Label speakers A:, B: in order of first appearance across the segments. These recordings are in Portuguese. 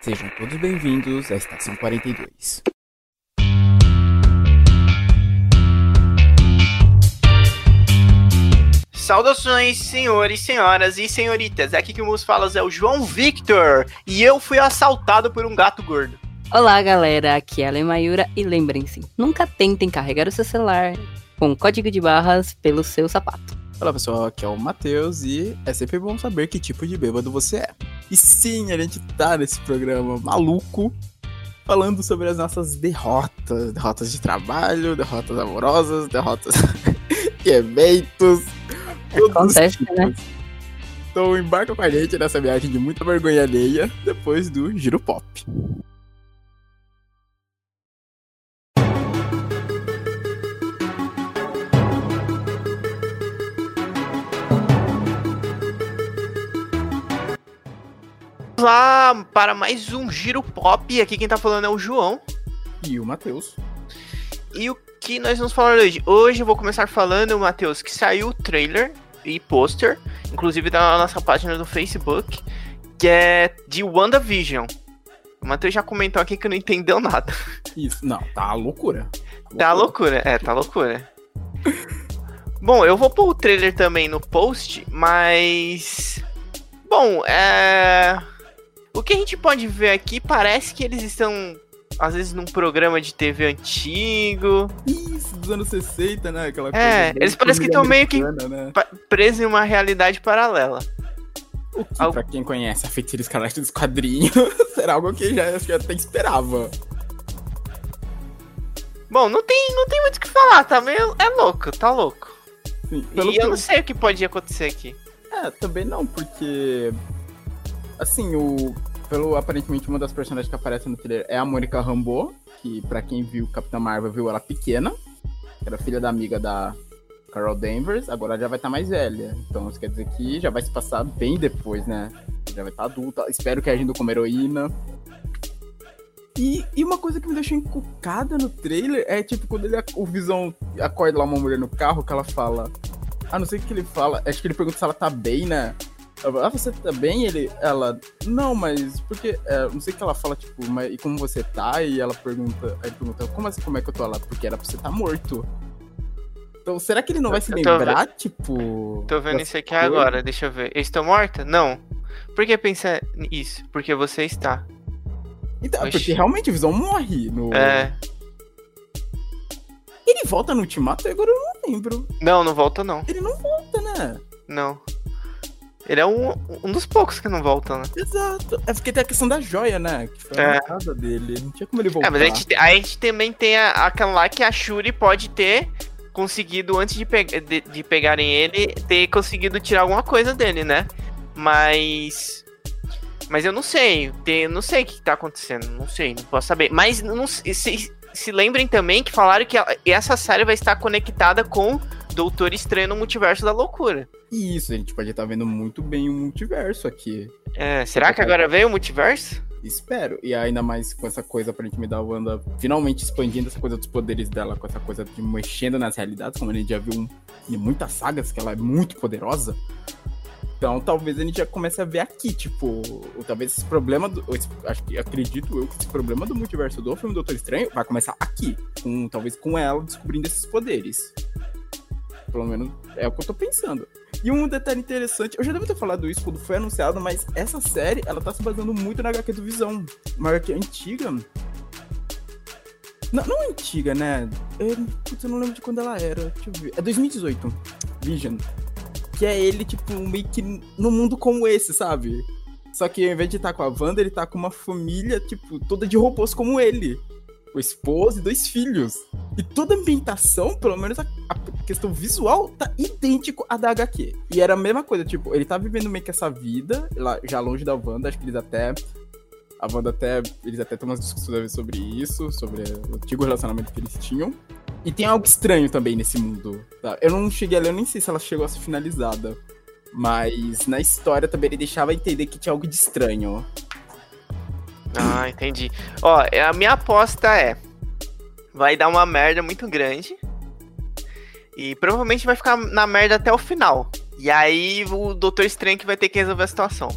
A: Sejam todos bem-vindos à Estação 42.
B: Saudações, senhores, senhoras e senhoritas. Aqui que nos fala é o João Victor e eu fui assaltado por um gato gordo.
C: Olá, galera. Aqui é a Lemayura e lembrem-se, nunca tentem carregar o seu celular com código de barras pelo seu sapato.
A: Olá pessoal, aqui é o Matheus e é sempre bom saber que tipo de bêbado você é. E sim, a gente tá nesse programa maluco falando sobre as nossas derrotas, derrotas de trabalho, derrotas amorosas, derrotas de eventos.
C: Acontece, né?
A: Então embarca com a gente nessa viagem de muita vergonha alheia depois do Giro Pop.
B: Lá para mais um Giro Pop. Aqui quem tá falando é o João.
A: E o Matheus.
B: E o que nós vamos falar hoje? Hoje eu vou começar falando, Matheus, que saiu o trailer e pôster, inclusive tá na nossa página do Facebook, que é de WandaVision. O Matheus já comentou aqui que não entendeu nada.
A: Isso, não, tá loucura.
B: Tá loucura, é, tá loucura. Bom, eu vou pôr o trailer também no post, mas. Bom, é. O que a gente pode ver aqui parece que eles estão, às vezes, num programa de TV antigo.
A: Isso, dos anos 60, né? Aquela
B: É, eles parecem que estão meio que
A: Né?
B: presos em uma realidade paralela.
A: O que, pra quem conhece a Feiticeira Escarlate dos quadrinhos, será algo que já, que até esperava.
B: Bom, não tem, não tem muito o que falar, tá meio. É louco, tá louco.
A: Sim,
B: e eu- não sei o que pode acontecer aqui.
A: É, também não, porque. Assim, o. Pelo aparentemente uma das personagens que aparece no trailer é a Mônica Rambeau, que pra quem viu Capitã Marvel viu ela pequena, que era filha da amiga da Carol Danvers, agora já vai estar mais velha. Então isso quer dizer que já vai se passar bem depois, né? Já vai estar adulta. Espero que agindo como heroína. E, e uma coisa que me deixou encucada no trailer é tipo quando ele, o Visão acorda lá uma mulher no carro que ela fala. Ah, não sei o que ele fala. Acho que ele pergunta se ela tá bem, né? Ela Ah, você tá bem? Ele, ela, não, mas porque, é, não sei o que ela fala, tipo, mas e como você tá? E ela pergunta, aí pergunta, como assim, como é que eu tô lá? Porque era pra você estar morto. Então, será que ele não vai se
B: Eu tô
A: lembrar, tipo...
B: Tô vendo isso aqui
A: coisas?
B: agora, deixa eu ver. Eu estou morta? Não. Por que pensar isso? Porque você está.
A: Então,
B: Oxi.
A: porque realmente o Visão morre no...
B: É.
A: Ele volta no Ultimato? Agora eu não lembro.
B: Não, não volta não.
A: Ele não volta, né?
B: Não. Ele é um, um dos poucos que não volta, né?
A: Exato. É porque tem a questão da joia, né? Que foi
B: É.
A: a casa dele. Não tinha como ele voltar.
B: É, mas a gente, a gente também tem a, aquela lá que a Shuri pode ter conseguido, antes de, pe de, de pegarem ele, ter conseguido tirar alguma coisa dele, né? Mas. Mas eu não sei. Tem, eu não sei o que tá acontecendo. Não sei, não posso saber. Mas não, se, se, lembrem também que falaram que essa série vai estar conectada com Doutor Estranho no Multiverso da Loucura.
A: Isso, a gente pode estar vendo muito bem o multiverso aqui.
B: É, será que agora veio o multiverso?
A: Espero. E ainda mais com essa coisa aparentemente da Wanda finalmente expandindo essa coisa dos poderes dela, com essa coisa de mexendo nas realidades, como a gente já viu em muitas sagas, que ela é muito poderosa. Então talvez a gente já comece a ver aqui, tipo, ou talvez esse problema do. acho que acredito eu que esse problema do multiverso do filme Doutor Estranho vai começar aqui. Com, talvez com ela descobrindo esses poderes. Pelo menos é o que eu tô pensando. E um detalhe interessante, eu já devo ter falado isso quando foi anunciado, mas essa série, ela tá se baseando muito na HQ do Visão. Uma HQ antiga. Não, não antiga, né? Eu, putz, eu não lembro de quando ela era. Deixa eu ver. É 2018. Vision. Que é ele, tipo, meio que no mundo como esse, sabe? Só que ao invés de estar com a Wanda, ele tá com uma família, tipo, toda de robôs como ele. Com esposa e dois filhos. E toda a ambientação, pelo menos a, a questão visual, tá idêntico à da HQ. E era a mesma coisa, tipo, ele tá vivendo meio que essa vida, lá, já longe da Wanda, acho que eles até. A Wanda até. Eles até têm umas discussões sobre isso, sobre o antigo relacionamento que eles tinham. E tem algo estranho também nesse mundo. Tá? Eu não cheguei a ler, eu nem sei se ela chegou a ser finalizada. Mas na história também ele deixava entender que tinha algo de estranho.
B: Ah, entendi. Ó, a minha aposta é. Vai dar uma merda muito grande. E provavelmente vai ficar na merda até o final. E aí o Doutor Estranho que vai ter que resolver a situação.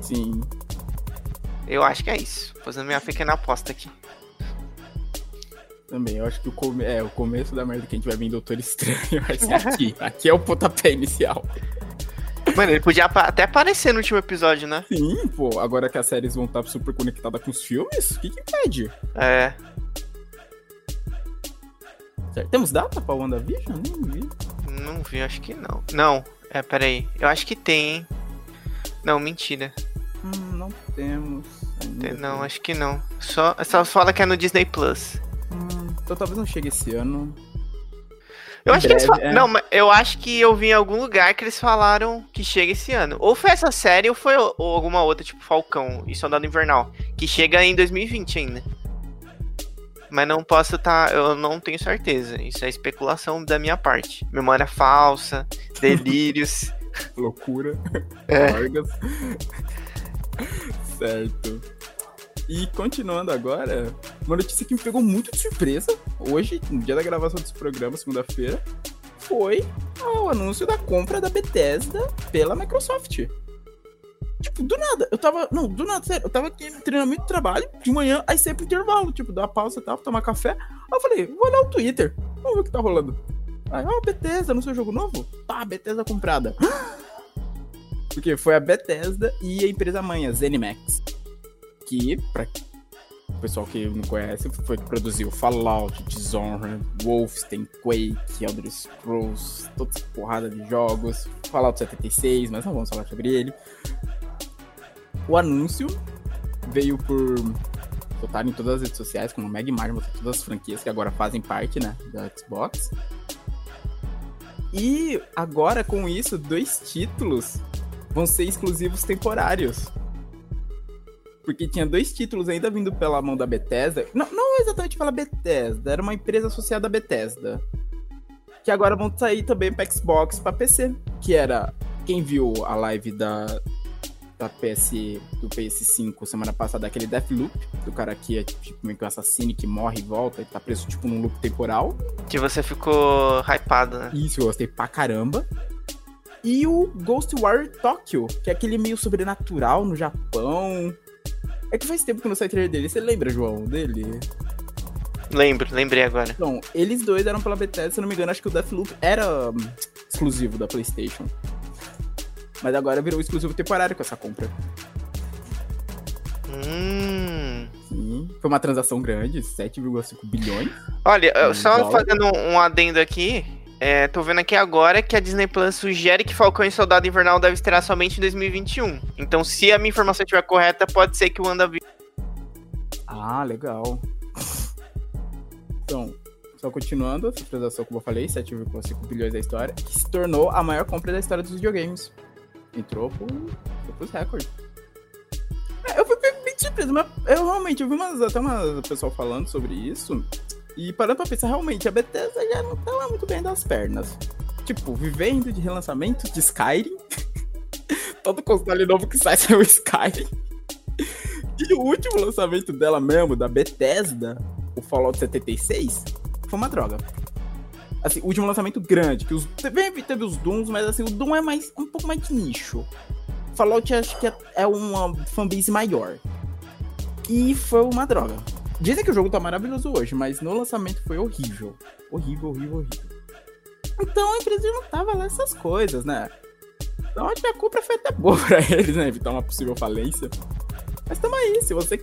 A: Sim.
B: Eu acho que é isso. Fazendo minha pequena aposta aqui.
A: Também, eu acho que o, come... é, o começo da merda que a gente vai vir Doutor Estranho vai ser aqui. aqui é o pontapé inicial.
B: Mano, ele podia até aparecer no último episódio, né?
A: Sim, pô, agora que as séries vão estar super conectadas com os filmes, o que que impede?
B: É.
A: Certo. Temos data pra WandaVision? Nem vi.
B: Não vi, acho que não. Não, é, peraí. Eu acho que tem, hein? Não, mentira.
A: Hum, não temos.
B: Tem- Não, acho que não. Só, só fala que é no Disney Plus.
A: Hum, então talvez não chegue esse ano.
B: Eu acho que eles
A: breve, é.
B: Não, eu acho que eu vi em algum lugar que eles falaram que chega esse ano. Ou foi essa série ou foi ou alguma outra, tipo Falcão e Soldado Invernal, que chega em 2020 ainda. Mas não posso estar, eu não tenho certeza. Isso é especulação da minha parte. Memória falsa, delírios.
A: Loucura.
B: É.
A: Certo. E continuando agora, uma notícia que me pegou muito de surpresa, hoje, no dia da gravação desse programa, segunda-feira, foi o anúncio da compra da Bethesda pela Microsoft. Tipo, do nada, eu tava. Não, do nada, sério, eu tava aqui treinamento de trabalho, de manhã, aí sempre intervalo, tipo, dar uma pausa e tal, tomar café. Aí eu falei, vou olhar o Twitter, vamos ver o que tá rolando. Aí, ó, Bethesda, no seu jogo novo? Tá, Bethesda comprada. Porque foi a Bethesda e a empresa mãe, a ZeniMax. Que, pra o pessoal que não conhece, foi que produziu Fallout, Dishonored, Wolfenstein, Quake, Elder Scrolls, toda essa porrada de jogos. Fallout 76, mas não vamos falar sobre ele. O anúncio veio por botar em todas as redes sociais, como Mega botar todas as franquias que agora fazem parte, né, da Xbox. E agora, com isso, dois títulos vão ser exclusivos temporários. Porque tinha dois títulos ainda vindo pela mão da Bethesda. Não, não exatamente pela Bethesda, era uma empresa associada à Bethesda. Que agora vão sair também pra Xbox, pra PC. Que era. Quem viu a live da. Da PS. Do PS5 semana passada, aquele Deathloop, do cara que é tipo meio que um assassino que morre e volta e tá preso tipo num loop temporal.
B: Que você ficou hypado, né?
A: Isso, eu gostei pra caramba. E o Ghostwire Tokyo, que é aquele meio sobrenatural no Japão. É que faz tempo que eu não sai trailer dele. Você lembra, João, dele?
B: Lembro, lembrei agora.
A: Então, eles dois eram pela Bethesda, se não me engano, acho que o Deathloop era hum, exclusivo da PlayStation. Mas agora virou exclusivo temporário com essa compra.
B: Hum.
A: Sim. Foi uma transação grande, 7,5 bilhões.
B: Olha, só
A: igual.
B: fazendo um adendo aqui, é, tô vendo aqui agora que a Disney Plus sugere que Falcão e Soldado Invernal deve estrear somente em 2021. Então, se a minha informação estiver correta, pode ser que o WandaVision...
A: Ah, legal. Então, só continuando, essa transação, como eu falei, 7,5 bilhões da história, que se tornou a maior compra da história dos videogames. Entrou pro, foi pros recordes. É, eu fui bem surpreso, mas eu realmente, eu vi umas, até uma pessoal falando sobre isso, e parando pra pensar, realmente, a Bethesda já não tava muito bem das pernas. Tipo, vivendo de relançamentos de Skyrim, todo console novo que sai sai o Skyrim. E o último lançamento dela mesmo, da Bethesda, o Fallout 76, foi uma droga. Assim, o último lançamento grande, que os, teve, teve os Dooms, mas assim, o Doom é mais, um pouco mais de nicho. Fallout acho que é, é uma fanbase maior. E foi uma droga. Dizem que o jogo tá maravilhoso hoje, mas no lançamento foi horrível. Horrível, horrível, horrível. Então a empresa não tava lá essas coisas, né? Então acho que a compra foi até boa pra eles, né? Evitar uma possível falência. Mas tamo aí, se você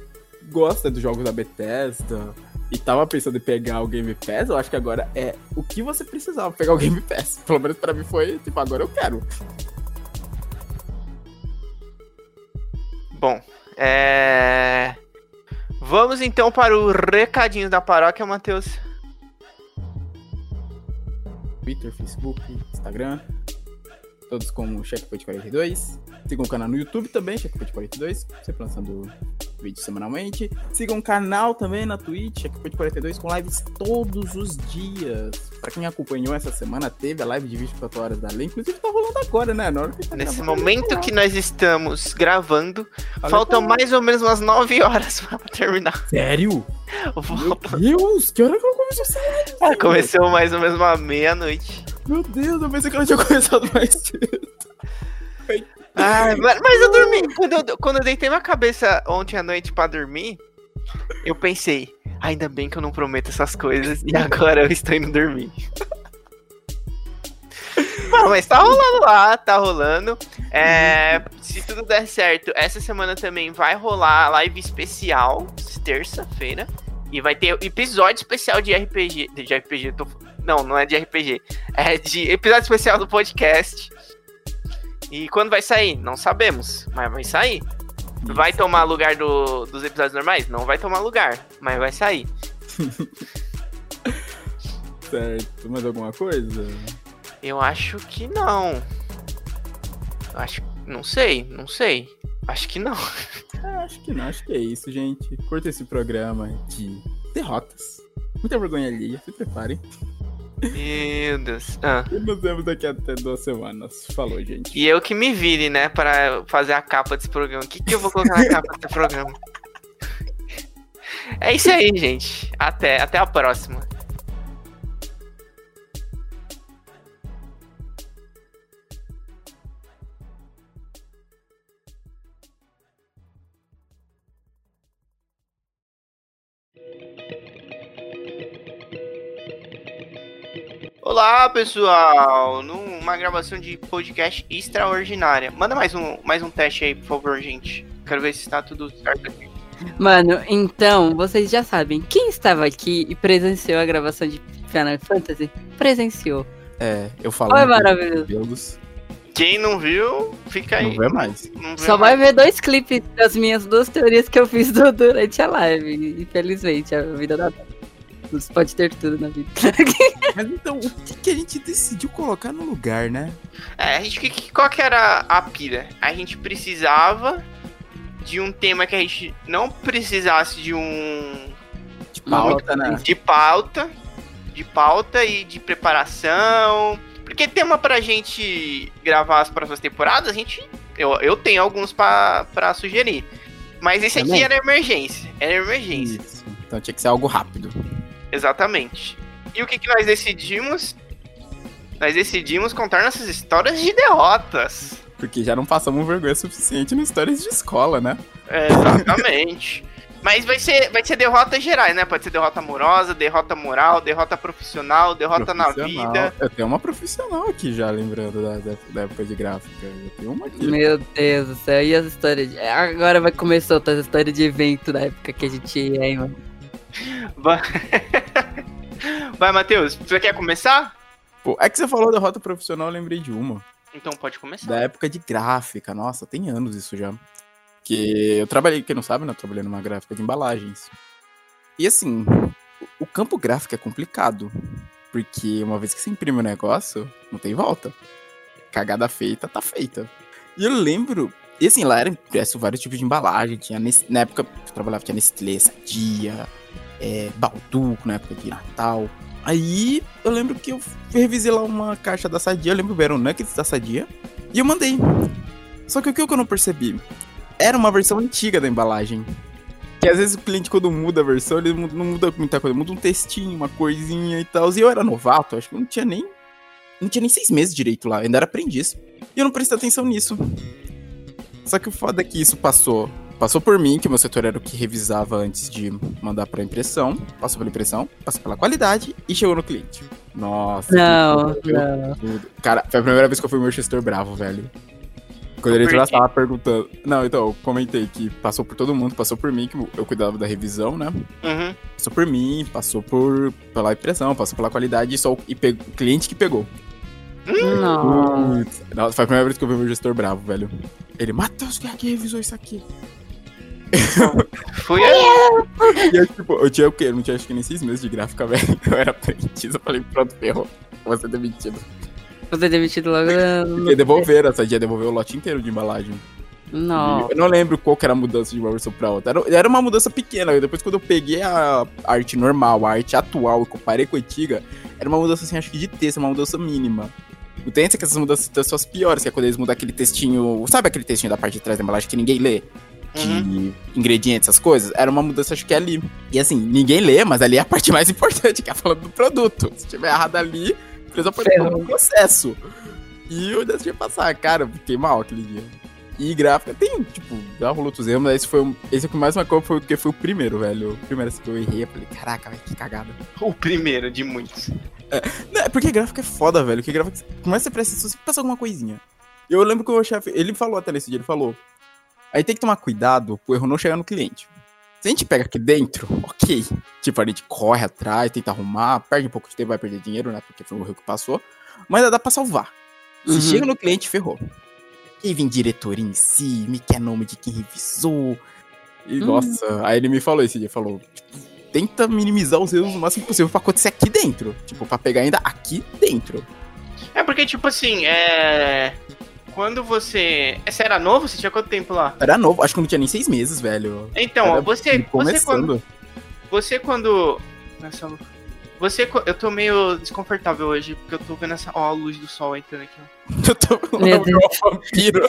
A: gosta dos jogos da Bethesda e tava pensando em pegar o Game Pass, eu acho que agora é o que você precisava pegar o Game Pass. Pelo menos pra mim foi, tipo, agora eu quero.
B: Bom, é... Vamos então para o recadinho da paróquia, Matheus.
A: Twitter, Facebook, Instagram. Todos como Checkpoint42. Sigam o canal no YouTube também, Checkpoint42. Sempre lançando vídeos semanalmente. Sigam o canal também na Twitch, Checkpoint42, com lives todos os dias. Pra quem acompanhou essa semana, teve a live de 24 horas da lei. Inclusive tá rolando agora, né? Na hora que tá
B: Nesse momento
A: tá
B: que nós estamos gravando,
A: Olha
B: faltam
A: pra lá.
B: mais ou menos umas 9 horas para terminar.
A: Sério? Meu Deus, que hora que ela começou essa live?
B: Ah, Começou mais ou menos uma meia-noite.
A: Meu Deus, eu pensei que ela tinha começado mais cedo.
B: Ai, mas, mas eu dormi. Quando eu, quando eu deitei minha cabeça ontem à noite pra dormir, eu pensei, ainda bem que eu não prometo essas coisas e agora eu estou indo dormir. Bom, mas tá rolando lá, tá rolando. É, se tudo der certo, essa semana também vai rolar live especial, terça-feira. E vai ter episódio especial de RPG. De RPG, tô, não, não é de RPG. É de episódio especial do podcast. E quando vai sair? Não sabemos, mas vai sair. Vai tomar lugar do, dos episódios normais? Não vai tomar lugar, mas vai sair.
A: certo. Mais alguma coisa?
B: Eu acho que não. Eu acho. Não sei, não sei. Acho que não.
A: É, acho que não, acho que é isso, gente. Curta esse programa de derrotas. Muita vergonha ali, se preparem.
B: Meu Deus. Ah.
A: E nos vemos daqui até duas semanas. Falou, gente.
B: E eu que me vire, né, para fazer a capa desse programa. O que, que eu vou colocar na capa desse programa? É isso aí, gente. Até, até a próxima. Olá, pessoal! Numa gravação de podcast extraordinária. Manda mais um, mais um teste aí, por favor, gente. Quero ver se está tudo certo aqui.
C: Mano, então, vocês já sabem, quem estava aqui e presenciou a gravação de Final Fantasy, presenciou.
A: É, eu falo.
C: Foi maravilhoso.
B: Quem não viu, fica aí.
A: Não vê mais.
B: Não vê
C: Só
B: mais.
C: vai ver dois clipes das minhas duas teorias que eu fiz durante a live. Infelizmente, a vida da. Você pode ter tudo na vida.
A: Mas então, o que, que a gente decidiu colocar no lugar, né?
B: É, a gente, que- qual que era a pira? A gente precisava de um tema que a gente não precisasse de um
A: De pauta, né?
B: de pauta, de pauta e de preparação. Porque tema pra gente gravar as próximas temporadas, a gente. Eu, eu tenho alguns pra, pra sugerir. Mas esse aqui
C: Também.
B: era emergência. Era emergência.
A: Isso. Então tinha que ser algo rápido.
B: Exatamente. E o que, que nós decidimos? Nós decidimos contar nossas histórias de derrotas.
A: Porque já não passamos vergonha suficiente nas histórias de escola, né?
B: É, Exatamente. Mas vai ser, vai ser derrotas gerais, né? Pode ser derrota amorosa, derrota moral, derrota profissional, derrota na
A: Profissional.
B: vida.
A: Eu tenho uma profissional aqui já, lembrando da, da- época de gráfica. Eu tenho uma aqui.
C: Meu Deus do céu, e as histórias de... Agora vai começar outra história de evento da época que a gente ia, hein, mano.
B: Vai, Vai Matheus, você quer começar?
A: Pô, é que você falou derrota profissional, eu lembrei de uma.
B: Então pode começar.
A: Da época de gráfica. Nossa, tem anos isso já. Que eu trabalhei, quem não sabe, né? Eu trabalhei numa gráfica de embalagens. E assim, o- campo gráfico é complicado. Porque uma vez que você imprime o negócio, não tem volta. Cagada feita, tá feita. E eu lembro. E assim, lá era impresso vários tipos de embalagem. Tinha na época que eu trabalhava, tinha Nestlé, Sadia, é, Balduco, na época de Natal. Aí eu lembro que eu revisei lá uma caixa da Sadia, eu lembro que eram nuggets da Sadia, e eu mandei. Só que o que eu não percebi? Era uma versão antiga da embalagem. Que às vezes o cliente, quando muda a versão, ele não muda muita coisa, muda um textinho, uma coisinha e tal. E eu era novato, acho que não tinha nem. Não tinha nem seis meses direito lá, eu ainda era aprendiz. E eu não prestei atenção nisso. Só que o foda é que isso passou. Passou por mim, que o meu setor era o que revisava antes de mandar pra impressão. Passou pela impressão, passou pela qualidade e chegou no cliente. Nossa.
C: Não, não.
A: tudo. Cara, foi a primeira vez que eu fui meu gestor bravo, velho. Quando ele entrou na sala perguntando. Não, então, eu comentei que passou por todo mundo, passou por mim, que eu cuidava da revisão, né?
B: Uhum.
A: Passou por mim, passou por pela impressão, passou pela qualidade e só o, e o cliente que pegou.
C: Não.
A: Nossa, foi a primeira vez que eu vi meu gestor bravo, velho. Ele, Matheus, quem é que revisou isso aqui?
B: Fui eu.
A: E eu, tipo, eu tinha o quê? Eu não tinha acho que nem seis meses de gráfica, velho. Eu era aprendiz, eu falei, pronto, ferrou. Vou ser demitido.
C: Você demitido logo.
A: Porque devolveram, essa dia devolveu o lote inteiro de embalagem.
C: Não.
A: Eu não lembro qual que era a mudança de uma versão pra outra. Era, era uma mudança pequena. Depois, quando eu peguei a arte normal, a arte atual e comparei com a antiga, era uma mudança, assim, acho que de texto, uma mudança mínima. O tenso é que essas mudanças são as piores, que é quando eles mudam aquele textinho. Sabe aquele textinho da parte de trás da embalagem que ninguém lê? De
B: Uhum.
A: ingredientes, essas coisas? Era uma mudança, acho que é ali. E assim, ninguém lê, mas ali é a parte mais importante, que é falando do produto. Se tiver errado ali, a empresa pode tomar um processo. E eu decidi passar, cara, eu fiquei mal aquele dia. E gráfica tem, tipo, já rolou outros erros, mas esse foi esse é que mais marcou foi porque foi o primeiro, velho. O primeiro assim, que eu errei, eu falei, caraca, velho, que cagada.
B: O primeiro de muitos.
A: Não, é porque gráfico é foda, velho. Que gráfico, começa você presta atenção, sempre passa alguma coisinha. Eu lembro que o chefe, ele falou até nesse dia, ele falou. Aí tem que tomar cuidado pro erro não chegar no cliente. Se a gente pega aqui dentro, ok. Tipo, a gente corre atrás, tenta arrumar, perde um pouco de tempo, vai perder dinheiro, né? Porque foi o erro que passou. Mas dá pra salvar. Se
C: Uhum.
A: chega no cliente, ferrou. Quem vem diretoria em si, me quer nome de quem revisou. E,
C: Hum.
A: nossa, aí ele me falou esse dia, falou, tipo, tenta minimizar os erros o máximo possível pra acontecer aqui dentro. Tipo, pra pegar ainda aqui dentro.
B: É porque, tipo assim, é. Quando você. Você era novo? Você tinha quanto tempo lá?
A: Era novo, acho que não tinha nem seis meses, velho.
B: Então,
A: Era
B: ó, você, você quando.
A: começando.
B: Você quando. Nossa, você. Eu tô meio desconfortável hoje, porque eu tô vendo essa. Ó, a luz do sol entrando aqui, ó.
A: Eu tô eu vi um vampiro.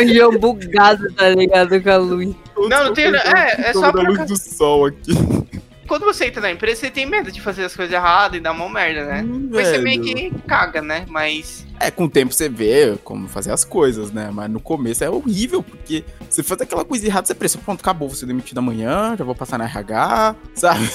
C: O João bugado, tá ligado? Com a luz.
B: Não, não tem- é, é só pra
A: luz do sol aqui.
B: Quando você entra na empresa, você tem medo de fazer as coisas erradas e dar uma merda, né?
A: Hum,
B: Mas você meio que caga, né? Mas.
A: É, com o tempo você vê como fazer as coisas, né? Mas no começo é horrível, porque você faz aquela coisa errada, você pensa, pronto, acabou, vou ser demitido amanhã, já vou passar na RH, sabe?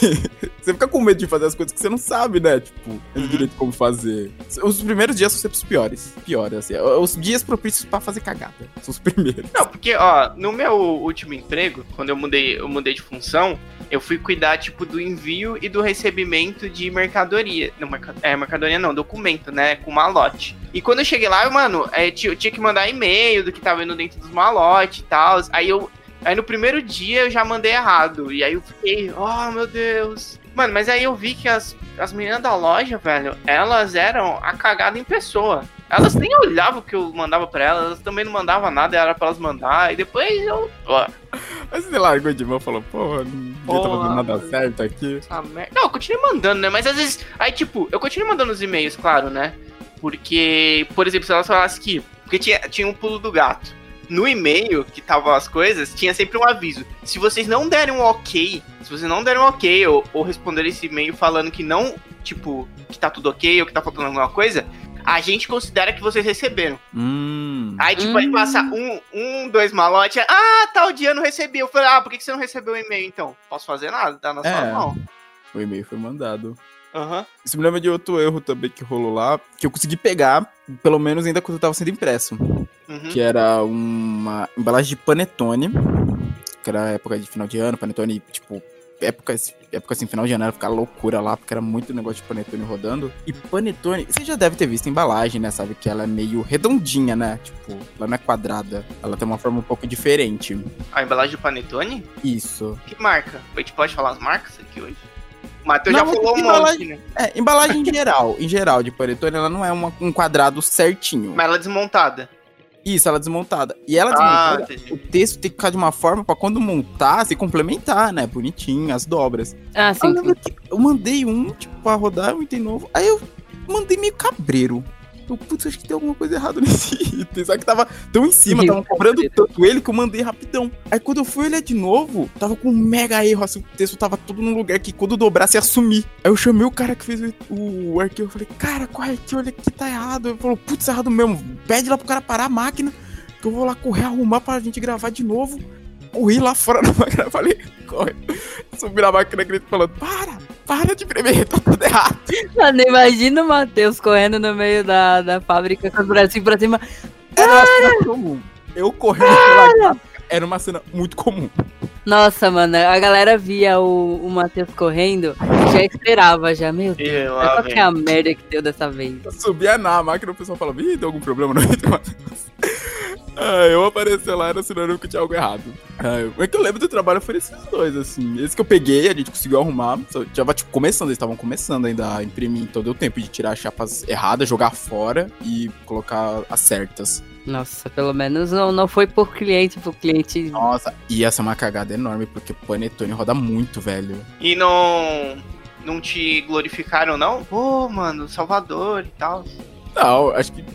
A: Você fica com medo de fazer as coisas que você não sabe, né? Tipo,
B: Uhum.
A: direito como fazer. Os primeiros dias são sempre os piores. Piores, assim. Os dias propícios pra fazer cagada. São os primeiros.
B: Não, porque, ó, no meu último emprego, quando eu mudei, eu mudei de função, eu fui cuidar, tipo, do envio e do recebimento de mercadoria. Não, é, mercadoria não, documento, né? Com malote. E quando eu cheguei lá, eu, mano, é, eu tinha que mandar e-mail do que tava indo dentro dos malotes e tal. Aí eu. Aí no primeiro dia eu já mandei errado. E aí eu fiquei, oh meu Deus. Mano, mas aí eu vi que as, as meninas da loja, velho, elas eram a cagada em pessoa. Elas nem olhavam o que eu mandava pra elas, elas também não mandavam nada, era pra elas mandar. E depois eu. Ó,
A: Aí você largou de mão e falou, porra, ninguém tá
B: Porra,
A: fazendo nada certo aqui.
B: merda. Não, eu continuei mandando, né? Mas às vezes. Aí, tipo, eu continuei mandando os e-mails, claro, né? Porque, por exemplo, se elas falassem que. Porque tinha, tinha um pulo do gato. No e-mail que estavam as coisas, tinha sempre um aviso. Se vocês não derem um ok, se vocês não derem um ok, ou, ou responderem esse e-mail falando que não, tipo, que tá tudo ok, ou que tá faltando alguma coisa, a gente considera que vocês receberam.
A: Hum.
B: Aí, tipo,
C: Hum.
B: aí passa um, um, dois malotes. Ah, tal dia não recebi. Eu falei, ah, por que que você não recebeu o e-mail então? Posso fazer nada, tá na sua
A: É.
B: mão.
A: O e-mail foi mandado.
B: Aham.
A: Isso me lembra de outro erro também que rolou lá, que eu consegui pegar, pelo menos ainda quando eu tava sendo impresso.
B: Uhum.
A: Que era uma embalagem de panetone, que era época de final de ano, panetone, tipo, época, época assim, final de ano, era ficar loucura lá, porque era muito negócio de panetone rodando. E panetone, você já deve ter visto a embalagem, né? Sabe que ela é meio redondinha, né? Tipo, ela não é quadrada, ela tem uma forma um pouco diferente.
B: A embalagem do Panetone?
A: Isso.
B: Que marca? A gente pode falar as marcas aqui hoje? O Matheus já falou um
A: embalagem-
B: monte, né?
A: É, embalagem em geral, em geral de panetone, ela não é uma- um quadrado certinho.
B: Mas ela é desmontada.
A: Isso, ela é desmontada. E ela
B: Ah,
A: desmontada,
B: entendi.
A: o texto tem que ficar de uma forma pra quando montar, se complementar, né? Bonitinho, as dobras.
C: Ah,
A: Eu
C: sim, sim.
A: lembro que eu mandei um, tipo, pra rodar um item novo. Aí eu mandei meio cabreiro. Eu, putz, acho que tem alguma coisa errada nesse item. Só que tava tão em cima, tava cobrando tanto ele que eu mandei rapidão. Aí quando eu fui olhar de novo, tava com um mega erro, assim, o texto tava todo num lugar que quando dobrasse ia sumir. Aí eu chamei o cara que fez o, o arquivo, eu falei, cara, corre aqui, olha aqui, tá errado. Ele falou, putz, errado mesmo. Pede lá pro cara parar a máquina, que eu vou lá correr, arrumar pra gente gravar de novo. Corri lá fora da máquina, falei, corre. Subi na máquina, grito falando, para, para de premer, tá tudo errado.
C: Mano, imagina o Matheus correndo no meio da, da fábrica com os bracinhos pra cima.
A: Era uma cena comum. Eu correndo pela gráfica era uma cena muito comum.
C: Nossa, mano, a galera via o, o Matheus correndo e já esperava já. Meu Deus,
B: E
C: qual
B: lá
C: que é a merda que deu dessa vez?
A: Eu subia na máquina, o pessoal falava, ih, deu algum problema no item, Matheus?" Ah, eu apareci lá, era sinônimo que tinha algo errado. Ah, o que eu lembro do trabalho foi esses dois, assim. Esse que eu peguei, a gente conseguiu arrumar. Só tava, tipo, começando, eles estavam começando ainda a imprimir. Então deu tempo de tirar as chapas erradas, jogar fora e colocar as certas.
C: Nossa, pelo menos não, não foi por cliente, por cliente.
A: Nossa, e essa é uma cagada enorme, porque o Panetone roda muito, velho.
B: E não. Não te glorificaram, não? Pô, mano, Salvador e tal.
A: Não, acho que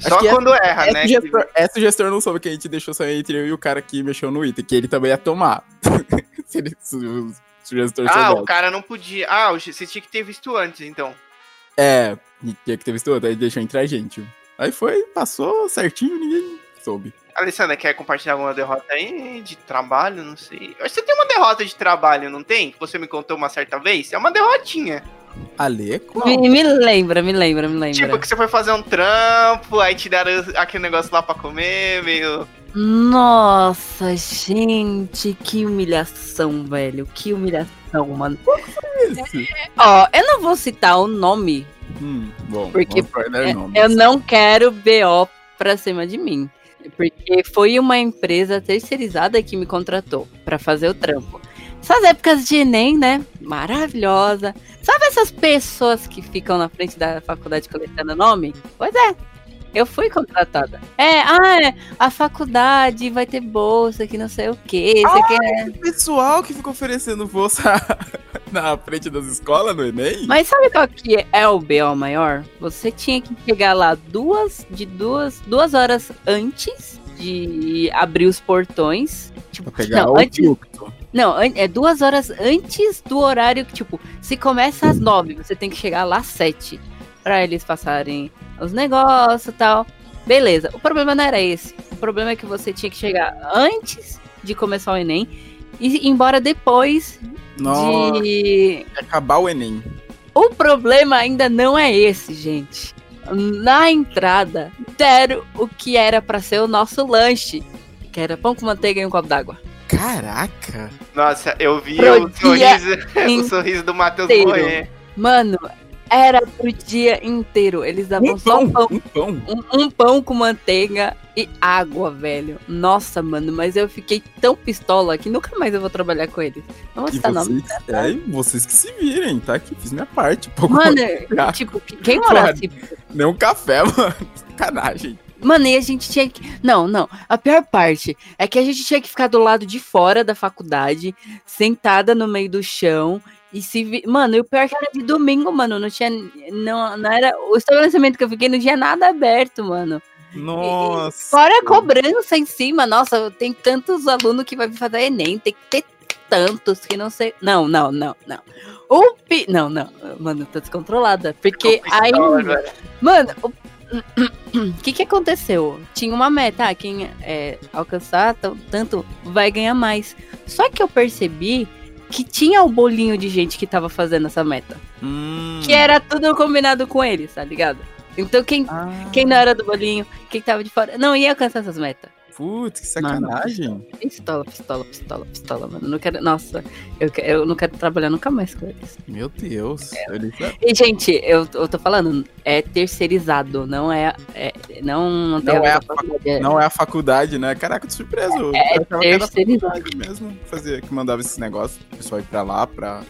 B: Só
A: que é-
B: quando erra,
A: Essa,
B: né?
A: gestor, essa gestor não soube que a gente deixou só entre eu e o cara que mexeu no item, que ele também ia tomar. se, ele, se, o, se o gestor
B: Ah,
A: soubesse.
B: o cara não podia. Ah, você tinha que ter visto antes, então.
A: É, tinha que ter visto outro, aí deixou entre a gente. Aí foi, passou certinho, ninguém soube.
B: Alessandra, quer compartilhar alguma derrota aí de trabalho? Não sei. Que Você tem uma derrota de trabalho, não tem? Que você me contou uma certa vez? É uma derrotinha.
A: Ale?
C: Me, me lembra, me lembra, me lembra.
B: Tipo, que você foi fazer um trampo, aí te deram aquele negócio lá pra comer, meio.
C: Nossa, gente, que humilhação, velho. Que humilhação, mano.
A: Esse?
C: Ó, eu não vou citar o nome,
A: Hum, bom,
C: Porque é- eu não quero BO pra cima de mim. Porque foi uma empresa terceirizada que me contratou pra fazer o trampo. Essas épocas de Enem, né? Maravilhosa. Sabe essas pessoas que ficam na frente da faculdade coletando nome? Pois é. Eu fui contratada. É, ah, é, a faculdade vai ter bolsa, que não sei o quê. Quer...
A: O pessoal que fica oferecendo bolsa na frente das escolas no Enem?
C: Mas sabe qual que é o BO maior? Você tinha que chegar lá duas de duas, duas horas antes de abrir os portões. Tipo,
A: Pra pegar
C: não,
A: o
C: antes,
A: fluxo.
C: Não, é duas horas antes do horário que, tipo, se começa às nove, você tem que chegar lá às sete. Pra eles passarem os negócios e tal. Beleza. O problema não era esse. O problema é que você tinha que chegar antes de começar o Enem e ir embora depois
A: Nossa,
C: de
A: acabar o Enem.
C: o problema ainda não é esse, gente. Na entrada, deram o que era pra ser o nosso lanche, que era pão com manteiga e um copo d'água.
A: Caraca!
B: Nossa, eu vi
C: Pro
B: o sorriso, o sorriso do Matheus morrer.
C: Mano, era pro dia inteiro. Eles davam
A: Um
C: só
A: pão,
C: pão.
A: um pão.
C: Um, um pão com manteiga e água, velho. Nossa, mano, mas eu fiquei tão pistola que nunca mais eu vou trabalhar com eles. Não vou
A: E
C: citar nome.
A: vocês, é, vocês que se virem, tá? Que fiz minha parte. Pouco
C: Mano, tipo, quem morasse
A: Nem um café, mano. Sacanagem.
C: Mano, e a gente tinha que. Não, não. A pior parte é que a gente tinha que ficar do lado de fora da faculdade, sentada no meio do chão. E se. vi- Mano, e o pior é que era de domingo, mano. Não tinha. Não, não era. O estabelecimento que eu fiquei não tinha nada aberto, mano.
A: Nossa.
C: Fora a cobrança em cima, nossa, tem tantos alunos que vai fazer Enem, tem que ter tantos que não sei. Não, não, não, não. O pi... Não, não. Mano, tô descontrolada. Porque aí. Mano, o o que que aconteceu? Tinha uma meta, ah, quem é, alcançar tanto vai ganhar mais. Só que eu percebi que tinha o bolinho de gente que tava fazendo essa meta.
A: Hum.
C: Que era tudo combinado com eles, tá ligado? Então quem,
A: Ah,
C: quem não era do bolinho, quem tava de fora, não ia alcançar essas metas.
A: Putz, que sacanagem.
C: Pistola, pistola, pistola, pistola, mano. Não quero, nossa, eu, eu não quero trabalhar nunca mais com eles.
A: Meu Deus. Eles-
C: E, gente, eu, eu tô falando, é terceirizado, não é. é- não, não
A: Não é a
C: faculdade, é-
A: Não é a faculdade, né? Caraca, tô surpreso. Eu
C: É
A: a
C: terceirizado.
A: faculdade mesmo que, fazia, que mandava esses negócios. O pessoal ir pra lá pra.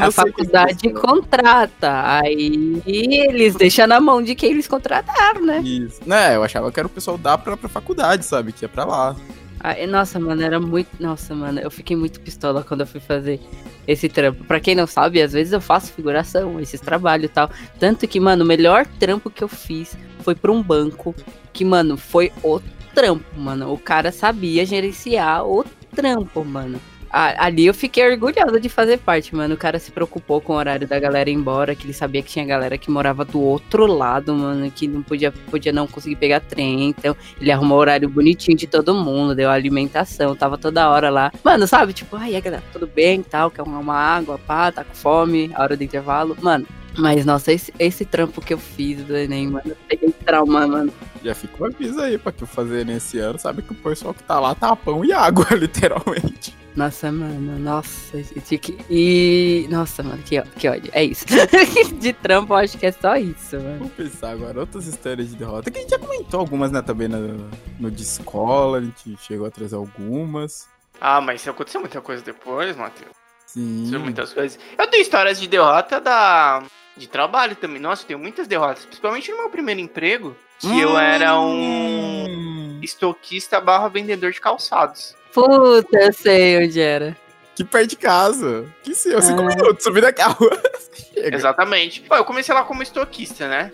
C: A faculdade contrata, aí eles deixam na mão de quem eles contrataram, né?
A: Isso. Né, eu achava que era o pessoal dar pra, pra faculdade, sabe? Que ia pra lá.
C: Aí, nossa, mano, era muito. Nossa, mano, eu fiquei muito pistola quando eu fui fazer esse trampo. Pra quem não sabe, às vezes eu faço figuração, esses trabalhos e tal. Tanto que, mano, o melhor trampo que eu fiz foi pra um banco. Que, mano, foi o trampo, mano. O cara sabia gerenciar o trampo, mano. A- Ali eu fiquei orgulhosa de fazer parte, mano. O cara se preocupou com o horário da galera ir embora, que ele sabia que tinha galera que morava do outro lado, mano, que não podia, podia não conseguir pegar trem. Então, ele arrumou o horário bonitinho de todo mundo, deu alimentação, tava toda hora lá. Mano, sabe? Tipo, ai, galera, tudo bem tal, quer uma água, pá, tá com fome, a hora do intervalo. Mano, mas nossa, esse, esse trampo que eu fiz do Enem, mano, eu peguei trauma, mano.
A: Já fica um aviso aí pra que eu fazer nesse ano. Sabe que o pessoal que tá lá tá pão e água, literalmente.
C: Nossa, mano, nossa, gente, que... E. Nossa, mano, que, ó- que ódio. É isso. de trampo, eu acho que é só isso, mano.
A: Vamos pensar agora, outras histórias de derrota. Que a gente já comentou algumas, né, também no, no de escola, a gente chegou a trazer algumas.
B: Ah, mas aconteceu muita coisa depois, Matheus.
A: Sim.
B: Aconteceu muitas coisas. Eu tenho histórias de derrota da. de trabalho também. Nossa, eu tenho muitas derrotas. Principalmente no meu primeiro emprego. Que eu era um
A: Hum,
B: estoquista barra vendedor de calçados.
C: Puta, eu sei onde era.
A: Que perto de casa. Que seu, cinco
C: Ah.
A: minutos, subir daqui a rua. Chega.
B: Exatamente. Pô, eu comecei lá como estoquista, né?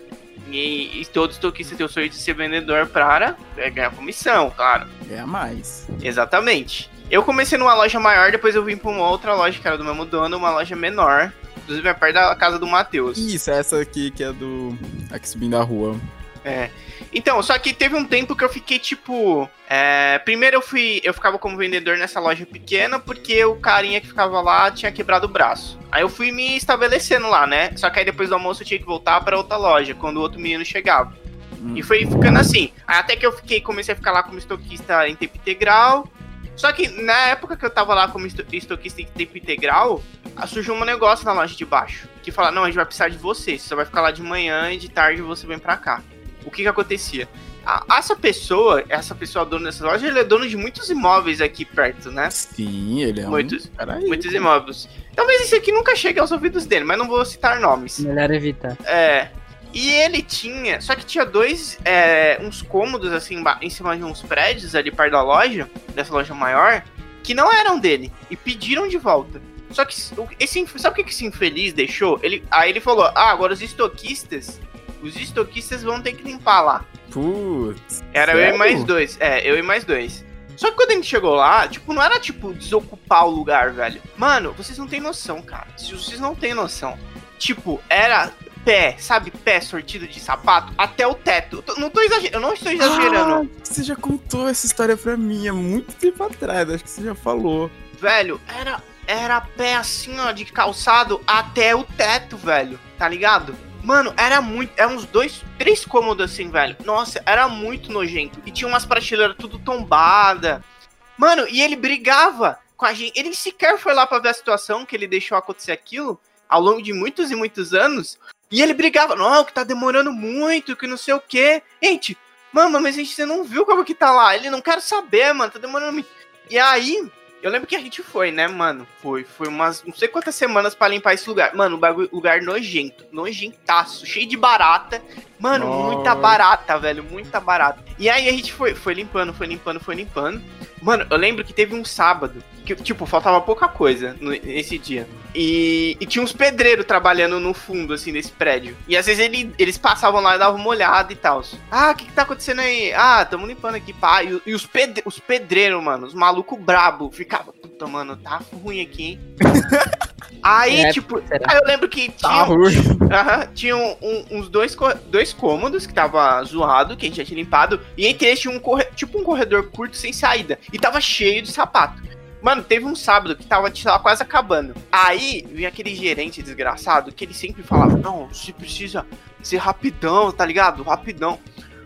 B: E, e todo estoquista tem o sonho de ser vendedor para é, ganhar comissão, claro.
A: Ganha mais.
B: Exatamente. Eu comecei numa loja maior, depois eu vim pra uma outra loja que era do mesmo dono, uma loja menor. Inclusive é perto da casa do Matheus.
A: Isso, essa aqui que é do. Aqui subindo a rua.
B: É. Então, só que teve um tempo que eu fiquei tipo. é, primeiro eu fui. Eu ficava como vendedor nessa loja pequena porque o carinha que ficava lá tinha quebrado o braço. Aí eu fui me estabelecendo lá, né? Só que aí depois do almoço eu tinha que voltar pra outra loja, quando o outro menino chegava.
A: Hum.
B: E foi ficando assim. Aí Até que eu fiquei, comecei a ficar lá como estoquista em tempo integral. Só que na época que eu tava lá como esto- estoquista em tempo integral, ah, surgiu um negócio na loja de baixo. Que fala, não, a gente vai precisar de você. Você só vai ficar lá de manhã e de tarde você vem pra cá. O que que acontecia? A- essa pessoa, essa pessoa dona dessa loja, ele é dono de muitos imóveis aqui perto, né?
A: Sim, ele é
B: Muitos.
A: um... Peraí.
B: Muitos imóveis. Talvez isso aqui nunca chegue aos ouvidos dele, mas não vou citar nomes.
C: Melhor evitar.
B: É. E ele tinha. Só que tinha dois. é, uns cômodos assim em cima de uns prédios ali perto da loja, dessa loja maior, que não eram dele. E pediram de volta. Só que esse, sabe o que que esse infeliz deixou? Ele, aí ele falou: Ah, agora os estoquistas. Os estoquistas vão ter que limpar lá.
A: Putz.
B: Era eu
A: Sério?
B: e mais dois. É, eu e mais dois. Só que quando a gente chegou lá, tipo, não era tipo desocupar o lugar, velho. Mano, vocês não têm noção, cara. Se vocês não têm noção. Tipo, era pé, sabe, pé sortido de sapato até o teto. Eu não tô exagerando, eu não estou exagerando.
A: Ah, você já contou essa história pra mim há muito tempo atrás. Acho que você já falou.
B: Velho, era era pé assim, ó, de calçado até o teto, velho. Tá ligado? Mano, era muito. Eram uns dois, três cômodos assim, velho. Nossa, era muito nojento. E tinha umas prateleiras tudo tombada. Mano, e ele brigava com a gente. Ele sequer foi lá pra ver a situação que ele deixou acontecer aquilo ao longo de muitos e muitos anos. E ele brigava, não, que tá demorando muito, que não sei o quê. Gente, mano, mas a gente você não viu como que tá lá. Ele não quer saber, mano, tá demorando muito. E aí, eu lembro que a gente foi, né, mano? Foi, foi umas não sei quantas semanas pra limpar esse lugar. Mano, o bagulho, lugar nojento, nojentaço, cheio de barata. Mano,
A: Nossa.
B: muita barata, velho, muita barata. E aí a gente foi, foi limpando, foi limpando, foi limpando. Mano, eu lembro que teve um sábado que, tipo, faltava pouca coisa nesse dia. E, e tinha uns pedreiros trabalhando no fundo, assim, desse prédio. E às vezes ele- eles passavam lá e davam uma olhada e tal. Ah, o que, que tá acontecendo aí? Ah, tamo limpando aqui, pá. E, e os, pedre, os pedreiros, mano, os malucos brabo, ficava, puta, mano, tá ruim aqui, hein? Aí,
C: É,
B: tipo, aí eu lembro que
A: Tá
B: tinha,
A: ruim.
B: Aham, tinha um- um- uns dois, dois cômodos que tava zoado, que a gente já tinha limpado, e entre eles tinha um corre- tipo um corredor curto sem saída, e tava cheio de sapato. Mano, teve um sábado que tava, lá, quase acabando. Aí vinha aquele gerente desgraçado que ele sempre falava: Não, você precisa ser rapidão, tá ligado? Rapidão.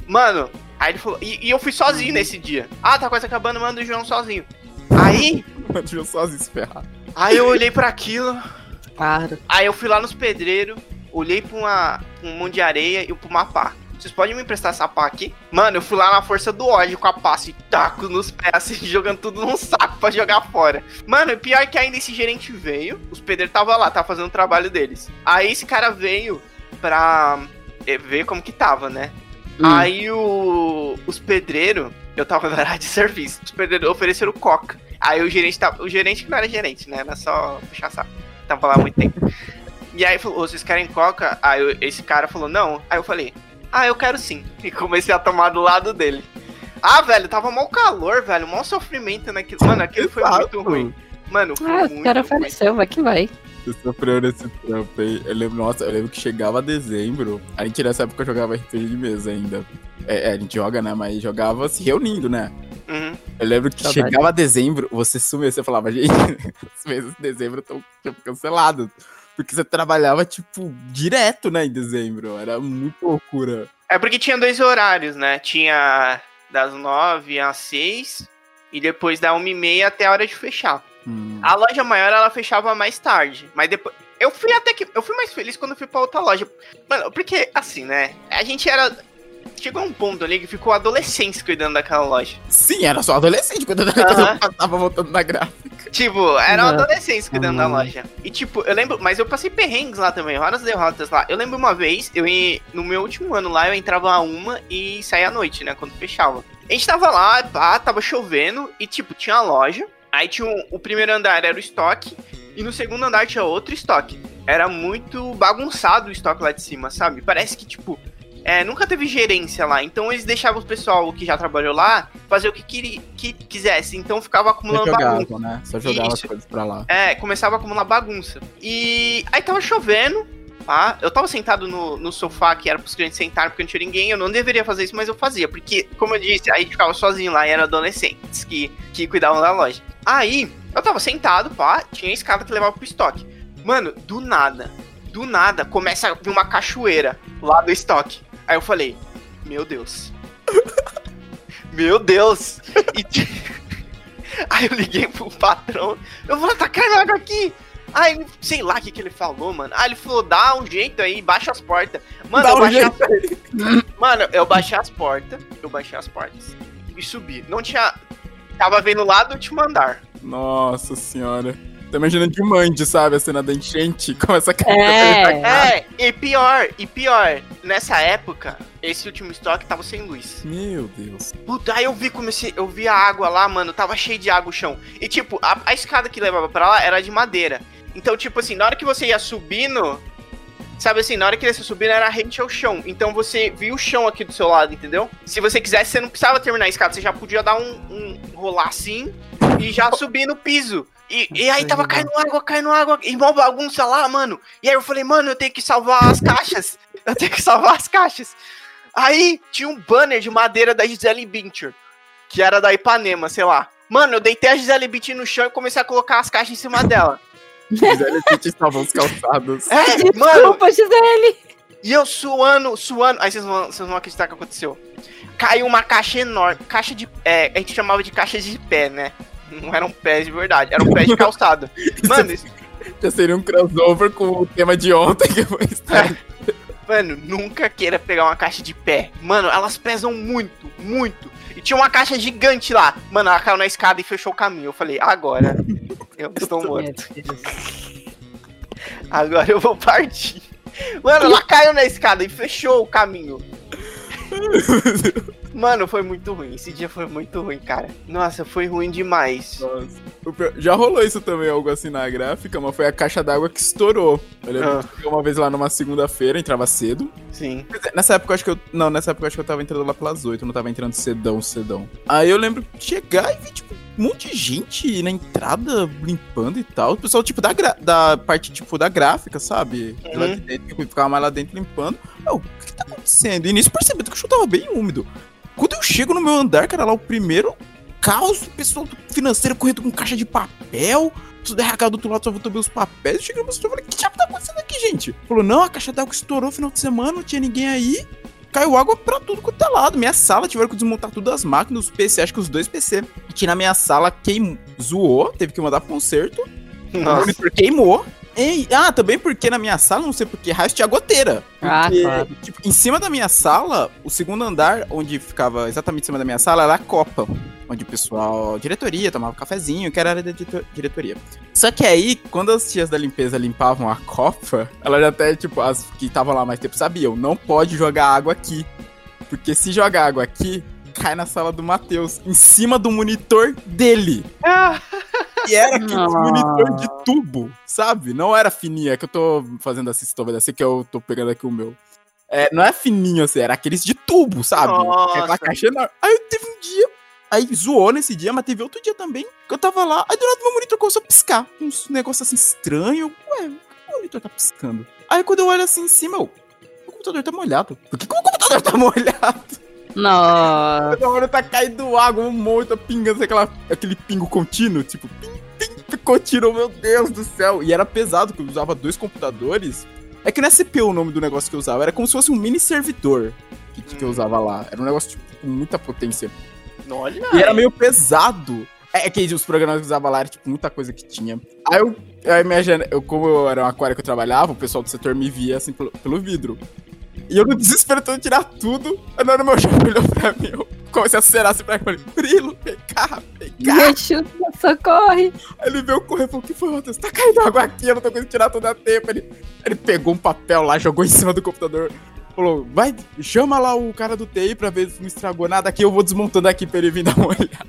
B: Mano, aí ele falou. E, e eu fui sozinho nesse dia. Ah, tá quase acabando, manda o João sozinho. Aí,
A: Deixa eu sozinho se ferrar.
B: Aí eu olhei pra aquilo.
C: Claro.
B: Aí eu fui lá nos pedreiros, olhei pra, uma, pra um monte de areia e pra uma pá. Vocês podem me emprestar essa pá aqui? Mano, eu fui lá na força do ódio com a pá, assim, taco nos pés, assim, jogando tudo num saco pra jogar fora. Mano, e pior que ainda esse gerente veio, os pedreiros tava lá, tava fazendo o trabalho deles. Aí esse cara veio pra eh, ver como que tava, né?
C: Hum.
B: Aí o, os pedreiros, eu tava na área de serviço, ofereceram coca. Aí o gerente tava. O gerente que não era gerente, né? Era só puxar saco. Tava lá há muito tempo. E aí falou, "Ô, vocês querem coca? Aí eu- esse cara falou, não. Aí eu falei, ah, eu quero sim. E comecei a tomar do lado dele. Ah, velho, tava mal calor, velho. Mal sofrimento naquilo. Mano, aquilo foi muito ruim. Mano, foi
C: Ah,
B: muito
C: o cara apareceu, vai que vai.
A: Você sofreu nesse trampo aí. Eu lembro, nossa, eu lembro que chegava dezembro. A gente nessa época jogava RPG de mesa ainda. É, é, a gente joga, né? Mas jogava se reunindo, né?
B: Uhum.
A: Eu lembro que
C: Saudade.
A: chegava dezembro, você sumia, você falava, gente, os meses de dezembro estão tipo, cancelados. Porque você trabalhava, tipo, direto, né, em dezembro. Era muito loucura.
B: É porque tinha dois horários, né? Tinha das nove às seis e depois da uma e meia até a hora de fechar.
A: Hum.
B: A loja maior ela fechava mais tarde, mas depois eu fui até que eu fui mais feliz quando eu fui pra outra loja. Mano, porque assim, né? A gente era chegou um ponto ali que ficou adolescentes cuidando daquela loja.
A: Sim, era só adolescente quando eu
B: Aham.
A: tava voltando na gráfica.
B: Tipo, eram
C: Não.
B: adolescentes cuidando da
A: Uhum.
B: loja. E tipo, eu lembro, mas eu passei perrengues lá também, várias derrotas lá. Eu lembro uma vez, eu ia- no meu último ano lá, eu entrava a uma e saía à noite, né, quando fechava. A gente tava lá, pá, tava chovendo e tipo, tinha a loja. Aí tinha um- o primeiro andar era o estoque e no segundo andar tinha outro estoque. Era muito bagunçado o estoque lá de cima, sabe? Parece que tipo é, nunca teve gerência lá, então eles deixavam o pessoal que já trabalhou lá fazer o que, queria, que quisesse, então ficava acumulando bagunça.
A: jogava, né? Só jogava as
B: Isso.
A: coisas pra lá.
B: É, começava como uma bagunça. E aí tava chovendo. Pá. Eu tava sentado no, no sofá que era pros clientes sentar porque não tinha ninguém. Eu não deveria fazer isso, mas eu fazia. Porque, como eu disse, a gente ficava sozinho lá e eram adolescentes que, que cuidavam da loja. Aí, eu tava sentado, pá, tinha a escada que levava pro estoque. Mano, do nada, do nada, começa a vir uma cachoeira lá do estoque. Aí eu falei, meu Deus. meu Deus. E Aí eu liguei pro patrão. Eu tá caindo água aqui. Aí, ele- sei lá o que, que ele falou, mano. Aí ele falou, dá um jeito aí, baixa as portas. Mano,
A: Dá
B: eu
A: um
B: baixei
A: jeito aí.
B: Mano, eu baixei as portas, eu baixei as portas e subi. Não tinha. Tava vendo lá do último andar.
A: Nossa senhora. Tô imaginando de Mandy, sabe? A cena da enchente. Começa a cair.
C: É.
B: É, e pior, e pior, nessa época, esse último estoque tava sem luz.
A: Meu Deus.
B: Puta, aí eu vi como esse, eu vi a água lá, mano, tava cheio de água o chão. E tipo, a, a escada que levava pra lá era de madeira. Então, tipo assim, na hora que você ia subindo, sabe assim, na hora que você ia subindo era rente ao chão. Então você via o chão aqui do seu lado, entendeu? Se você quisesse, você não precisava terminar a escada, você já podia dar um, um rolar assim e já subir no piso. E, e aí tava caindo água, caindo água, e mó bagunça lá, mano. E aí eu falei, mano, eu tenho que salvar as caixas. Eu tenho que salvar as caixas. Aí tinha um banner de madeira da Gisele Bündchen, que era da Ipanema, sei lá. Mano, eu deitei a Gisele Bündchen no chão e comecei a colocar as caixas em cima dela.
A: Gisele Pitt os calçados.
B: É, mano,
C: Desculpa, Gisele.
B: e eu suando, suando. Aí vocês vão, vocês vão acreditar o que aconteceu. Caiu uma caixa enorme, caixa de. É, a gente chamava de caixa de pé, né? Não eram pés de verdade, eram pés de calçado. Mano, isso-
A: Já seria um crossover com o tema de ontem que foi estar.
B: Mano, nunca queira pegar uma caixa de pé. Mano, elas pesam muito, muito. E tinha uma caixa gigante lá. Mano, ela caiu na escada e fechou o caminho. Eu falei, agora. Eu estou morto. Agora eu vou partir. Mano, ela caiu na escada e fechou o caminho. Mano, foi muito ruim. Esse dia foi muito ruim, cara. Nossa, foi ruim demais.
A: Nossa. Já rolou isso também, algo assim na gráfica, mas foi a caixa d'água que estourou. Eu lembro
B: Ah.
A: que uma vez lá numa segunda-feira, entrava cedo.
B: Sim.
A: Nessa época eu acho que eu. Não, nessa época eu acho que eu tava entrando lá pelas 8, eu não tava entrando cedão, cedão. Aí eu lembro de chegar e ver, tipo, um monte de gente na entrada limpando e tal. O pessoal, tipo, da, da parte, tipo, da gráfica, sabe? De Lá
B: Uhum.
A: de dentro, tipo, ficava mais lá dentro limpando. O que, que tá acontecendo? E nisso percebendo que o chão tava bem úmido. Quando eu chego no meu andar, cara, lá o primeiro caos, o pessoal do financeiro correndo com caixa de papel. Tudo derracado do outro lado, só voltou os papéis. Eu cheguei no meu e falei, que diabo tá acontecendo aqui, gente? Falou, não, a caixa d'água estourou no final de semana, não tinha ninguém aí. Caiu água pra tudo quanto é lado. Minha sala tiveram que desmontar tudo as máquinas, os PC, acho que os dois PC. Que na minha sala queimou, zoou, teve que mandar pro conserto. O
B: Nossa.
A: monitor queimou. E, ah, também porque na minha sala, não sei porquê, raio tinha goteira.
C: Ah,
A: Porque,
C: claro.
A: tipo, em cima da minha sala, o segundo andar, onde ficava exatamente em cima da minha sala, era a copa. Onde o pessoal, diretoria, tomava cafezinho, que era a área da diretoria. Só que aí, quando as tias da limpeza limpavam a copa, elas até, tipo, as que estavam lá mais tempo sabiam, não pode jogar água aqui. Porque se jogar água aqui, cai na sala do Matheus, em cima do monitor dele.
B: Ah,
A: E era aquele
C: Nossa.
A: monitor de tubo, sabe? Não era fininho, é que eu tô fazendo essa história dessa que eu tô pegando aqui o meu. É, não é fininho assim, era aqueles de tubo, sabe?
B: Nossa.
A: Aquela caixa enorme. Aí teve um dia, aí zoou nesse dia, mas teve outro dia também, que eu tava lá, aí do lado meu monitor começou a piscar. Uns negócios assim estranho. Ué, que o monitor tá piscando? Aí quando eu olho assim em cima, eu. O computador tá molhado. Por que, que o computador tá molhado?
C: Nossa.
A: Toda hora tá caindo água, um monte, tá pingando, aquela, aquele pingo contínuo, tipo, ping, ping, contínuo, meu Deus do céu. E era pesado, porque eu usava dois computadores. É que não é CPU o nome do negócio que eu usava, era como se fosse um mini servidor que, que eu usava lá. Era um negócio, tipo, com muita potência.
B: Olha.
A: E era meio pesado. É que os programas que usava lá era, tipo, muita coisa que tinha. Aí eu, aí minha eu como eu era um aquário que eu trabalhava, o pessoal do setor me via, assim, pelo, pelo vidro. E eu, no desespero, tentando tirar tudo. Aí na hora meu chefe olhou pra mim, eu comecei a acelerar assim pra ele. Falei, Murilo, vem cá, vem cá.
C: Me ajuda, socorre.
A: Aí ele veio correr e falou, o que foi, Matheus? Tá caindo água aqui, eu não tô conseguindo tirar tudo a tempo. Ele, ele pegou um papel lá, jogou em cima do computador. Falou, vai, chama lá o cara do TI pra ver se não estragou nada aqui, eu vou desmontando aqui pra ele vir dar uma olhada.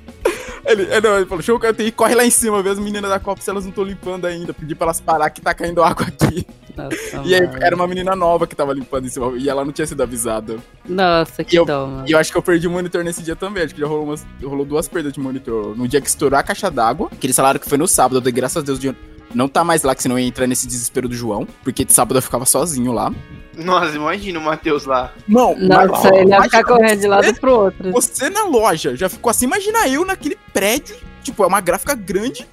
A: Ele, ele, não, ele falou, chama o cara do TI, corre lá em cima, vê as meninas da Copa se elas não estão limpando ainda. Pedi pra elas parar que tá caindo água aqui.
C: Nossa,
A: E aí
C: mano.
A: era uma menina nova que tava limpando em cima, e ela não tinha sido avisada.
C: Nossa, que
A: E eu-
C: dó, mano.
A: E eu acho que eu perdi o monitor nesse dia também. Acho que já rolou, umas, rolou duas perdas de monitor. No dia que estourou a caixa d'água, aquele salário que foi no sábado, eu dei graças a Deus de não tá mais lá, que senão ia entrar nesse desespero do João, porque de sábado eu ficava sozinho lá.
B: Nossa, imagina o Matheus lá.
A: Não,
C: Nossa, ele ia ficar correndo de lado
A: você-
C: pro outro.
A: Você na loja já ficou assim, imagina eu naquele prédio, tipo, é uma gráfica grande,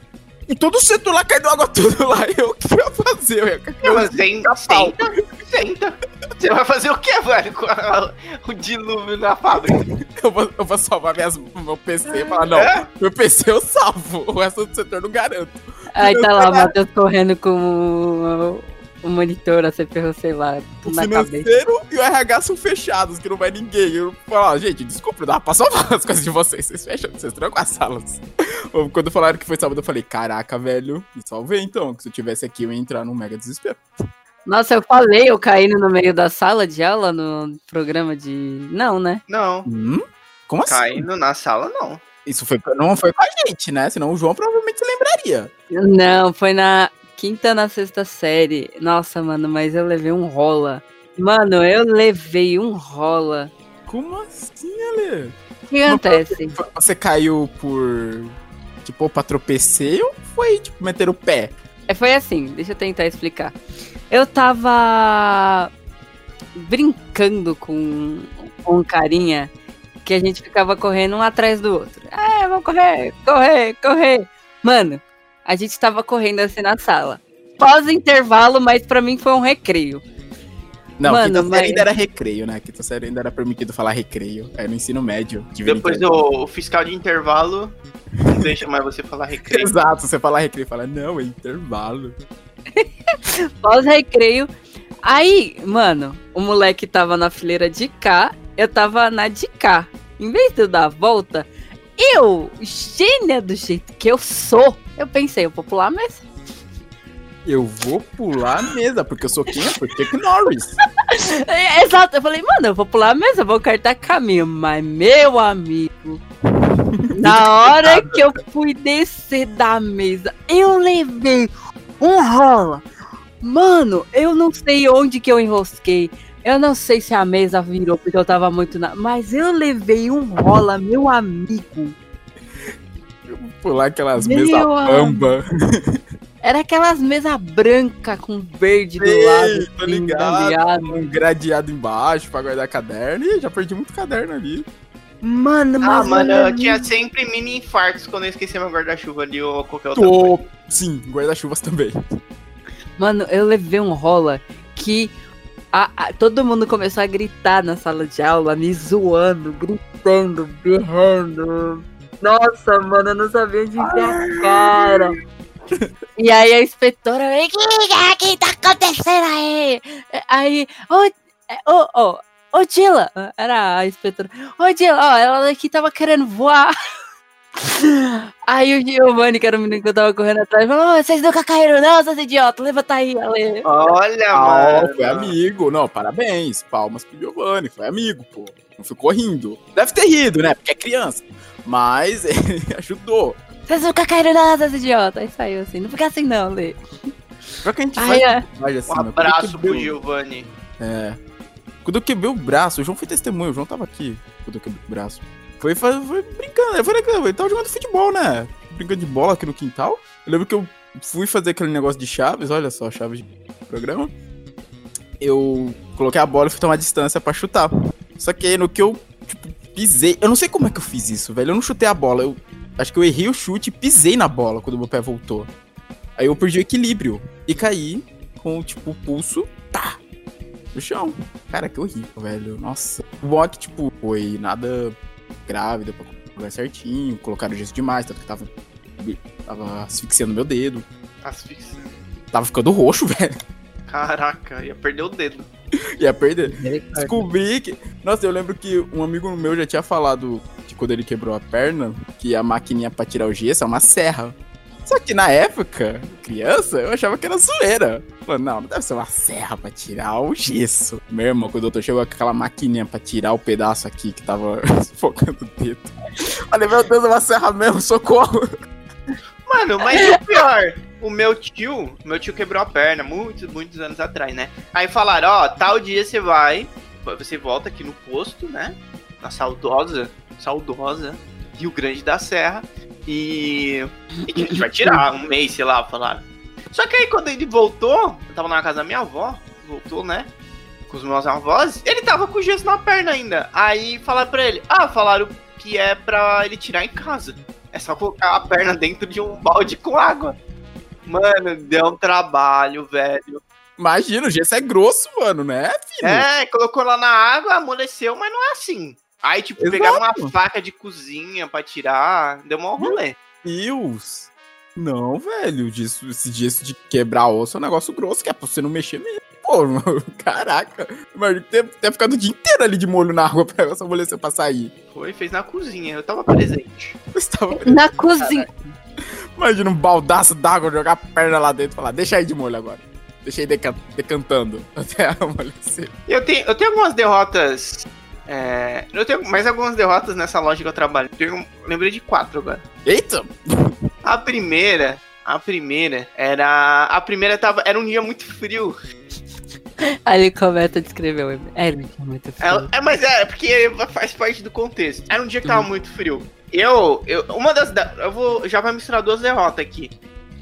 A: e todo o setor lá caindo água tudo lá, eu o que eu ia fazer? Eu ia
B: mas
A: eu
B: senta, senta. Você vai fazer o que, velho, com a- o dilúvio na fábrica?
A: Eu vou, eu vou salvar minhas, meu PC e falar, não,
B: É?
A: meu PC eu salvo, o resto do setor eu não garanto.
C: Aí tá lá o Matheus correndo com o, monitor, a CPU, sei lá,
A: O
C: na cabeça.
A: financeiro e o RH são fechados, que não vai ninguém. Eu falo, ó, gente, desculpa, dá pra salvar as coisas de vocês. Vocês fecham, vocês trancam as salas. Quando falaram que foi sábado, eu falei, caraca, velho, me salvei então. Que se eu tivesse aqui, eu ia entrar num mega desespero.
C: Nossa, eu falei, eu caindo no meio da sala de aula no programa de. Não, né?
B: Não,
A: Hum? Como assim?
B: caindo na sala, não.
A: Isso foi, não foi com a gente, né? Senão o João provavelmente lembraria.
C: Não, foi na quinta, na sexta série. Nossa, mano, mas eu levei um rola. Mano, eu levei um rola.
A: Como assim, Ale?
C: O que acontece?
A: Você caiu por. Tipo, opa, tropecei ou foi, tipo, meter o pé?
C: É, Foi assim, deixa eu tentar explicar. Eu tava brincando com, com um carinha que a gente ficava correndo um atrás do outro. É, vamos correr, correr, correr. Mano, a gente tava correndo assim na sala. Pós-intervalo, mas pra mim foi um recreio.
A: Não,
C: Mano,
A: quinta série
C: mas-
A: ainda era recreio, né? Quinta série ainda era permitido falar recreio. É no ensino médio.
B: Depois o, o fiscal de intervalo não deixa mais você falar recreio.
A: Exato, você fala recreio, fala, não, é intervalo.
C: Pós-recreio. Aí, mano, o moleque tava na fileira de cá, eu tava na de cá. Em vez de eu dar a volta, eu, gênia do jeito que eu sou, eu pensei, eu vou pular a mesa.
A: Eu vou pular a mesa, porque eu sou quem? Sou Chuck Norris.
C: É, Exato, eu falei, mano, eu vou pular a mesa, vou cartar caminho. Mas, meu amigo, na hora que eu fui descer da mesa, eu levei um rola. Mano, eu não sei onde que eu enrosquei. Eu não sei se a mesa virou porque eu tava muito na. Mas eu levei um rola, meu amigo.
A: Pular aquelas
C: Meu
A: mesas bamba.
C: Era aquelas mesas brancas com verde do
A: Ei,
C: lado.
A: tô
C: assim,
A: ligado. Um gradeado embaixo pra guardar caderno. Ih, já perdi muito caderno ali.
C: Mano,
B: Ah,
C: mas
B: mano,
C: eu
B: tinha sempre mini infartos quando eu esquecia meu guarda-chuva ali ou qualquer outra
A: Tô.
B: coisa.
A: Sim, guarda-chuvas também.
C: Mano, eu levei um rola que a- a- todo mundo começou a gritar na sala de aula, me zoando, gritando, berrando. Nossa, mano, eu não sabia onde enfiar a cara. E aí a inspetora, "O que o que tá acontecendo aí? Aí, ô, ô, ô, ô, Dila, era a inspetora, ô, Dila, ó, ela aqui tava querendo voar. Aí o Giovanni, que era o menino que eu tava correndo atrás, falou: "Ô, vocês nunca caíram, não, seus idiotas, levanta aí, Ale.
B: Olha,
A: Ah,
B: mano.
A: foi amigo. Não, parabéns. Palmas pro Giovanni. Foi amigo, pô. Não ficou rindo. Deve ter rido, né? Porque é criança. Mas ele ajudou.
C: Vocês nunca caíram, não, seus idiotas. Aí saiu assim, não fica assim, não, Ale.
A: Só que a gente
C: Aí,
A: faz
C: é,
A: assim,
B: Um abraço pro Giovanni.
A: É. Quando eu quebrei o braço, o João foi testemunho, o João tava aqui quando eu quebrei o braço. Foi, foi, foi brincando, foi legal, ele tava jogando futebol, né? Brincando de bola aqui no quintal. Eu lembro que eu fui fazer aquele negócio de chaves, olha só, chaves de programa. Eu coloquei a bola e fui tomar distância pra chutar. Só que aí no que eu, tipo, pisei. Eu não sei como é que eu fiz isso, velho. Eu não chutei a bola. Eu acho que eu errei o chute e pisei na bola quando meu pé voltou. Aí eu perdi o equilíbrio e caí com, tipo, o pulso, tá, no chão. Cara, que horrível, velho. Nossa. O bom é que, tipo, foi nada grave, deu pra colocar certinho, colocaram gesso demais, tanto que tava, tava asfixiando meu dedo.
B: Asfixia.
A: Tava ficando roxo, velho.
B: Caraca, ia perder o dedo.
A: Ia perder. Descobri que. Nossa, eu lembro que um amigo meu já tinha falado que quando ele quebrou a perna, que a maquininha pra tirar o gesso é uma serra. Só que na época, criança, eu achava que era zoeira. Falei, não, não deve ser uma serra pra tirar o gesso. Meu irmão, quando o doutor chegou com aquela maquininha pra tirar o pedaço aqui que tava focando o dedo. Falei, meu Deus, é uma serra mesmo, socorro.
B: Mano, mas o pior, o meu tio, meu tio quebrou a perna muitos, muitos anos atrás, né? Aí falaram, ó, tal dia você vai, você volta aqui no posto, né? Na saudosa, saudosa Rio Grande da Serra. E, e a gente vai tirar um mês, sei lá, falaram. Só que aí quando ele voltou, eu tava na casa da minha avó, voltou, né? Com os meus avós, ele tava com gesso na perna ainda. Aí falaram pra ele, ah, falaram que é pra ele tirar em casa. É só colocar a perna dentro de um balde com água. Mano, deu um trabalho, velho.
A: Imagina, o gesso é grosso, mano, né, filho?
B: É, colocou lá na água, amoleceu, mas não é assim. Aí, tipo,
A: Exato.
B: pegaram uma faca de cozinha pra tirar, deu um rolê.
A: Deus. Não, velho, disso, esse gesso de quebrar osso é um negócio grosso, que é pra você não mexer mesmo. Pô, mano, caraca. Imagina ter, ter ficado o dia inteiro ali de molho na água pra essa amolecer pra sair.
B: Foi, fez na cozinha, eu tava presente.
A: Você tava...
C: Na cozinha.
A: Imagina um baldaço d'água, jogar a perna lá dentro e falar, deixa aí de molho agora. Deixa aí deca- decantando até amolecer.
B: Eu tenho, eu tenho algumas derrotas. É, eu tenho mais algumas derrotas nessa loja que eu trabalho. Eu tenho- lembrei de quatro agora.
A: Eita!
B: A primeira. A primeira era. A primeira tava. Era um dia muito frio.
C: Aí ele começa a descrever o. É, ele é muito frio.
B: É, é, mas é, porque faz parte do contexto. Era um dia que tava muito frio. Eu, eu. Uma das. da- Eu vou. Já vai misturar duas derrotas aqui.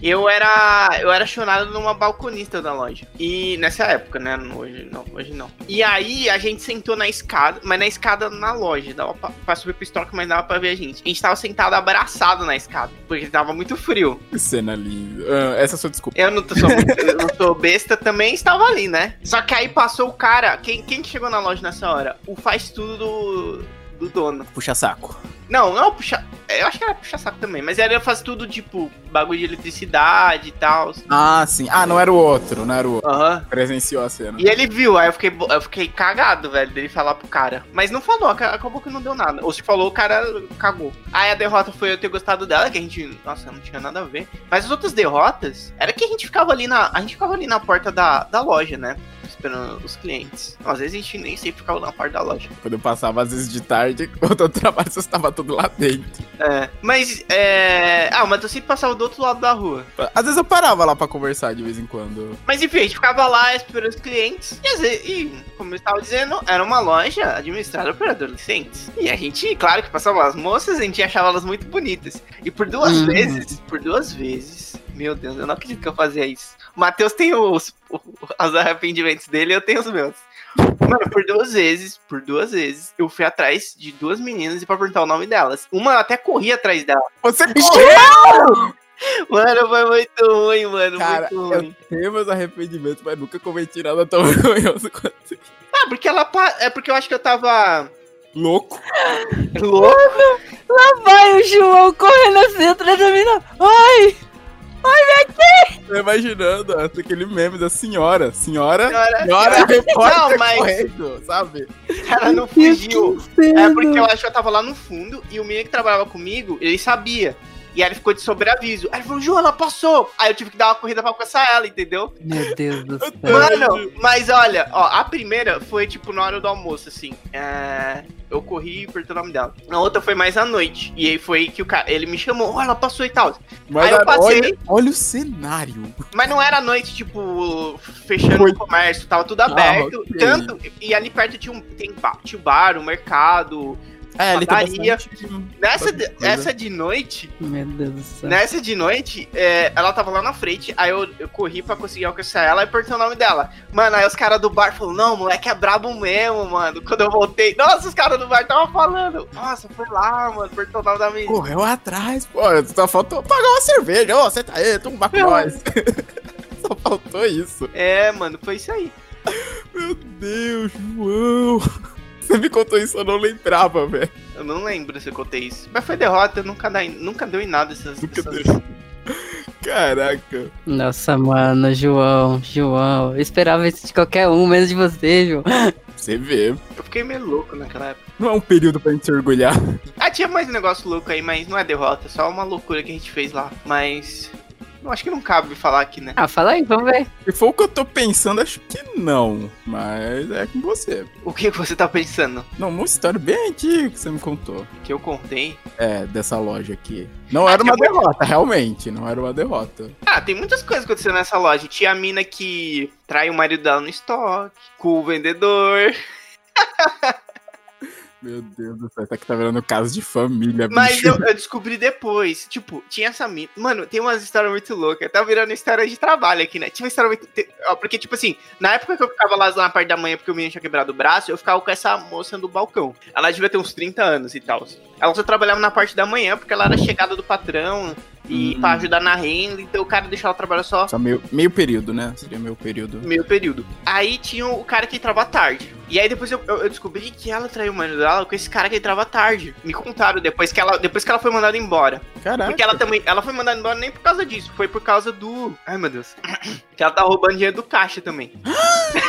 B: Eu era. Eu era chonado numa balconista da loja. E nessa época, né? Hoje não, hoje não. E aí a gente sentou na escada, mas na escada na loja. Dava pra, pra subir pro estoque, mas dava pra ver a gente. A gente tava sentado abraçado na escada. Porque tava muito frio.
A: Que cena linda. Ah, essa é a sua desculpa.
B: Eu não tô- sou, eu não sou besta, também estava ali, né? Só que aí passou o cara. Quem, quem que chegou na loja nessa hora? O faz tudo do, do dono.
A: Puxa saco.
B: Não, não puxa. Eu acho que era puxa saco também, mas ele faz tudo tipo bagulho de eletricidade e tal.
A: Ah, sim. Ah, não era o outro, não era o outro.
B: Aham.
A: Presenciou a cena.
B: E ele viu, aí eu fiquei, eu fiquei cagado, velho, dele falar pro cara. Mas não falou, aca- acabou que não deu nada. Ou se falou, o cara cagou. Aí a derrota foi eu ter gostado dela, que a gente, nossa, não tinha nada a ver. Mas as outras derrotas, era que a gente ficava ali na, a gente ficava ali na porta da, da loja, né? Esperando os clientes. Às vezes a gente nem sempre ficava na porta da loja.
A: Quando eu passava, às vezes, de tarde, quando eu trabalho, você estava tudo lá dentro.
B: É, mas, é... Ah, mas eu sempre passava do outro lado da rua.
A: Às vezes eu parava lá pra conversar de vez em quando.
B: Mas enfim, a gente ficava lá esperando os clientes. E, às vezes, e, como eu estava dizendo, era uma loja administrada por adolescentes. E a gente, claro que passava as moças, a gente achava elas muito bonitas. E por duas
C: Uhum.
B: vezes, por duas vezes, meu Deus, eu não acredito que eu fazia isso. O Matheus tem os, os arrependimentos dele, eu tenho os meus. Mano, por duas vezes, por duas vezes, eu fui atrás de duas meninas e pra perguntar o nome delas. Uma eu até corri atrás dela.
A: Você correu!
B: Mano, foi muito ruim, mano.
A: Cara,
B: muito
A: eu
B: ruim.
A: tenho meus arrependimentos, mas nunca cometi nada tão vergonhoso quanto isso.
B: Ah, porque ela. pa- É porque eu acho que eu tava.
A: Louco.
B: Louco.
C: Vai o João correndo assim atrás da mina. Ai!
A: Tô imaginando ó, aquele meme da senhora. Senhora.
B: Senhora-
A: Senhora repórter
B: Não, mas-
A: correndo, sabe?
B: Ela não fugiu. É porque eu acho que eu tava lá no fundo e o menino que trabalhava comigo, ele sabia. E aí ele ficou de sobreaviso. Aí ele falou, Ju, ela passou. Aí eu tive que dar uma corrida pra alcançar ela, entendeu?
C: Meu Deus do céu.
B: Mano, mas olha, ó, a primeira foi tipo na hora do almoço, assim. É, Eu corri e apertei o nome dela. A outra foi mais à noite. E aí foi que o cara. Ele me chamou, ó, ela passou e tal.
A: Mas
B: Aí eu passei.
A: olha, olha o cenário.
B: Mas não era noite, tipo, fechando
A: Foi-
B: o comércio, tava tudo aberto.
A: ok.
B: Tanto. E ali perto tinha um, tem tinha o bar, o mercado.
A: É, ele tem
B: Padaria. Nessa de, essa de noite,
C: Meu Deus do céu.
B: nessa de noite, é, ela tava lá na frente, aí eu, eu corri pra conseguir alcançar ela e perguntei o nome dela. Mano, aí os caras do bar falaram, não, moleque é brabo mesmo, mano. Quando eu voltei, nossa, os caras do bar tava falando. Nossa, foi lá, mano, perguntou o nome da menina.
A: Correu atrás, pô. Só faltou pagar uma cerveja. Ô, senta aí, toma com nós. Só faltou isso.
B: É, mano, foi isso aí.
A: Meu Deus, João. Você me contou isso, eu não lembrava, velho.
B: Eu não lembro se eu contei isso. Mas foi derrota, nunca, dá, nunca deu em nada essas.
A: Nunca
B: essas-
A: deu. Caraca.
C: Nossa, mano, João, João. Eu esperava isso de qualquer um, menos de você, João.
A: Você vê.
B: Eu fiquei meio louco naquela época.
A: Não é um período pra gente se orgulhar.
B: Ah, tinha mais um negócio louco aí, mas não é derrota, é só uma loucura que a gente fez lá. Mas. Eu acho que não cabe falar aqui, né?
C: Ah, fala aí, vamos ver.
A: Se for o que eu tô pensando, acho que não. Mas é com você.
B: O que você tá pensando?
A: Não, uma história bem antiga que você me contou.
B: Que eu contei?
A: É, dessa loja aqui. Não
B: Ah,
A: era uma
B: muito-
A: derrota, realmente. Não era uma derrota.
B: Ah, tem muitas coisas acontecendo nessa loja. Tinha a mina que trai o marido dela no estoque, com o vendedor.
A: Meu Deus do céu, tá que tá virando caso de família,
B: Mas
A: bicho.
B: eu, eu descobri depois. Tipo, tinha essa. Mano, tem umas histórias muito loucas. Tá virando história de trabalho aqui, né? Tinha uma história muito. Porque, tipo assim, na época que eu ficava lá na parte da manhã porque o menino tinha quebrado o braço, eu ficava com essa moça do balcão. Ela devia ter uns 30 anos e tal. Ela só trabalhava na parte da manhã porque ela era chegada do patrão e
A: Hum.
B: pra ajudar na renda. Então o cara deixou ela trabalhar só
A: Só meio, meio período, né? Seria meio período.
B: meio período. Aí tinha o cara que entrava tarde. E aí depois eu, eu- eu descobri que ela traiu o mano dela com esse cara que entrava tarde. Me contaram depois que ela, depois que ela foi mandada embora.
A: Caraca.
B: Porque ela também. Ela foi mandada embora nem por causa disso. Foi por causa do. Ai meu Deus. que ela tá roubando dinheiro do caixa também.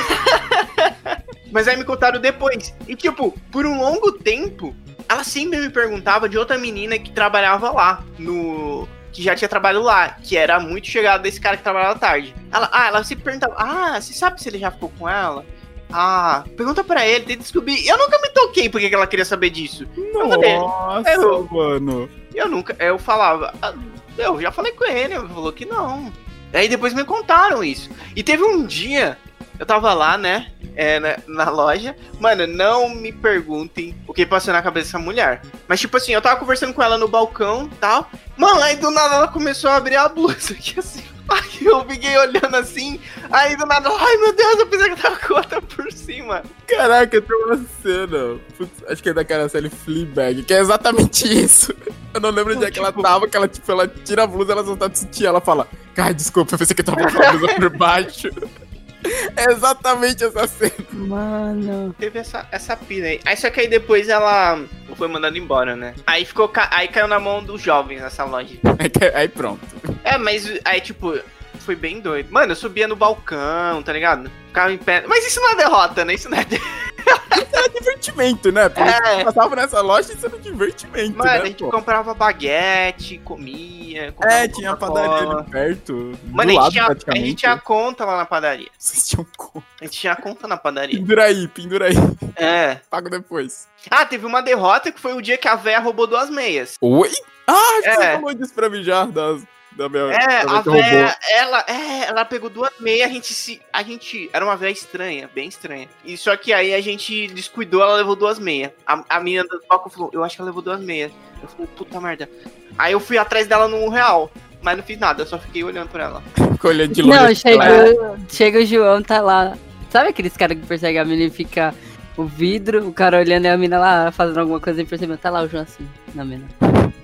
B: Mas aí me contaram depois. E tipo, por um longo tempo, ela sempre me perguntava de outra menina que trabalhava lá. No. Que já tinha trabalho lá, que era muito chegada desse cara que trabalhava tarde. Ela, ah, ela sempre perguntava: Ah, você sabe se ele já ficou com ela? Ah, pergunta pra ele, tenta descobrir. Eu nunca me toquei porque que ela queria saber disso.
A: Nossa,
B: Eu-
A: mano.
B: Eu nunca, eu falava, "Ah, eu já falei com ele, ele falou que não. Aí depois me contaram isso. E teve um dia, eu tava lá, né, é, na, na loja. Mano, não me perguntem o que passou na cabeça dessa mulher. Mas tipo assim, eu tava conversando com ela no balcão e tal. Mano, aí do nada ela começou a abrir a blusa aqui assim. Aí eu fiquei olhando assim, aí do nada, ai meu Deus, eu pensei que tava com outra por cima.
A: Caraca, tem uma cena. Putz, acho que é daquela série Fleabag, que é exatamente isso. Eu não lembro onde é que ela
B: Tipo-
A: tava, que ela, tipo, ela tira a blusa, ela só tá de sutiã, ela fala, ai, desculpa, eu pensei que eu tava com a blusa por baixo. É exatamente essa cena.
C: Mano.
B: Teve essa, essa pira aí. Aí só que aí depois ela foi mandada embora, né? Aí ficou. ca- Aí caiu na mão dos jovens essa loja.
A: Aí, que- aí pronto.
B: É, mas aí, tipo, foi bem doido. Mano, eu subia no balcão, tá ligado? Ficava em pé. Mas isso não é derrota, né? Isso não é. de-
A: Era divertimento, né? Porque
B: É.
A: passava nessa loja isso era divertimento,
B: Mano,
A: né?
B: a gente
A: pô?
B: comprava baguete, comia. comprava
A: É, tinha a padaria ali perto.
B: Mano,
A: do
B: a
A: lado,
B: gente, tinha, a gente tinha conta lá na padaria.
A: Vocês tinham como?
B: A gente tinha conta na padaria.
A: Pendura aí, pendura aí.
B: É.
A: Pago depois.
B: Ah, teve uma derrota que foi o dia que a véia roubou duas meias.
A: Oi? Ah,
B: É.
A: você falou disso pra mim já, das, da minha...
B: É,
A: da
B: a
A: que roubou.
B: véia, ela, é, ela pegou duas meias, a gente se. A gente. Era uma véia estranha, bem estranha. E só que aí a gente descuidou, ela levou duas meias. A, a menina do palco falou, eu acho que ela levou duas meias. Eu falei, puta merda. Aí eu fui atrás dela no real. Mas não fiz nada, eu só fiquei olhando pra ela.
A: Ficou olhando de longe.
C: Não, chega, chega o João, tá lá. Sabe aqueles caras que perseguem a menina e fica o vidro, o cara olhando e a mina lá fazendo alguma coisa e percebendo, tá lá o João assim, na mina.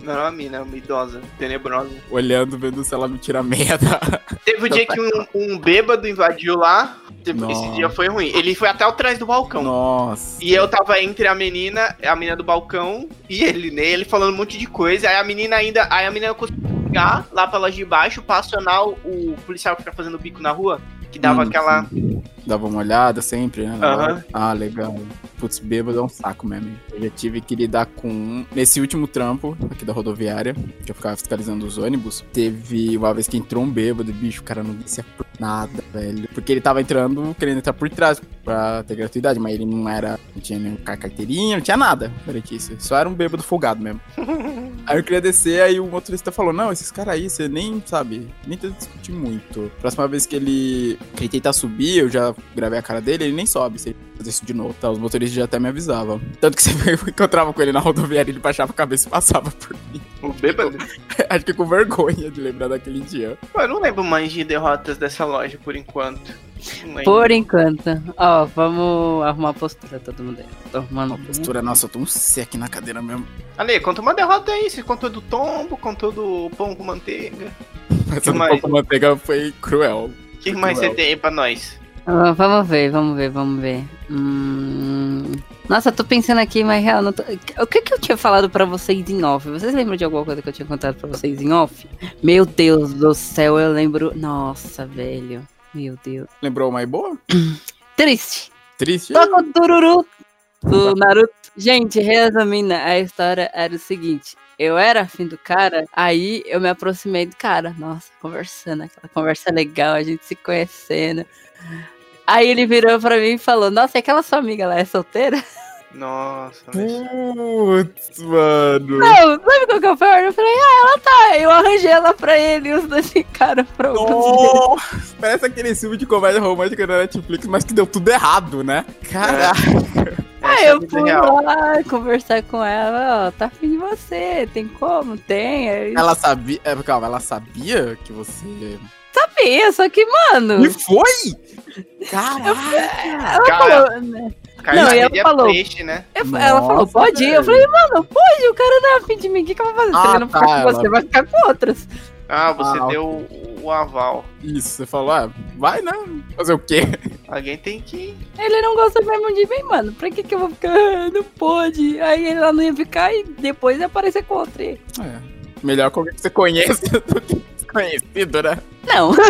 B: Não era uma mina, era uma idosa, tenebrosa.
A: Olhando, vendo se ela me tira a meia da...
B: Teve o dia que um, um bêbado invadiu lá. Teve- Esse dia foi ruim. Ele foi até atrás do balcão.
A: Nossa.
B: E eu tava entre a menina, a menina do balcão e ele, né? Ele falando um monte de coisa. Aí a menina ainda. Aí a menina conseguiu chegar lá pra loja de baixo pra acionar o, o policial que fica fazendo bico na rua. Que dava
A: Hum,
B: aquela.
A: Dava uma olhada sempre, né?
B: Aham.
A: Ah, legal. Putz, bêbado é um saco mesmo. Eu já tive que lidar com. Nesse último trampo aqui da rodoviária, que eu ficava fiscalizando os ônibus, teve uma vez que entrou um bêbado, bicho, o cara não descia por nada, velho. Porque ele tava entrando, querendo entrar por trás pra ter gratuidade, mas ele não era. Não tinha car- carteirinha, não tinha nada. Isso. Só era um bêbado folgado mesmo. Aí eu queria descer, aí o motorista falou: Não, esses caras aí, você nem sabe, nem tenta discutir muito. Próxima vez que ele, que ele tentar subir, eu já gravei a cara dele, ele nem sobe. Se ele fazer isso de novo, tá? Os motoristas já até me avisavam. Tanto que você encontrava com ele na rodoviária, ele baixava a cabeça e passava por mim.
B: O bêbado.
A: Acho que com vergonha de lembrar daquele dia.
B: Pô, eu não lembro mais de derrotas dessa loja por enquanto.
C: Por enquanto. Ó, vamos arrumar a postura, todo mundo. Tô arrumando
A: Uma postura, nossa, eu tô um C aqui na cadeira mesmo.
B: Ale, conta uma derrota aí. Você contou do tombo, contou do pão com manteiga.
A: Essa do
B: mais?
A: pouco manteiga foi cruel.
B: O que mais você tem aí pra nós?
C: Ah, vamos ver, vamos ver, vamos ver. Hum... Nossa, eu tô pensando aqui, mas real, tô... o que que eu tinha falado pra vocês em off? Vocês lembram de alguma coisa que eu tinha contado pra vocês em off? Meu Deus do céu, eu lembro. Nossa, velho. Meu Deus.
A: Lembrou uma boa?
C: Triste.
A: Triste?
C: Toca o tururu do Naruto. Gente, resumindo, a história era o seguinte. Eu era afim do cara, aí eu me aproximei do cara. Nossa, conversando, aquela conversa legal, a gente se conhecendo. Aí ele virou pra mim e falou: Nossa, e aquela sua amiga lá é solteira?
B: Nossa.
A: Putz, mano.
C: Não, sabe qual que eu falei? Eu falei: Ah, ela tá. Eu arranjei ela pra ele e os dois ficaram prontos.
A: Nossa, parece aquele filme de comédia romântica da Netflix, mas que deu tudo errado, né? Caraca.
C: Aí
B: Essa é
C: eu fui
B: real.
C: lá conversar com ela, ó, tá afim de você, tem como? Tem. Aí
A: Ela sabia. é, Calma, ela sabia que você.
C: Sabia, só que, mano.
A: E foi? Caraca!
C: Ela
B: Cara,
C: falou, né?
B: Carne
C: Não, e ela
B: seria
C: falou-
B: peixe, né?
C: Eu- ela falou, pode ir. Eu falei, mano, pode, o cara não é afim de mim, o que, que eu vou fazer? Se
A: Ah,
C: ele não ficar
A: tá,
C: com
A: ela-
C: você, vai ficar com outras.
B: Ah, você
A: Ah,
B: deu o, o aval.
A: Isso, você falou, ah, vai, né? Fazer o quê?
B: Alguém tem que.
C: Ele não gosta mesmo de mim, mano. Pra que que eu vou ficar? Ah, Não pode. Aí ela não ia ficar e depois ia aparecer com outra.
A: É. Melhor com alguém que você conhece do que desconhecido, né?
C: Não.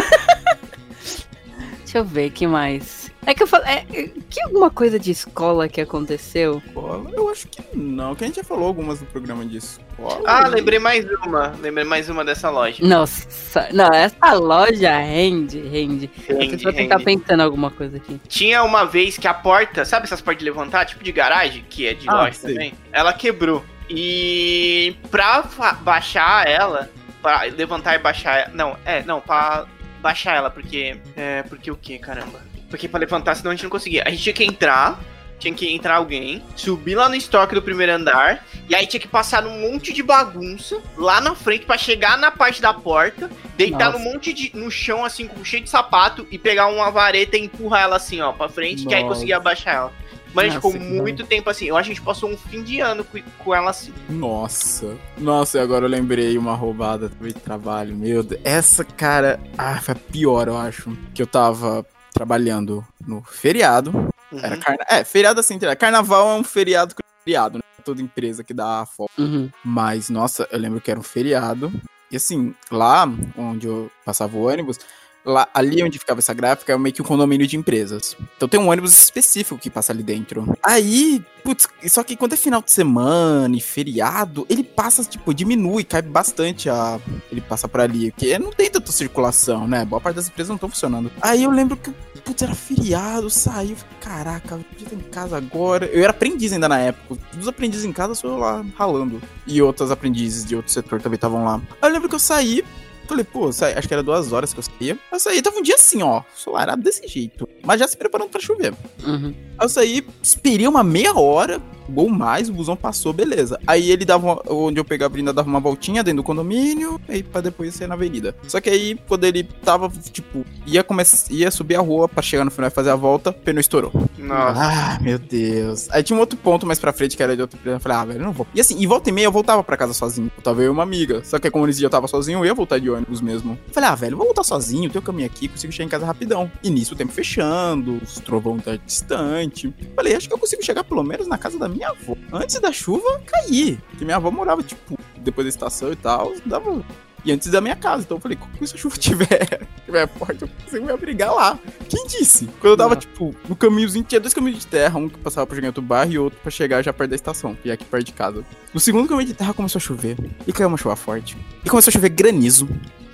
C: Deixa eu ver, que mais? É que eu falei. É, que alguma coisa de escola que aconteceu?
A: Escola, eu acho que não, que a gente já falou algumas no programa de escola.
B: Ah, lembrei mais uma. Lembrei mais uma dessa loja.
C: Nossa, não, essa loja rende, rende. eu
B: Rende,
C: tô tentar pensando alguma coisa aqui.
B: Tinha uma vez que a porta, sabe essas portas de levantar, tipo de garagem, que é de
A: Ah,
B: loja
A: sei.
B: também? Ela quebrou. E pra baixar ela, pra levantar e baixar, não, é, não, pra baixar ela, porque é, porque o que, caramba? Porque pra levantar senão a gente não conseguia. A gente tinha que entrar, tinha que entrar alguém, subir lá no estoque do primeiro andar, e aí tinha que passar num monte de bagunça lá na frente pra chegar na parte da porta, deitar
C: Nossa.
B: num monte de no chão assim com cheio de sapato e pegar uma vareta e empurrar ela assim, ó, pra frente, que aí
A: Nossa.
B: conseguia abaixar ela. Mas a gente
C: Nossa,
B: ficou
C: que
B: muito tempo assim. Eu acho que a gente passou um fim de ano com, com ela assim.
A: Nossa. Nossa, e agora eu lembrei uma roubada também de trabalho. Meu Deus. Essa, cara. Ah, foi a pior, eu acho. Que eu tava trabalhando no feriado.
B: Uhum.
A: Era carna... É, feriado assim. Carnaval é um feriado feriado, né? Toda empresa que dá folga.
C: Uhum.
A: Mas, nossa, eu lembro que era um feriado. E assim, lá onde eu passava o ônibus, lá, ali onde ficava essa gráfica é meio que um condomínio de empresas. Então tem um ônibus específico que passa ali dentro. Aí, putz, só que quando é final de semana e feriado, ele passa, tipo, diminui, cai bastante a. Ele passa por ali. Porque não tem tanta circulação, né? Boa parte das empresas não estão funcionando. Aí eu lembro que, putz, era feriado, eu falei, caraca, eu podia estar em casa agora. Eu era aprendiz ainda na época. Dos aprendizes em casa, eu sou lá ralando. E outras aprendizes de outro setor também estavam lá. Aí eu lembro que eu saí, Falei, pô, saí- acho que era duas horas que eu saía. Eu saí, tava um dia assim, ó, solarado desse jeito. Mas já se preparando pra chover.
C: Uhum.
A: Aí eu saí, esperei uma meia hora, ou mais, o busão passou, beleza. Aí ele dava, uma- onde eu pegava ainda dava uma voltinha dentro do condomínio, aí pra depois sair na avenida. Só que aí, quando ele tava, tipo, ia começar, ia subir a rua pra chegar no final e fazer a volta, o pneu estourou.
B: Nossa.
A: Ah, meu Deus. Aí tinha um outro ponto mais pra frente que era de empresa. Eu falei, ah, velho, eu não vou. E assim, e volta e meia eu voltava pra casa sozinho. Eu tava eu e uma amiga. Só que como dia eu tava sozinho, eu ia voltar de ônibus mesmo. Eu falei, ah, velho, eu vou voltar sozinho, tem o caminho aqui, consigo chegar em casa rapidão. E nisso o tempo fechando, os trovão tá distante. Falei, acho que eu consigo chegar pelo menos na casa da minha avó. Antes da chuva cair. Porque minha avó morava, tipo, depois da estação e tal, dava. E antes da minha casa. Então eu falei, quando se a chuva tiver, tiver forte, eu consigo me abrigar lá. Quem disse? Quando eu tava,
C: Não.
A: tipo, no caminhozinho, tinha dois caminhos de terra, um que passava pra chegar em outro bairro e outro pra chegar já perto da estação, que é aqui perto de casa. No segundo caminho de terra começou a chover. E caiu uma chuva forte. E começou a chover granizo.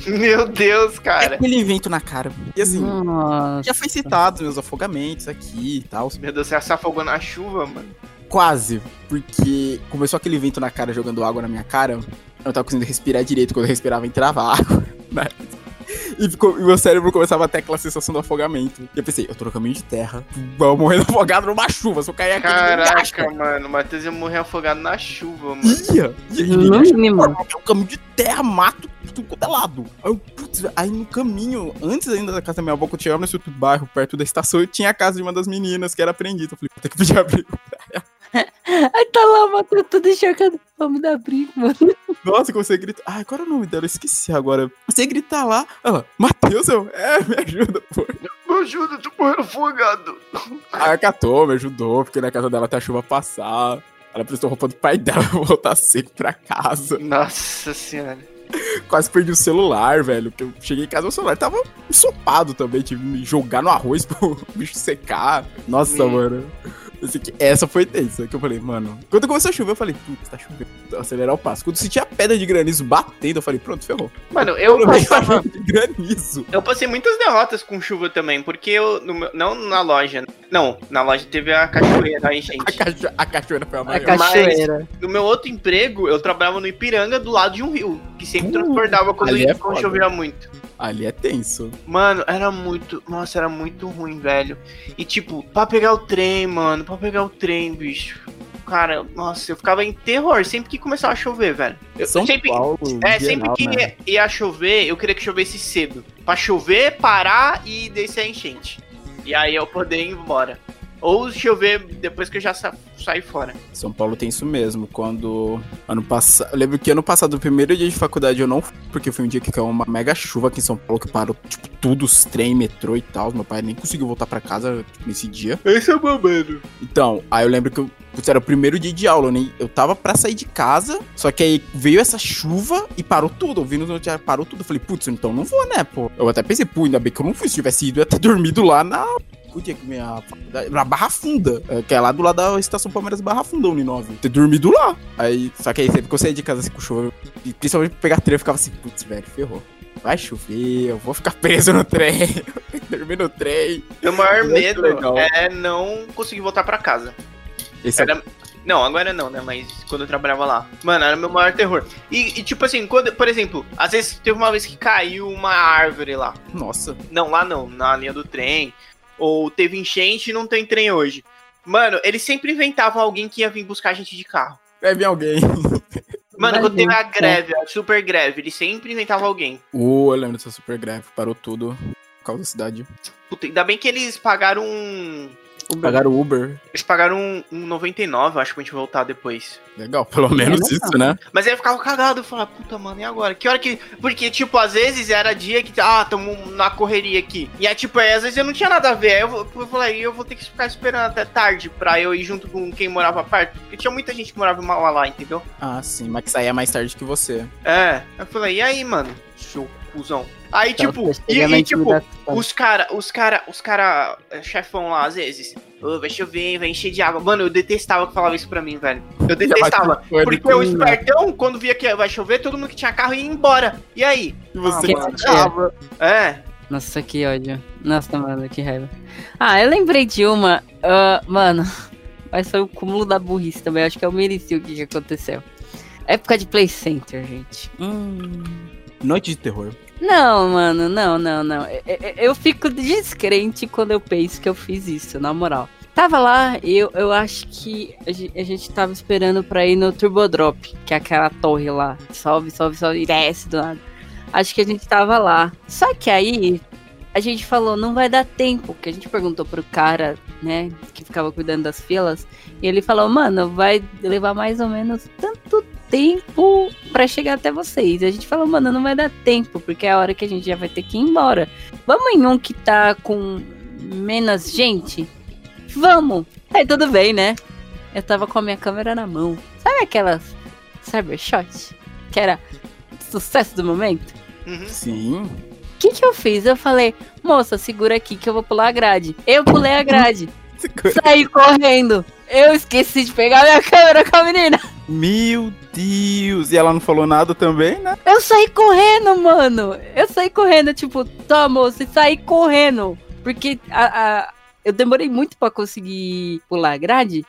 B: Meu Deus, cara.
A: aquele vento na cara. E assim,
C: Nossa.
A: já foi citado meus afogamentos aqui e tal.
B: Meu Deus, você se afogou na chuva, mano.
A: Quase, porque começou aquele vento na cara jogando água na minha cara. Eu não tava conseguindo respirar direito. Quando eu respirava, entrava água. E, ficou, e meu cérebro começava a ter aquela sensação do afogamento. E eu pensei, eu tô no caminho de terra, vou morrendo afogado numa chuva. Se eu cair aqui.
B: Caraca, mano. O Matheus ia morrer afogado na chuva, mano.
A: Ia, ia, ia, ia.
C: mínimo.
A: É um caminho de terra, mato, tudo quanto é lado. Aí, eu, putz, aí no caminho, antes ainda da casa da minha avó, quando eu chegava nesse outro bairro, perto da estação, eu tinha a casa de uma das meninas que era aprendiz. Eu falei, vou ter que pedir abrigo.
C: Aí tá lá, o Matheus todo encharcado. Vamos dar briga, mano.
A: Nossa, eu comecei a gritar. Ai, qual era o nome dela? Eu esqueci agora. Comecei a gritar lá. Ela, Matheus, eu. É, me ajuda, pô.
B: Me ajuda, eu tô morrendo afogado.
A: Aí ela catou, me ajudou, porque na casa dela até a chuva passar. Ela prestou roupa do pai dela pra voltar seco pra casa.
B: Nossa senhora.
A: Quase perdi o celular, velho. Porque eu cheguei em casa, meu celular tava ensopado também. Tive que me jogar no arroz pro bicho secar. Nossa,
B: Hum.
A: mano. Eu essa foi tensa. Que eu falei, mano. Quando começou a chover, eu falei, putz, tá chovendo. Vou acelerar o passo. Quando eu senti a pedra de granizo batendo, eu falei, pronto, ferrou.
B: Mano, eu passava.
A: de granizo.
B: Eu passei muitas derrotas com chuva também, porque eu, no meu- não na loja, né? Não, na loja teve a cachoeira, a
A: A,
B: enchente.
A: cacho- a cachoeira foi a
C: A
A: maior.
C: cachoeira.
B: No meu outro emprego, eu trabalhava no Ipiranga, do lado de um rio, que sempre
A: Uh,
B: transbordava quando,
A: é
B: quando chovia muito.
A: Ali é tenso.
B: Mano, era muito. Nossa, era muito ruim, velho. E tipo, pra pegar o trem, mano, pra pegar o trem, bicho. Cara, nossa, eu ficava em terror sempre que começava a chover, velho. Eu
A: São
B: sempre,
A: Paulo,
B: é,
A: geral,
B: sempre que
A: né?
B: ia, ia chover, eu queria que chovesse cedo. Pra chover, parar e descer a enchente. E aí eu poder ir embora. Ou chover depois que eu já sa saí fora.
A: São Paulo tem isso mesmo. Quando ano passado. Eu lembro que ano passado, o primeiro dia de faculdade, eu não fui, porque foi um dia que caiu uma mega chuva aqui em São Paulo, que parou, tipo, tudo, os trem, metrô e tal. Meu pai nem conseguiu voltar pra casa tipo, nesse dia.
B: Esse é o momento.
A: Então, aí eu lembro que eu. Putz, era o primeiro dia de aula, nem, eu tava pra sair de casa, só que aí veio essa chuva e parou tudo. Eu vi no noticiário, parou tudo. Eu falei, putz, então não vou, né, pô? Eu até pensei, pô, ainda bem que eu não fui. Se tivesse ido, eu ia ter dormido lá na. Podia que minha faculdade. Na Barra Funda, é, que é lá do lado da estação Palmeiras Barra Funda, Uninove. Ter dormido lá. Aí, só que aí sempre que eu saía de casa assim com chuva, e principalmente pra pegar trem, eu ficava assim, putz, velho, ferrou. Vai chover, eu vou ficar preso no trem, eu dormir no trem.
B: Meu maior medo
A: legal.
B: é não conseguir voltar pra casa.
A: Esse é
B: Era... Não, agora não, né? Mas quando eu trabalhava lá. Mano, era meu maior terror. E, e, tipo assim, quando, por exemplo, às vezes teve uma vez que caiu uma árvore lá.
A: Nossa.
B: Não, lá não, na linha do trem. Ou teve enchente e não tem trem hoje. Mano, eles sempre inventavam alguém que ia vir buscar a gente de carro.
A: Vai vir alguém.
B: Mano, quando teve a
C: vir,
B: greve, a super greve, eles sempre inventavam alguém.
A: Uh, eu lembro dessa super greve, parou tudo por causa da cidade.
B: Puta, ainda bem que eles pagaram um.
A: Pagaram Uber.
B: Eles pagaram um, um 99, eu acho, pra gente voltar depois.
A: Legal, pelo menos
C: não.
A: isso, né?
B: Mas aí eu ficava cagado, eu falava, puta, mano, e agora? Que hora que. Porque, tipo, às vezes era dia que, ah, tamo na correria aqui. E aí, tipo, aí, às vezes eu não tinha nada a ver. Aí eu, vou- eu falei, eu vou ter que ficar esperando até tarde pra eu ir junto com quem morava perto. Porque tinha muita gente que morava em Mauá lá, entendeu?
A: Ah, sim, mas que saía mais tarde que você.
B: É. Eu falei, e aí, mano? Show, cuzão. Aí,
C: Então,
B: tipo, e, e, tipo, os cara, os cara, os cara, é, chefão lá, às vezes, "Ô, vai chover, vai encher de água. Mano, eu detestava que falava isso pra mim, velho. Eu detestava. Porque o espertão, quando via que vai chover, todo mundo que tinha carro ia embora. E aí?
A: E você
C: Que
B: mano.
A: tava.
B: É.
C: Nossa, que ódio. Nossa, mano, que raiva. Ah, eu lembrei de uma. ah, mano, mas foi o cúmulo da burrice também. Acho que eu mereci o que, que aconteceu. Época de Play Center, gente. Hum.
A: Noite de terror.
C: Não, mano, não, não, não. Eu, fico descrente quando eu penso que eu fiz isso, na moral. Tava lá, eu, eu acho que a gen- a gente tava esperando pra ir no Turbo Drop, que é aquela torre lá. Sobe, sobe, sobe desce do nada. Acho que a gente tava lá. Só que aí a gente falou, não vai dar tempo. Que a gente perguntou pro cara, né, que ficava cuidando das filas. E ele falou, mano, vai levar mais ou menos tanto tempo pra chegar até vocês. A gente falou, mano, não vai dar tempo, porque é a hora que a gente já vai ter que ir embora. Vamos em um que tá com menos gente? Vamos! Aí tudo bem, né? Eu tava com a minha câmera na mão. Sabe aquelas Cybershot? Que era sucesso do momento?
B: Uhum.
A: Sim.
C: O que que eu fiz? Eu falei, moça, segura aqui que eu vou pular a grade. Eu pulei a grade. Saí correndo. Eu esqueci de pegar minha câmera com a menina.
A: Meu Deus. E ela não falou nada também, né?
C: Eu saí correndo, mano. Eu saí correndo, tipo, moça, e saí correndo. Porque a, a- eu demorei muito pra conseguir pular a grade.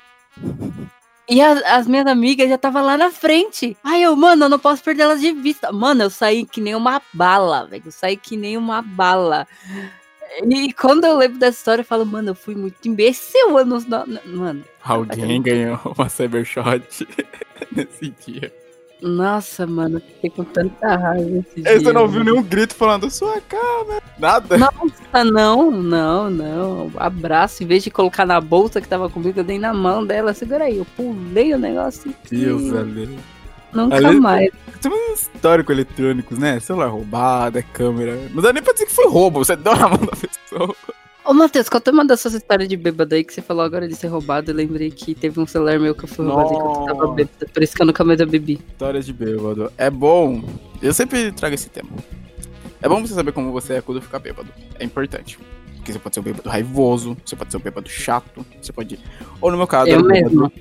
C: E as, as minhas amigas já estavam lá na frente. Ai, eu, mano, eu não posso perder elas de vista. Mano, eu saí que nem uma bala, velho. Eu saí que nem uma bala. E quando eu lembro dessa história, eu falo, mano, eu fui muito imbecil. Não, não- mano,
A: Alguém ganhou uma Cybershot nesse dia.
C: nossa, mano, eu fiquei com tanta raiva esse
A: Aí
C: dia.
A: você não ouviu nenhum grito falando sua câmera. Nada.
C: Nossa, não, não, não. Abraço, em vez de colocar na bolsa que tava comigo, eu dei na mão dela. Segura aí, eu pulei o negócio e
A: Deus, Ale.
C: Nunca mais.
A: Tem um histórico eletrônicos, né? Celular roubado, é câmera. Não dá nem pra dizer que foi roubo, você deu na mão da pessoa.
C: Ô, Matheus, conta uma dessas histórias de bêbado aí que você falou agora de ser roubado. Eu lembrei que teve um celular meu que eu fui roubado enquanto eu tava bêbado. Por isso que eu nunca mais bebi.
A: Histórias de bêbado. É bom. Eu sempre trago esse tema. É bom você saber como você é quando ficar bêbado. É importante. Porque você pode ser um bêbado raivoso, você pode ser um bêbado chato, você pode. Ou no meu caso,
C: Eu
A: era, o bêbado,
C: mesmo.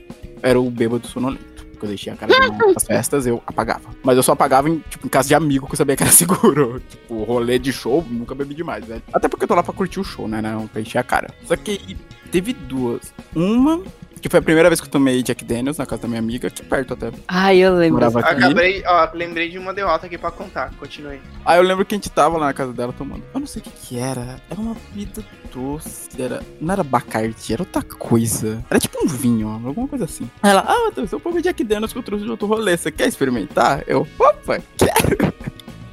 A: era o bêbado sonolento. Porque eu deixei a cara de festas, eu apagava. Mas eu só apagava em, tipo, em casa de amigo que eu sabia que era seguro. Tipo, rolê de show, nunca bebi demais, velho. Até porque foi pra lá pra curtir o show, né? Não, pra encher a cara. Só que teve duas. Uma, que foi a primeira vez que eu tomei Jack Daniels na casa da minha amiga, aqui perto até.
C: Ai, eu lembro.
B: Acabei, ó, lembrei de uma derrota aqui pra contar. Continue.
A: Aí eu lembro que a gente tava lá na casa dela tomando. Eu não sei o que que era. Era uma bebida doce. Era, não era Bacardi, era outra coisa. Era tipo um vinho, alguma coisa assim. Aí ela, ah, Matheus, eu pouco Jack Daniels que eu trouxe de outro rolê. Você quer experimentar? Eu, opa, quero.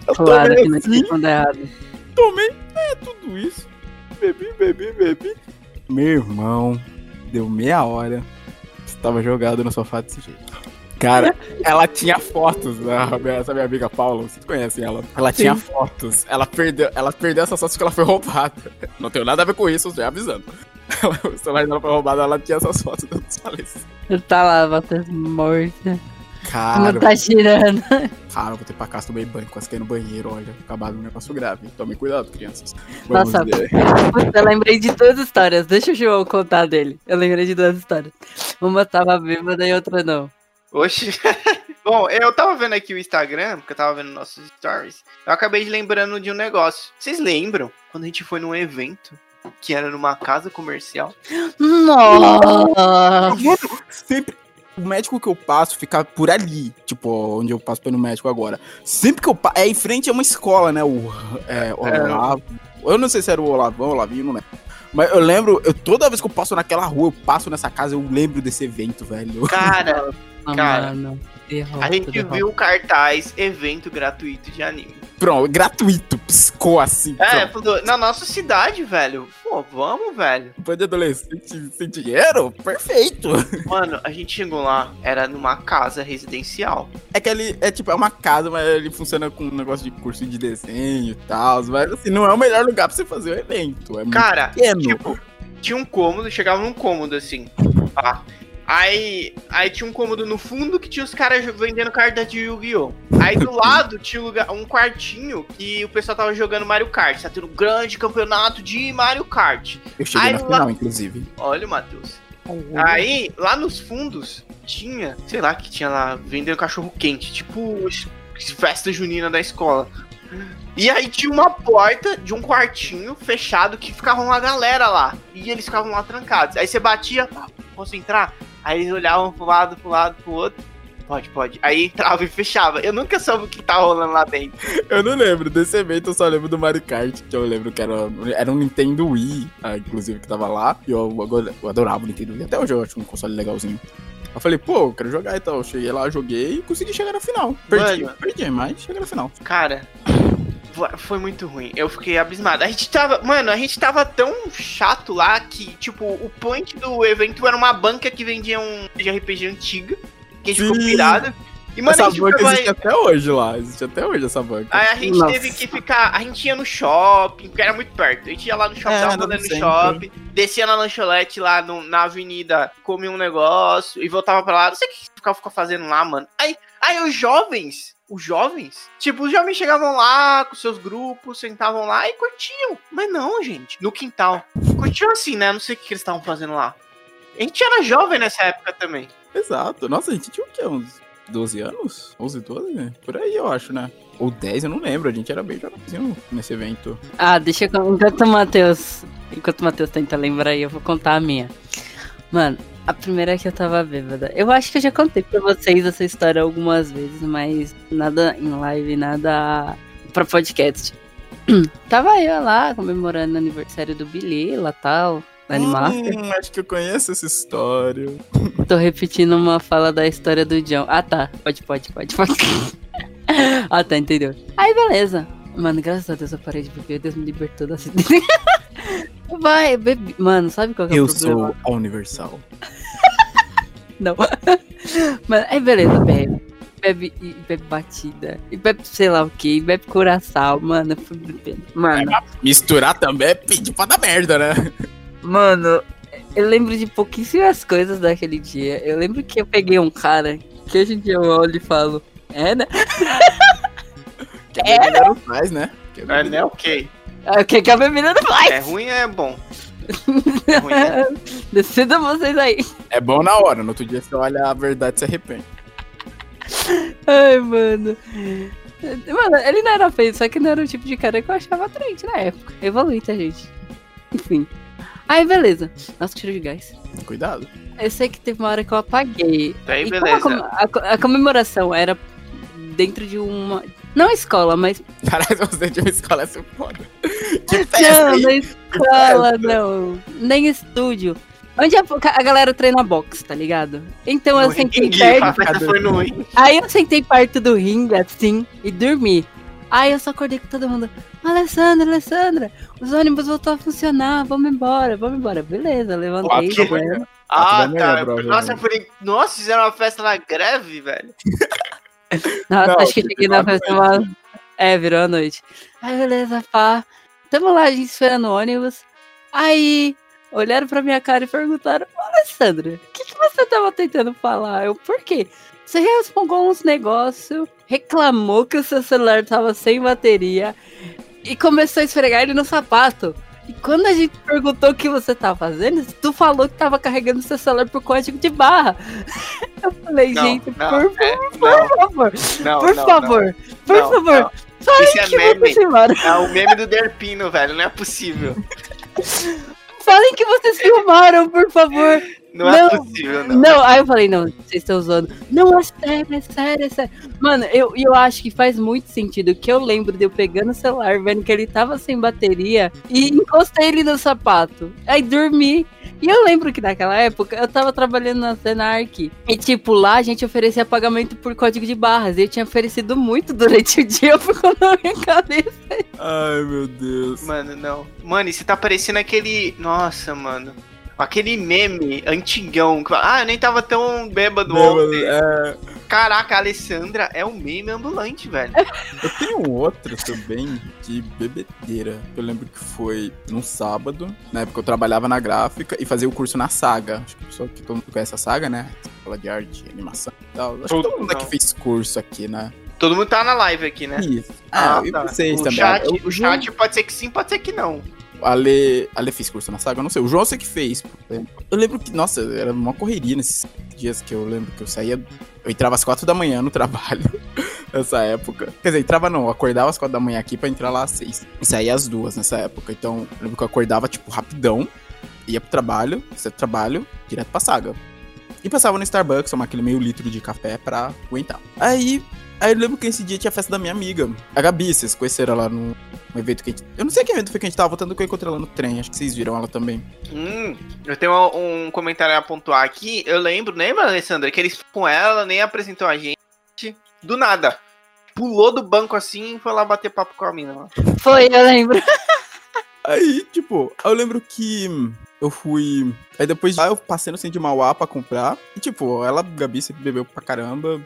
A: Eu
C: Claro
A: tomei
C: que não
A: assim,
C: errado.
A: tomei, é tudo isso. Bebi, bebi, bebi. Meu irmão, deu meia hora. Estava jogado no sofá desse jeito. Cara, ela tinha fotos, né? Essa minha amiga Paula, vocês conhecem ela. Ela tinha fotos. Ela perdeu, ela perdeu essas fotos porque ela foi roubada. Não tenho nada a ver com isso, já avisando. Ela- o celular dela foi roubado, ela tinha essas fotos dos falecidos.
C: Tá lá, Matheus morta.
A: Cara,
C: Não tá girando.
A: cara, eu vou ter pra casa, tomei banho, quase caí no banheiro, olha. Acabado um negócio grave. Tomem cuidado, crianças. Vamos
C: Nossa,
A: ver.
C: Eu lembrei de duas histórias. Deixa o João contar dele. Eu lembrei de duas histórias. Uma tava bêbada e outra não.
B: Oxi. Bom, eu tava vendo aqui o Instagram, porque eu tava vendo nossos stories. Eu acabei de lembrando de um negócio. Vocês lembram quando a gente foi num evento que era numa casa comercial?
C: Nossa!
A: Mano, sempre. O médico que eu passo fica por ali, tipo, onde eu passo pelo médico agora. Sempre que eu passo. É em frente a uma escola, né? O. É, o
B: É.
A: Olavo. Eu não sei se era o Olavão, o Olavinho, não lembro. Mas eu lembro, eu, toda vez que eu passo naquela rua, eu passo nessa casa, eu lembro desse evento, velho.
B: Cara, Cara,
C: mano. Derrota,
B: a gente
C: derrota.
B: viu o cartaz evento gratuito de anime.
A: Pronto, gratuito, piscou assim.
B: É,
A: pronto.
B: falou, na nossa cidade, velho. Pô, vamos, velho.
A: Depois de adolescente sem dinheiro, perfeito.
B: Mano, a gente chegou lá, era numa casa residencial.
A: É que ele é tipo, é uma casa, mas ele funciona com um negócio de curso de desenho e tal. Mas assim, não é o melhor lugar pra você fazer o evento. É
B: Cara, tipo, tinha um cômodo, chegava num cômodo assim. Tá? Aí, aí tinha um cômodo no fundo que tinha os caras vendendo carta de Yu-Gi-Oh! Aí do lado tinha um, lugar- um quartinho que o pessoal tava jogando Mario Kart. Tá tendo um grande campeonato de Mario Kart.
A: Eu cheguei
B: Ai,
A: na
B: lá-
A: final, inclusive.
B: Olha o Matheus. Aí, lá nos fundos, tinha, sei lá, que tinha lá vendendo cachorro quente, tipo es- festa junina da escola. E aí tinha uma porta de um quartinho fechado que ficava uma galera lá. E eles ficavam lá trancados. Aí você batia, "Ah, posso entrar? Aí eles olhavam pro lado, pro lado, pro outro. Pode, pode. Aí entrava e fechava. Eu nunca soube o que tá rolando lá dentro.
A: Eu não lembro desse evento, eu só lembro do Mario Kart, que eu lembro que era, era um Nintendo Wii, ah, inclusive, que tava lá. E eu, eu, adorava o Nintendo Wii. Até hoje eu acho um console legalzinho. Eu falei, pô, eu quero jogar então. Eu cheguei lá, joguei e consegui chegar na final. Perdi,
B: Mano.
A: perdi, mas cheguei na final.
B: Cara, foi muito ruim. Eu fiquei abismado. A gente tava. Mano, a gente tava tão chato lá que, tipo, o point do evento era uma banca que vendia um de RPG antiga. Que a gente ficou
A: Sim.
B: pirado. E, mano, a
A: essa
B: gente
A: banca
B: ficava-
A: existe até hoje lá. Existe até hoje essa banca.
B: Aí a gente
C: Nossa.
B: teve que ficar. A gente ia no shopping, porque era muito perto. A gente ia lá no shopping,
A: É,
B: tava
A: era
B: rodando no
A: sempre.
B: shopping, descia na lanchonete lá no- na avenida, comia um negócio e voltava pra lá. Não sei o que ficava, ficava fazendo lá, mano. Aí, aí os jovens, os jovens, tipo, os jovens chegavam lá com seus grupos, sentavam lá e curtiam. Mas não, gente, no quintal. Curtiam assim, né? Não sei o que eles estavam fazendo lá. A gente era jovem nessa época também.
A: Exato. Nossa, a gente tinha o quê? Uns 12 anos? 11, 12? Por aí, eu acho, né? Ou 10, eu não lembro. A gente era bem jovenzinho nesse evento.
C: Ah, deixa eu. Enquanto o Matheus. Enquanto o Matheus tenta lembrar aí, eu vou contar a minha. Mano, a primeira é que eu tava bêbada. Eu acho que eu já contei pra vocês essa história algumas vezes, mas nada em live, nada pra podcast. tava eu lá comemorando o aniversário do Bilila e tal. Animaster.
A: Hum, acho que eu conheço essa história.
C: Tô repetindo uma fala da história do John. Ah, tá. Pode, pode, pode, pode. ah, tá, entendeu. Aí, beleza. Mano, graças a Deus eu parei de beber. Deus me libertou da acidente. Vai, bebi. Mano, sabe qual que é o
A: Eu
C: problema?
A: sou a Universal.
C: Não. Mano, aí, beleza, bebe. Bebe bebe batida. E bebe sei lá o que. Bebe coração. Mano, eu. Mano,
A: Misturar também é pedir pra dar merda, né?
C: Mano, eu lembro de pouquíssimas coisas daquele dia. Eu lembro que eu peguei um cara que hoje em dia eu olho e falo, é, né?
A: Que a bebida não faz, né? Que
B: É, né? Ok.
C: Ah, O que, que a bebida não faz?
B: É ruim é bom. É ruim, né?
C: Decidam vocês aí.
A: É bom na hora, no outro dia você olha a verdade e se arrepende.
C: Ai, mano. Mano, ele não era feio, só que não era o tipo de cara que eu achava atraente na época. Evolui, tá, gente? Enfim. Aí, beleza. Nossa, que cheiro de gás.
A: Cuidado.
C: Eu sei que teve uma hora que eu apaguei.
B: Aí,
C: E como
B: beleza.
C: a, com- a a comemoração era dentro de uma. Não escola, mas.
A: Parece você de uma escola assim, foda. Que festa,
C: Não, na escola,
A: festa.
C: não. Nem estúdio. Onde a, a galera treina boxe, tá ligado? Então eu
B: No
C: sentei
B: ringue,
C: perto.
B: foi no.
C: Aí eu sentei perto do ringue, assim, e dormi. Aí eu só acordei com todo mundo. Alessandra, Alessandra, os ônibus voltou a funcionar, vamos embora, vamos embora. Beleza, levantei.
B: Ah, tá. Nossa, eu falei, nossa, fizeram uma festa na greve, velho.
C: Nossa,
A: Não,
C: acho que cheguei na festa uma... É, virou a noite. Aí, beleza, pá. Tamo lá, a gente esperando o ônibus. Aí, olharam pra minha cara e perguntaram, "Ô, Alessandra, o que, que você tava tentando falar? Eu, por quê? Você respondeu uns negócios, reclamou que o seu celular tava sem bateria e começou a esfregar ele no sapato. E quando a gente perguntou o que você tava fazendo, tu falou que tava carregando seu celular por código de barra. Eu falei,
B: Não,
C: gente,
B: não,
C: por
B: é, não,
C: por favor. Por favor, por favor,
B: não.
C: fale
B: Isso é
C: que
B: meme.
C: vocês filmaram.
B: É o meme do Derpino, velho, não é possível.
C: Falem que vocês filmaram, por favor.
B: Não, é
C: Não,
B: possível, não.
C: Não, aí eu falei, não, vocês estão usando. Não, é sério, é sério, é sério. Mano, eu, eu acho que faz muito sentido que eu lembro de eu pegando o celular, vendo que ele tava sem bateria e encostei ele no sapato. Aí dormi. E eu lembro que naquela época eu tava trabalhando na Senark. E tipo, lá a gente oferecia pagamento por código de barras. E eu tinha oferecido muito durante o dia, ficou na minha cabeça.
A: Ai, meu Deus.
B: Mano, não. Mano, e você tá parecendo aquele. Nossa, mano. Aquele meme antigão. que fala, Ah, eu nem tava tão bêbado ontem.
A: É,
B: Caraca, a Alessandra é um meme ambulante, velho.
A: eu tenho outro também de bebedeira. Eu lembro que foi num sábado, na época eu trabalhava na gráfica e fazia o curso na Saga. Acho que, pessoal que todo mundo conhece a Saga, né? Escola de arte, animação e tal. Acho que todo mundo aqui fez curso aqui, né?
B: Todo mundo tá na live aqui, né?
A: Isso. Ah, e
B: tá.
A: vocês
B: o
A: também.
B: Chat,
A: Eu-
B: o chat pode ser que sim, pode ser que não.
A: Ale, Ale fez curso na saga, não sei. O João sei que fez. Eu lembro que, nossa, era uma correria nesses dias que eu lembro que eu saía. Eu entrava às quatro da manhã no trabalho. nessa época. Quer dizer, entrava não, acordava às quatro da manhã aqui pra entrar lá às seis. E saía às duas nessa época. Então, eu lembro que eu acordava, tipo, rapidão. Ia pro trabalho, ia trabalho, direto pra saga. E passava no Starbucks, tomar aquele meio litro de café pra aguentar. Aí, aí eu lembro que esse dia tinha a festa da minha amiga, a Gabi, vocês conheceram ela no um evento que a gente. Eu não sei que evento foi que a gente tava voltando que eu encontrei ela no trem, acho que vocês viram ela também.
B: Hum, eu tenho um comentário a pontuar aqui. Eu lembro, lembra, Alessandra, que eles com ela, nem apresentou a gente. Do nada. Pulou do banco assim e foi lá bater papo com a mina. lá.
C: Foi, eu lembro.
A: Aí, tipo, eu lembro que eu fui. Aí depois lá eu passei no centro de Mauá pra comprar. E, tipo, ela, Gabi, sempre bebeu pra caramba.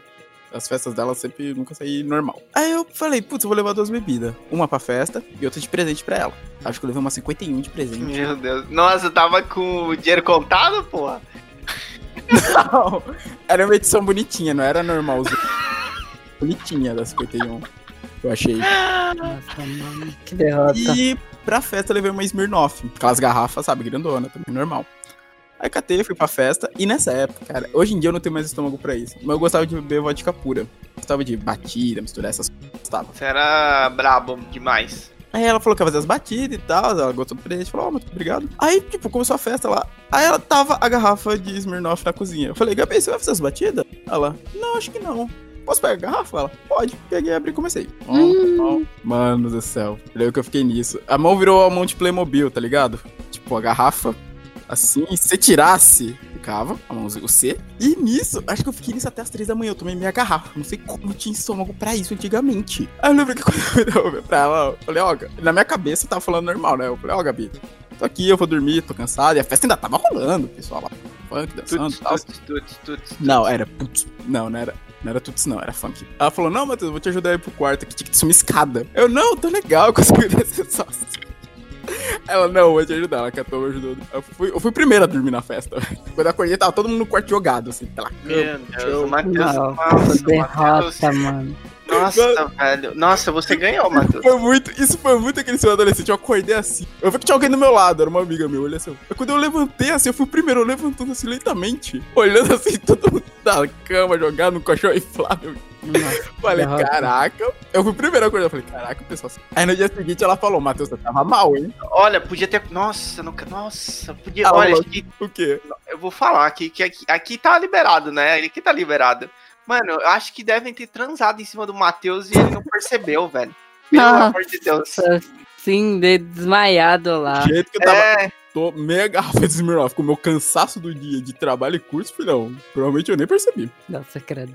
A: As festas dela sempre nunca saí normal. Aí eu falei, putz, eu vou levar duas bebidas. Uma pra festa e outra de presente pra ela. Acho que eu levei uma 51 de presente.
B: Meu Deus. Nossa, eu tava com o dinheiro contado, porra.
A: Não, era uma edição bonitinha, não era normalzinha. bonitinha da 51. Eu achei.
C: Nossa, mano, que derrota.
A: E pra festa eu levei uma Smirnoff. Aquelas garrafas, sabe, grandona, também normal. Aí catei, fui pra festa. E nessa época, cara, hoje em dia eu não tenho mais estômago pra isso. Mas eu gostava de beber vodka pura. Gostava de batida, misturar essas coisas. Gostava.
B: Você era brabo demais.
A: Aí ela falou que ia fazer as batidas e tal. Ela gostou do presente. Falou, ó, muito obrigado. Aí, tipo, começou a festa lá. Aí ela tava a garrafa de Smirnoff na cozinha. Eu falei, Gabi, você vai fazer as batidas? Ela, não, acho que não. Posso pegar a garrafa? Ela, pode. Peguei, abri e comecei. Ó, ó. Mano do céu. Eu lembro que eu fiquei nisso. A mão virou a mão de Playmobil, tá ligado? Tipo, a garrafa, assim, se você tirasse, ficava, a mãozinha, o C. E nisso, acho que eu fiquei nisso até as três da manhã. Eu tomei minha garrafa. Não sei como eu tinha estômago pra isso antigamente. Aí eu lembro que quando eu devolvi pra ela, eu falei, ó, na minha cabeça eu tava falando normal, né? Eu falei, ó, Gabi, tô aqui, eu vou dormir, tô cansado. E a festa ainda tava rolando, o pessoal lá, funk, dançando e tal.
B: tuts, tuts, tuts.
A: Não, era putz. Não, não era. Não era tuts, não, era funk. Ela falou, não, Matheus, eu vou te ajudar aí pro quarto, que tinha que subir escada. Eu, não, tô legal, eu consigo descer só. Ela, não, vou te ajudar, ela catou, me ajudou. Eu fui, eu fui primeiro a dormir na festa. Quando eu acordei, tava todo mundo no quarto jogado, assim, pela cama.
B: Meu Deus, o Matheus.
C: Nossa, derrota, mano.
B: Nossa, velho. Nossa, você ganhou, Matheus.
A: Foi muito, isso foi muito aquele seu adolescente. Eu acordei assim. Eu vi que tinha alguém do meu lado, era uma amiga minha, olha assim. Aí quando eu levantei assim, eu fui o primeiro, levantando assim lentamente, olhando assim, todo mundo na cama, jogado no colchão inflável. Falei,
C: derrota.
A: caraca. Eu fui primeiro a acordar, eu falei, caraca, pessoal. Aí no dia seguinte ela falou, Matheus, você tava mal, hein?
B: Olha, podia ter. Nossa, nunca. Nossa, podia.
A: Ah,
B: olha, que
A: O quê?
B: eu vou falar aqui que aqui, aqui tá liberado, né? Aqui tá liberado. Mano, eu acho que devem ter transado em cima do Matheus e ele não percebeu, velho. Pelo
C: Nossa.
B: amor de Deus.
C: Sim, de- desmaiado lá.
A: Do jeito que eu tava.
B: É,
A: Tô meia garrafa de Smirnoff com o meu cansaço do dia de trabalho e curso, filhão. Provavelmente eu nem percebi.
C: Nossa, credo.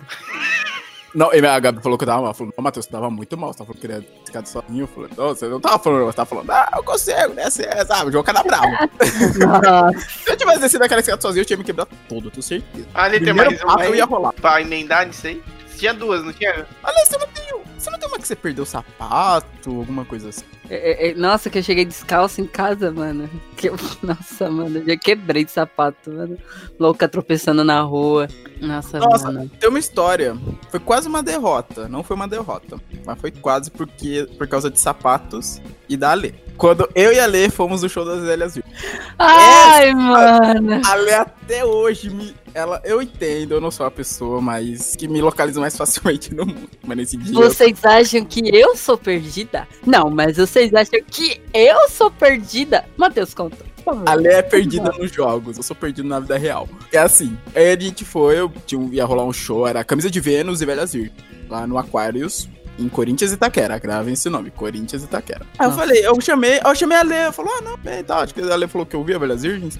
A: Não, e a Gabi falou que eu tava mal. Falou, não, Matheus, você tava muito mal. Você tava falando que queria ficar sozinho. Eu falei, não, você não tava falando, você tava falando, ah, eu consigo, né? Você, sabe, o jogo cada bravo. Se eu tivesse descido aquela escada sozinho, eu tinha me quebrado todo, eu tenho certeza.
B: ali tem
A: Primeiro
B: mais
A: papo eu ia rolar.
B: pra emendar nisso aí. Tinha duas, não tinha?
A: Olha, você não tem, você não tem uma que você perdeu o sapato, alguma coisa assim.
C: É, é, nossa, que eu cheguei descalço em casa, mano. Que eu- nossa, mano, eu já quebrei de sapato, mano. Louca tropeçando na rua. Nossa,
A: Nossa.
C: mano.
A: Tem uma história. Foi quase uma derrota. Não foi uma derrota. Mas foi quase porque por causa de sapatos e da Ale. Quando eu e a Ale fomos no show das Velhas Virgens.
C: Ai, mano.
A: A Ale até hoje me. Ela, eu entendo, eu não sou a pessoa mais que me localiza mais facilmente no mundo. Mas nesse dia.
C: Vocês acham que eu sou perdida? Não, mas vocês acham que eu sou perdida? Matheus, conta. por favor.
A: A Lé é perdida nos jogos, eu sou perdido na vida real. É assim, aí a gente foi, eu tinha, um- ia rolar um show, era Camisa de Vênus e Velhas Virgens, lá no Aquarius, em Corinthians e Itaquera, gravem esse nome, Corinthians e Itaquera. Aí eu
C: Nossa.
A: falei, eu chamei, eu chamei a Lê, eu falou, ah, não, bem, tá, acho que a Lê falou que eu vi a Velhas Virgens.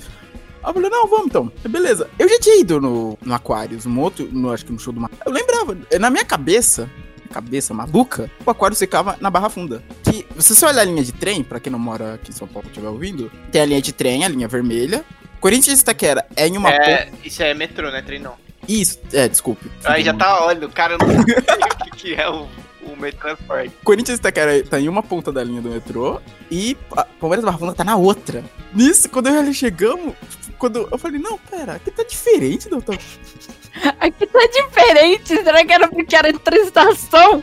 A: Eu falei, não, vamos então. Beleza. Eu já tinha ido no, no Aquarius, um outro, no, acho que no show do Mar. Eu lembrava, na minha cabeça, cabeça maluca, o Aquarius ficava na Barra Funda. Que, se você olhar a linha de trem, pra quem não mora aqui em São Paulo estiver ouvindo, tem a linha de trem, a linha vermelha. Corinthians e Itaquera é em uma ponta.
B: É, isso é metrô, né? Trem não.
A: Isso, é, desculpe.
B: Aí já tá, olha, o cara não sabe o que é o, o metrotransporte.
A: Corinthians e Itaquera tá em uma ponta da linha do metrô e Palmeiras Barra Funda tá na outra. Nisso, quando eu e ele chegamos, tipo, quando eu falei, não, pera, aqui tá diferente do outro.
C: Aqui tá diferente. Será que era porque era entre estação?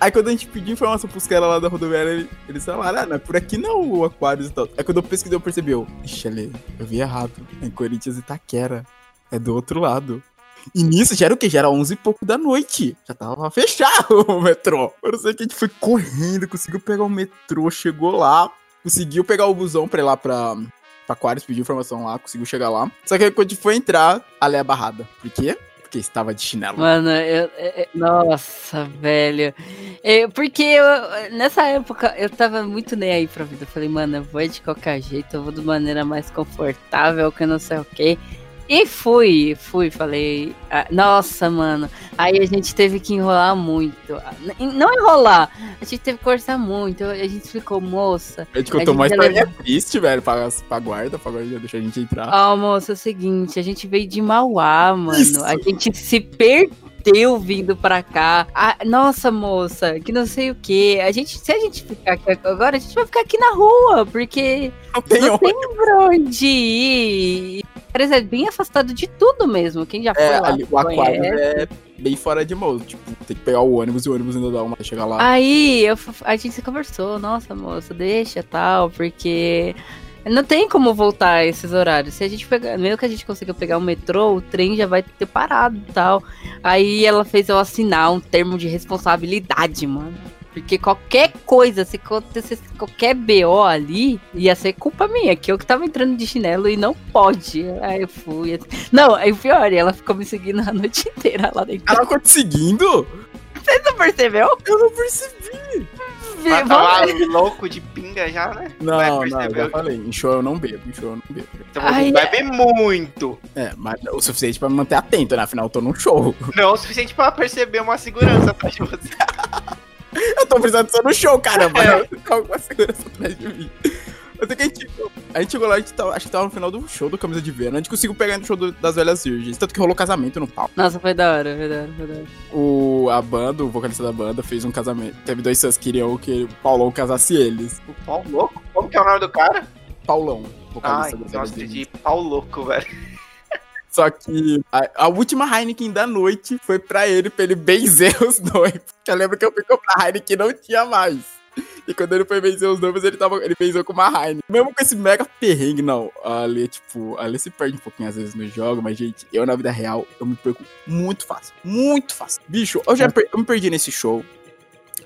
A: Aí quando a gente pediu informação pros caras lá da rodoviária, ele- eles falaram, ah, não, é por aqui não o Aquarius e tal. Aí quando eu pesquisei, eu percebi, eu, ixi, Ale, eu vi errado. É em Corinthians e Itaquera. É do outro lado. E nisso já era o quê? Já era 11 e pouco da noite. Já tava fechado o metrô. Eu não sei que a gente foi correndo, conseguiu pegar o metrô, chegou lá, conseguiu pegar o busão pra ir lá pra, pra Aquarius, pediu informação lá, conseguiu chegar lá. Só que quando a gente foi entrar, a Lé é barrada. Por quê? Porque estava de chinelo.
C: Mano, eu, é- nossa, velho. É, porque eu- nessa época eu tava muito nem aí pra vida. Eu falei, mano, eu vou de qualquer jeito, eu vou de maneira mais confortável, que eu não sei o quê. E fui, fui, falei, ah, nossa, mano. Aí a gente teve que enrolar muito. Não enrolar, a gente teve que conversar muito. A gente explicou, moça,
A: A gente contou
C: gente já
A: história triste, velho, pra, pra guarda, pra guarda deixar a gente entrar.
C: Ó, moça, é o seguinte, a gente veio de Mauá, mano.
A: Isso.
C: A gente se perdeu vindo pra cá. Ah, nossa, moça, que não sei o que. A gente, se a gente ficar aqui agora, a gente vai ficar aqui na rua, porque
A: Não tem
C: não
A: onde.
C: tem pra onde ir. Parece é bem afastado de tudo mesmo. Quem já foi
A: É,
C: lá
A: ali, o aquário é bem fora de mão. Tipo, tem que pegar o ônibus e o ônibus ainda dá uma pra chegar lá.
C: Aí eu, a gente se conversou, nossa moça, deixa tal, porque não tem como voltar esses horários. Se a gente pegar, mesmo que a gente consiga pegar o metrô, o trem já vai ter parado e tal. Aí ela fez eu assinar um termo de responsabilidade, mano. Porque qualquer coisa, se acontecesse qualquer BO ali, ia ser culpa minha, que eu que tava entrando de chinelo e não pode. Aí eu fui. Não, aí o pior, ela ficou me seguindo a noite inteira lá dentro.
A: Ela ficou te seguindo?
C: Você não percebeu?
A: Eu não percebi.
B: Mas tava louco de pinga já, né?
A: Não,
B: Vai,
A: não, eu falei. Em show eu não bebo, em show eu não bebo.
B: Então
C: Ai,
B: bebe muito.
A: É, mas o suficiente pra me manter atento, né? Afinal, eu tô num show.
B: Não o suficiente pra perceber uma segurança atrás de você.
A: Eu tô precisando ser no show, caramba.
B: É.
A: Qual a segurança atrás de mim? Eu sei que a gente, a gente chegou lá, a gente tava, acho que tava no final do show do Camisa de Verão. A gente conseguiu pegar no show do- das Velhas Virgens. Tanto que rolou casamento no palco.
C: Nossa, foi da hora, foi da hora, foi da hora.
A: O, a banda, o vocalista da banda, fez um casamento. Teve dois fãs que queriam que o Paulão casasse eles.
B: O pau louco? Como que é o nome do cara?
A: Paulão,
B: Ai, nossa, de pau louco, velho.
A: Só que a, a última Heineken da noite foi pra ele, pra ele benzer os noivos. Eu lembro que eu fui comprar Heineken não tinha mais. E quando ele foi vencer os novos, ele, tava, ele venceu com uma Heine. Mesmo com esse mega perrengue, não. Ali, tipo, ali se perde um pouquinho às vezes no jogo, mas, gente, eu na vida real, eu me perco muito fácil. Muito fácil. Bicho, eu já per eu me perdi nesse show.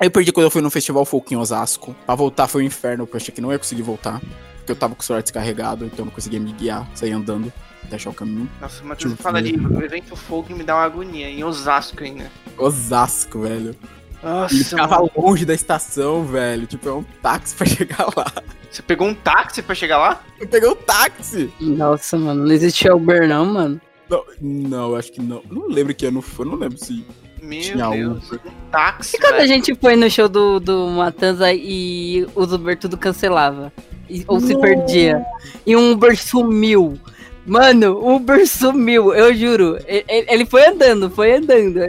A: Aí eu perdi quando eu fui no Festival Folk Osasco. Pra voltar foi um inferno, porque eu achei que não ia conseguir voltar. Porque eu tava com o celular descarregado, então eu não conseguia me guiar, sair andando, achar o caminho.
B: Nossa, mas você fala ali, o evento Folk me dá uma agonia, em Osasco ainda.
A: Osasco, velho.
B: Nossa,
A: Ele ficava
B: mano.
A: longe da estação, velho. Tipo, é um táxi pra chegar lá.
B: Você pegou um táxi pra chegar lá?
A: Eu peguei o táxi.
C: Nossa, mano, não existia Uber não, mano.
A: Não, não, acho que não. Não lembro que ano foi, não lembro se
B: Meu
A: tinha
B: Deus,
A: Uber.
B: um táxi,
C: E quando a gente foi no show do, do Matanza e os Uber tudo cancelava? E- ou se perdia? E um Uber sumiu. Mano, o Uber sumiu, eu juro. Ele foi andando, foi andando.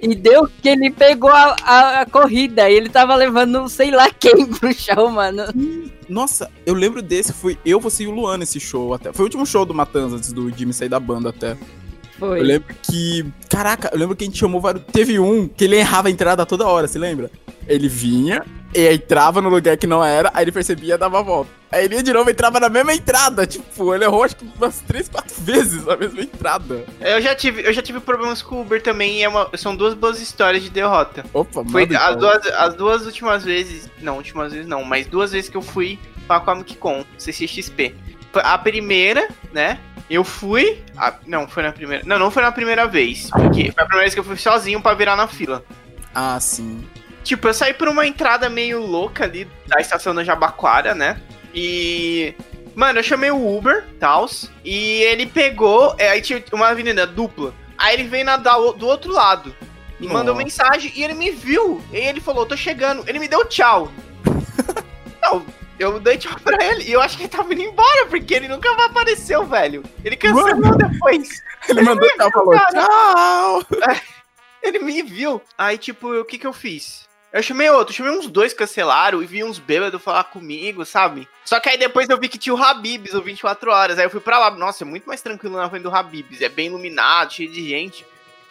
C: E deu que ele pegou a, a- a corrida e ele tava levando sei lá quem pro show, mano.
A: Nossa, eu lembro desse, foi eu, você e o Luan nesse show até. Foi o último show do Matanza antes do Jimmy sair da banda até.
C: Foi.
A: Eu lembro que. Caraca, eu lembro que a gente chamou vários. Teve um que ele errava a entrada toda hora, você lembra? Ele vinha, e entrava no lugar que não era, aí ele percebia e dava a volta. Aí ele ia de novo e entrava na mesma entrada. Tipo, ele errou acho que umas 3, 4 vezes na mesma entrada.
B: Eu já tive, eu já tive problemas com o Uber também e é uma- são duas boas histórias de derrota.
A: Opa,
B: Foi as
A: então.
B: duas, as duas últimas vezes, não, últimas vezes não, mas duas vezes que eu fui pra Comic Con, CCXP. Foi A primeira, né? Eu fui. não, foi na primeira. Não, não foi na primeira vez. Porque foi a primeira vez que eu fui sozinho pra virar na fila.
A: Ah, sim.
B: Tipo, eu saí por uma entrada meio louca ali da estação da Jabaquara, né? E. Mano, eu chamei o Uber, tals, e ele pegou. é, aí tinha uma avenida dupla. Aí ele veio na, da- do outro lado. E mandou
A: Nossa.
B: mensagem e ele me viu. E ele falou, tô chegando. Ele me deu tchau. Não, eu dei tchau pra ele. E eu acho que ele tava indo embora, porque ele nunca mais apareceu, velho. Ele cancelou depois.
A: Ele mandou tchau, falou tchau.
B: Ele me viu. Aí, tipo, o que que eu fiz? Eu chamei outro, chamei uns dois cancelaram e vi uns bêbados falar comigo, sabe? Só que aí depois eu vi que tinha o Habibs, o 24 horas. Aí eu fui pra lá. Nossa, é muito mais tranquilo na frente do Habibs. É bem iluminado, cheio de gente.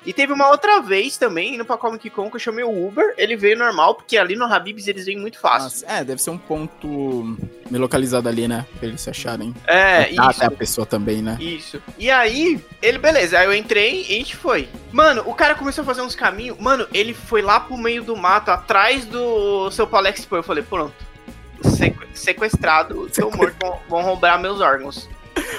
B: E teve uma outra vez também, indo pra Comic Con, que eu chamei o Uber. Ele veio normal, porque ali no Habibs eles vêm muito fácil.
A: Nossa, é, deve ser um ponto meio localizado ali, né? Pra eles se acharem.
B: É,
A: Ah,
B: isso.
A: até a pessoa também, né?
B: Isso. E aí, ele, beleza, aí eu entrei e a gente foi. Mano, o cara começou a fazer uns caminhos. Mano, ele foi lá pro meio do mato, atrás do seu Paulo Expo. Eu falei, pronto. sequ- sequestrado, tô morto, vão, vão roubar meus órgãos.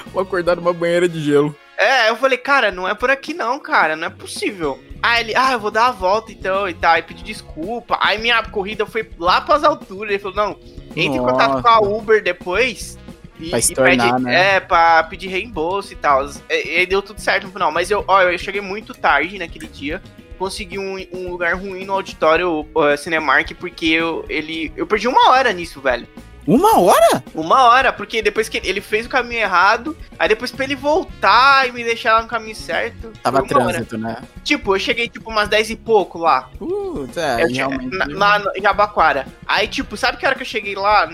A: Vou acordar numa banheira de gelo.
B: É, eu falei, cara, não é por aqui não, cara, não é possível. Aí ele, ah, eu vou dar a volta então e tal, aí pedi desculpa. Aí minha corrida foi lá pras alturas. Ele falou, não, entre em contato com a Uber depois. E,
A: Pra
B: e
A: estornar,
B: pede,
A: né?
B: É, pra pedir reembolso e tal. E, e deu tudo certo no final. Mas eu, ó, eu cheguei muito tarde naquele dia. Consegui um, um lugar ruim no auditório uh, Cinemark, porque eu, ele, eu perdi uma hora nisso, velho.
A: Uma hora?
B: Uma hora, porque depois que ele fez o caminho errado, aí depois pra ele voltar e me deixar lá no caminho certo.
A: Tava
B: uma hora.
A: trânsito, né?
B: Tipo, eu cheguei tipo umas 10 e pouco lá.
A: Putz, é,
B: Eu tinha-
A: realmente.
B: na, lá no- em Jabaquara. Aí, tipo, sabe que hora que eu cheguei lá,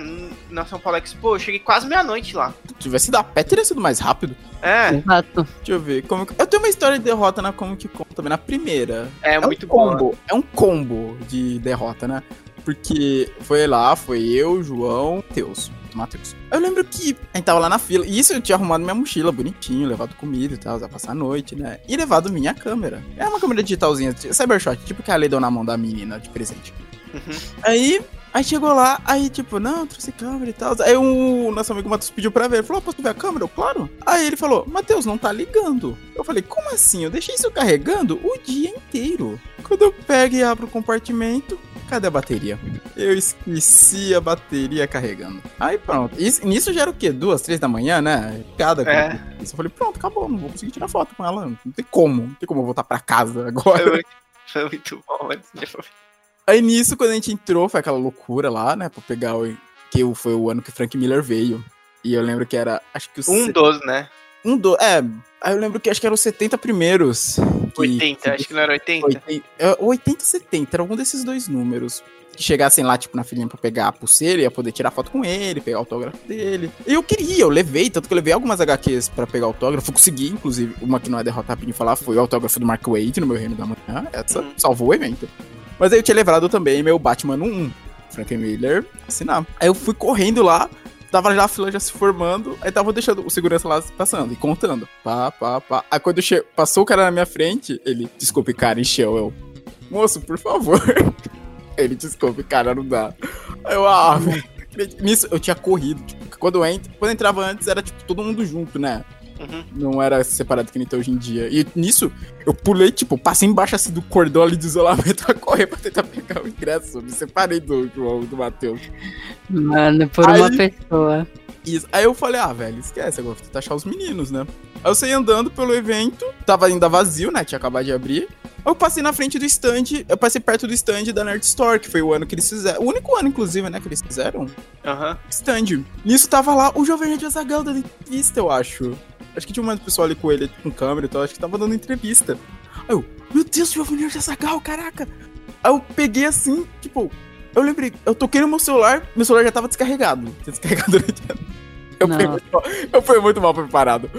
B: na São Paulo Expo? Eu cheguei quase meia-noite lá.
A: Se tivesse a pé, teria sido mais rápido.
B: É,
C: Exato.
A: Deixa eu ver. Como... que- Eu tenho uma história de derrota na Comic Con também, na primeira.
B: é,
A: É
B: muito
A: um
B: bom.
A: combo. É um combo de derrota, né? Porque foi lá, foi eu, João, Matheus. Matheus. Eu lembro que a gente tava lá na fila. E isso eu tinha arrumado minha mochila bonitinho, levado comida e tal, ia passar a noite, né? E levado minha câmera. É uma câmera digitalzinha, Cybershot, tipo que a Lei deu na mão da menina de presente.
B: Uhum.
A: Aí, aí chegou lá, aí tipo, não, trouxe câmera e tal. Aí o nosso amigo Matheus pediu pra ver. Ele falou, posso ver a câmera? Eu, claro. Aí ele falou, Matheus, não tá ligando. Eu falei, como assim? Eu deixei isso carregando o dia inteiro. Quando eu pego e abro o compartimento, cadê a bateria? Eu esqueci a bateria carregando. Aí pronto. Isso, nisso já era o quê? Duas, três da manhã, né? Cada
B: É.
A: Isso eu falei, pronto, acabou, não vou conseguir tirar foto com ela. Não tem como. Não tem como eu voltar pra casa agora.
B: Foi, muito- foi muito bom.
A: Aí nisso, quando a gente entrou, foi aquela loucura lá, né? Pra pegar o. Que foi o ano que o Frank Miller veio. E eu lembro que era. Acho que o.
B: Um
A: se-
B: dos, né?
A: Um do. É. Aí eu lembro que acho que eram os 70 primeiros. que-
B: 80, acho que não era 80.
A: 80, é, 80 ou 70, era algum desses dois números. Que chegassem lá, tipo, na filinha pra pegar a pulseira, ia poder tirar foto com ele, pegar o autógrafo dele. E eu queria, eu levei, tanto que eu levei algumas HQs pra pegar autógrafo, consegui, inclusive, uma que não é derrota rapidinho falar, foi o autógrafo do Mark Wade no meu Reino da Manhã, essa
B: Hum.
A: salvou o evento. Mas aí eu tinha levado também meu Batman 1. Frank Miller assinar. Aí eu fui correndo lá, tava já a fila já se formando, aí tava deixando o segurança lá passando e contando. Pá, pá, pá. Aí quando che... passou o cara na minha frente, ele, desculpe, cara, encheu eu. Moço, por favor. Ele, desculpe, cara, não dá. Aí eu, ah, velho. Nisso eu tinha corrido. Tipo, quando eu entro, quando eu entrava antes, era tipo todo mundo junto, né?
B: Uhum.
A: Não era separado que nem tá hoje em dia. E nisso, eu pulei, tipo, passei embaixo assim do cordão ali de isolamento pra correr pra tentar pegar o ingresso. Me separei do João, do Matheus.
C: Mano, por
A: Aí-
C: uma pessoa.
A: Isso. Aí eu falei, ah, velho, esquece, agora vou tentar achar os meninos, né? Aí eu saí andando pelo evento, tava ainda vazio, né? Tinha acabado de abrir. Aí eu passei na frente do stand, eu passei perto do stand da Nerd Store, que foi o ano que eles fizeram. O único ano, inclusive, né, que eles fizeram.
B: Aham.
A: Stand. Nisso tava lá o Jovem Nerd Azagal dando entrevista, eu acho. Acho que tinha um pessoal ali com ele, com câmera e tal, acho que tava dando entrevista. Aí eu, meu Deus, Jovem Nerd Azagal, caraca! Aí eu peguei assim, tipo, eu lembrei, eu toquei no meu celular, meu celular já tava descarregado. Tinha descarregado. Eu fui, muito eu fui muito mal preparado.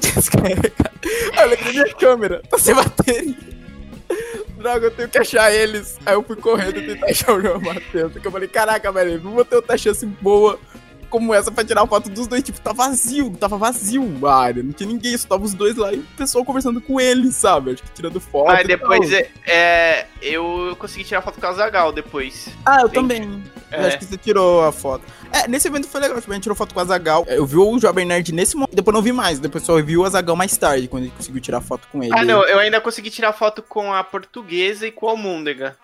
A: Descarregado. Aí eu lembrei minha câmera, tá sem bateria. Droga, eu tenho que achar eles. Aí eu fui correndo tentar achar o João Matheus. Porque eu falei, caraca, velho, não vou ter outra chance boa como essa pra tirar foto dos dois. Tipo, tá vazio, tava vazio a área. Não tinha ninguém, só tava os dois lá e o pessoal conversando com eles, sabe? Acho que tirando foto.
B: Mas depois é, é, eu consegui tirar foto com o Zagal depois.
A: Ah, eu também.
B: É.
A: acho que você tirou a foto. É, nesse evento foi legal, tipo, a gente tirou foto com o Azagal. Eu vi o Jovem Nerd nesse momento, depois não vi mais. Depois só vi o Azagal mais tarde, quando a gente conseguiu tirar foto com ele.
B: Ah, não, eu ainda consegui tirar foto com a portuguesa e com a Almôndega.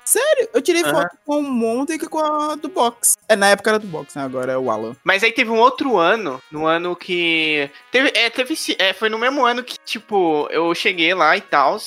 A: Eu tirei
B: Aham.
A: foto com o Monte e com a do Box. É, na época era do Box, né? Agora é o Alan.
B: Mas aí teve um outro ano, no ano que. Teve, é, teve, é, foi no mesmo ano que, tipo, eu cheguei lá e tal.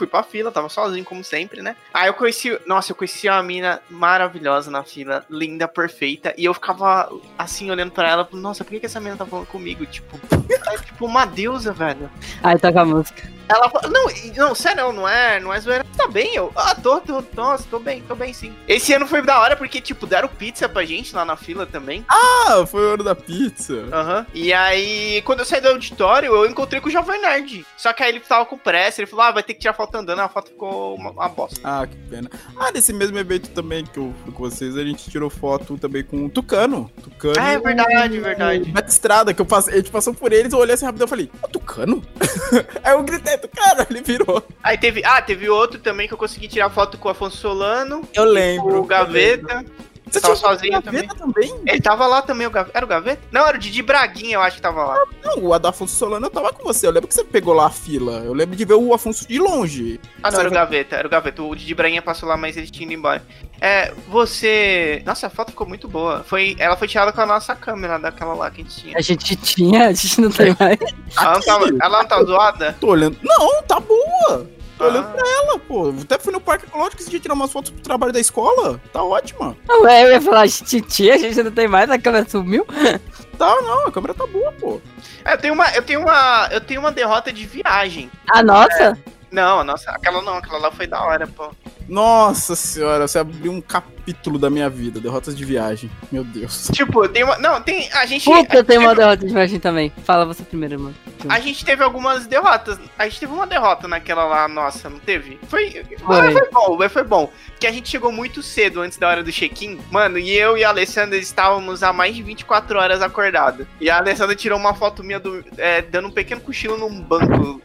B: Fui pra fila, tava sozinho, como sempre, né? Aí eu conheci. Nossa, eu conheci uma mina maravilhosa na fila, linda, perfeita. E eu ficava assim, olhando pra ela, nossa, por que, que essa mina tá falando comigo? Tipo, é tipo uma deusa, velho.
C: Aí toca a música.
B: Ela não, não, sério, não é, não é zoeira. Tá bem, eu, ah, tô, tô, nossa, tô bem, tô bem sim. Esse ano foi da hora porque, tipo, deram pizza pra gente lá na fila também.
A: Ah, foi o ano da pizza.
B: Aham. E aí, quando eu saí do auditório, eu encontrei com o Jovem Nerd. Só que aí ele tava com pressa, ele falou, ah, vai ter que tirar foto andando, a foto ficou uma, uma bosta.
A: Ah, que pena. Ah, nesse mesmo evento também que eu fui com vocês, a gente tirou foto também com o Tucano. Tucano.
B: Ah, é
A: e o-
B: verdade, verdade.
A: o Beto Estrada, que eu passei, a gente passou por eles, eu olhei assim rapidão e falei, ó, Tucano? Aí eu gritei, Tucano, ele virou.
B: Aí teve, ah, teve outro também que eu consegui tirar foto com o Afonso Solano,
A: Eu lembro.
B: o Gaveta.
A: Você
B: tava
A: tinha
B: sozinho
A: Gaveta também?
B: Ele tava lá também, o Gaveta. Era o Gaveta? Não, era o Didi Braguinha, eu acho que tava lá.
A: Não, o Afonso Solano eu tava com você. Eu lembro que você pegou lá a fila. Eu lembro de ver o Afonso de longe.
B: Ah, não,
A: Você
B: era o Gaveta, era o Gaveta. O Didi Braguinha passou lá, mas ele tinha ido embora. É, você. Nossa, a foto ficou muito boa. Foi... Ela foi tirada com a nossa câmera daquela lá que a gente tinha.
C: A gente tinha, a gente não tem mais.
B: Ela não, tava... ela não tá zoada?
A: Tô olhando. Não, tá boa. Tô olhando
B: Ah.
A: pra ela, pô. Até fui no Parque Ecológico esse dia tirar umas fotos pro trabalho da escola. Tá ótima.
C: Ué, eu ia falar, a gente tinha, a gente não tem mais, a câmera sumiu.
A: Tá, não, a câmera tá boa, pô.
B: É, Eu tenho uma, eu tenho uma, eu tenho uma derrota de viagem.
C: A nossa?
B: Não, nossa, aquela não, aquela lá foi da hora, pô.
A: Nossa senhora, você abriu um capítulo da minha vida. Derrotas de viagem. Meu Deus.
B: Tipo, tem uma, não, tem, a gente,
C: Puta, eu tenho uma
B: teve,
C: derrota de imagem também. Fala você primeiro, mano.
B: a gente teve algumas derrotas. A gente teve uma derrota naquela lá, nossa, não teve? Foi,
C: Foi.
B: foi bom, mas foi bom. Que a gente chegou muito cedo antes da hora do check-in. Mano, e eu e a Alessandra estávamos há mais de 24 horas acordados. E a Alessandra tirou uma foto minha do, é, dando um pequeno cochilo num banco.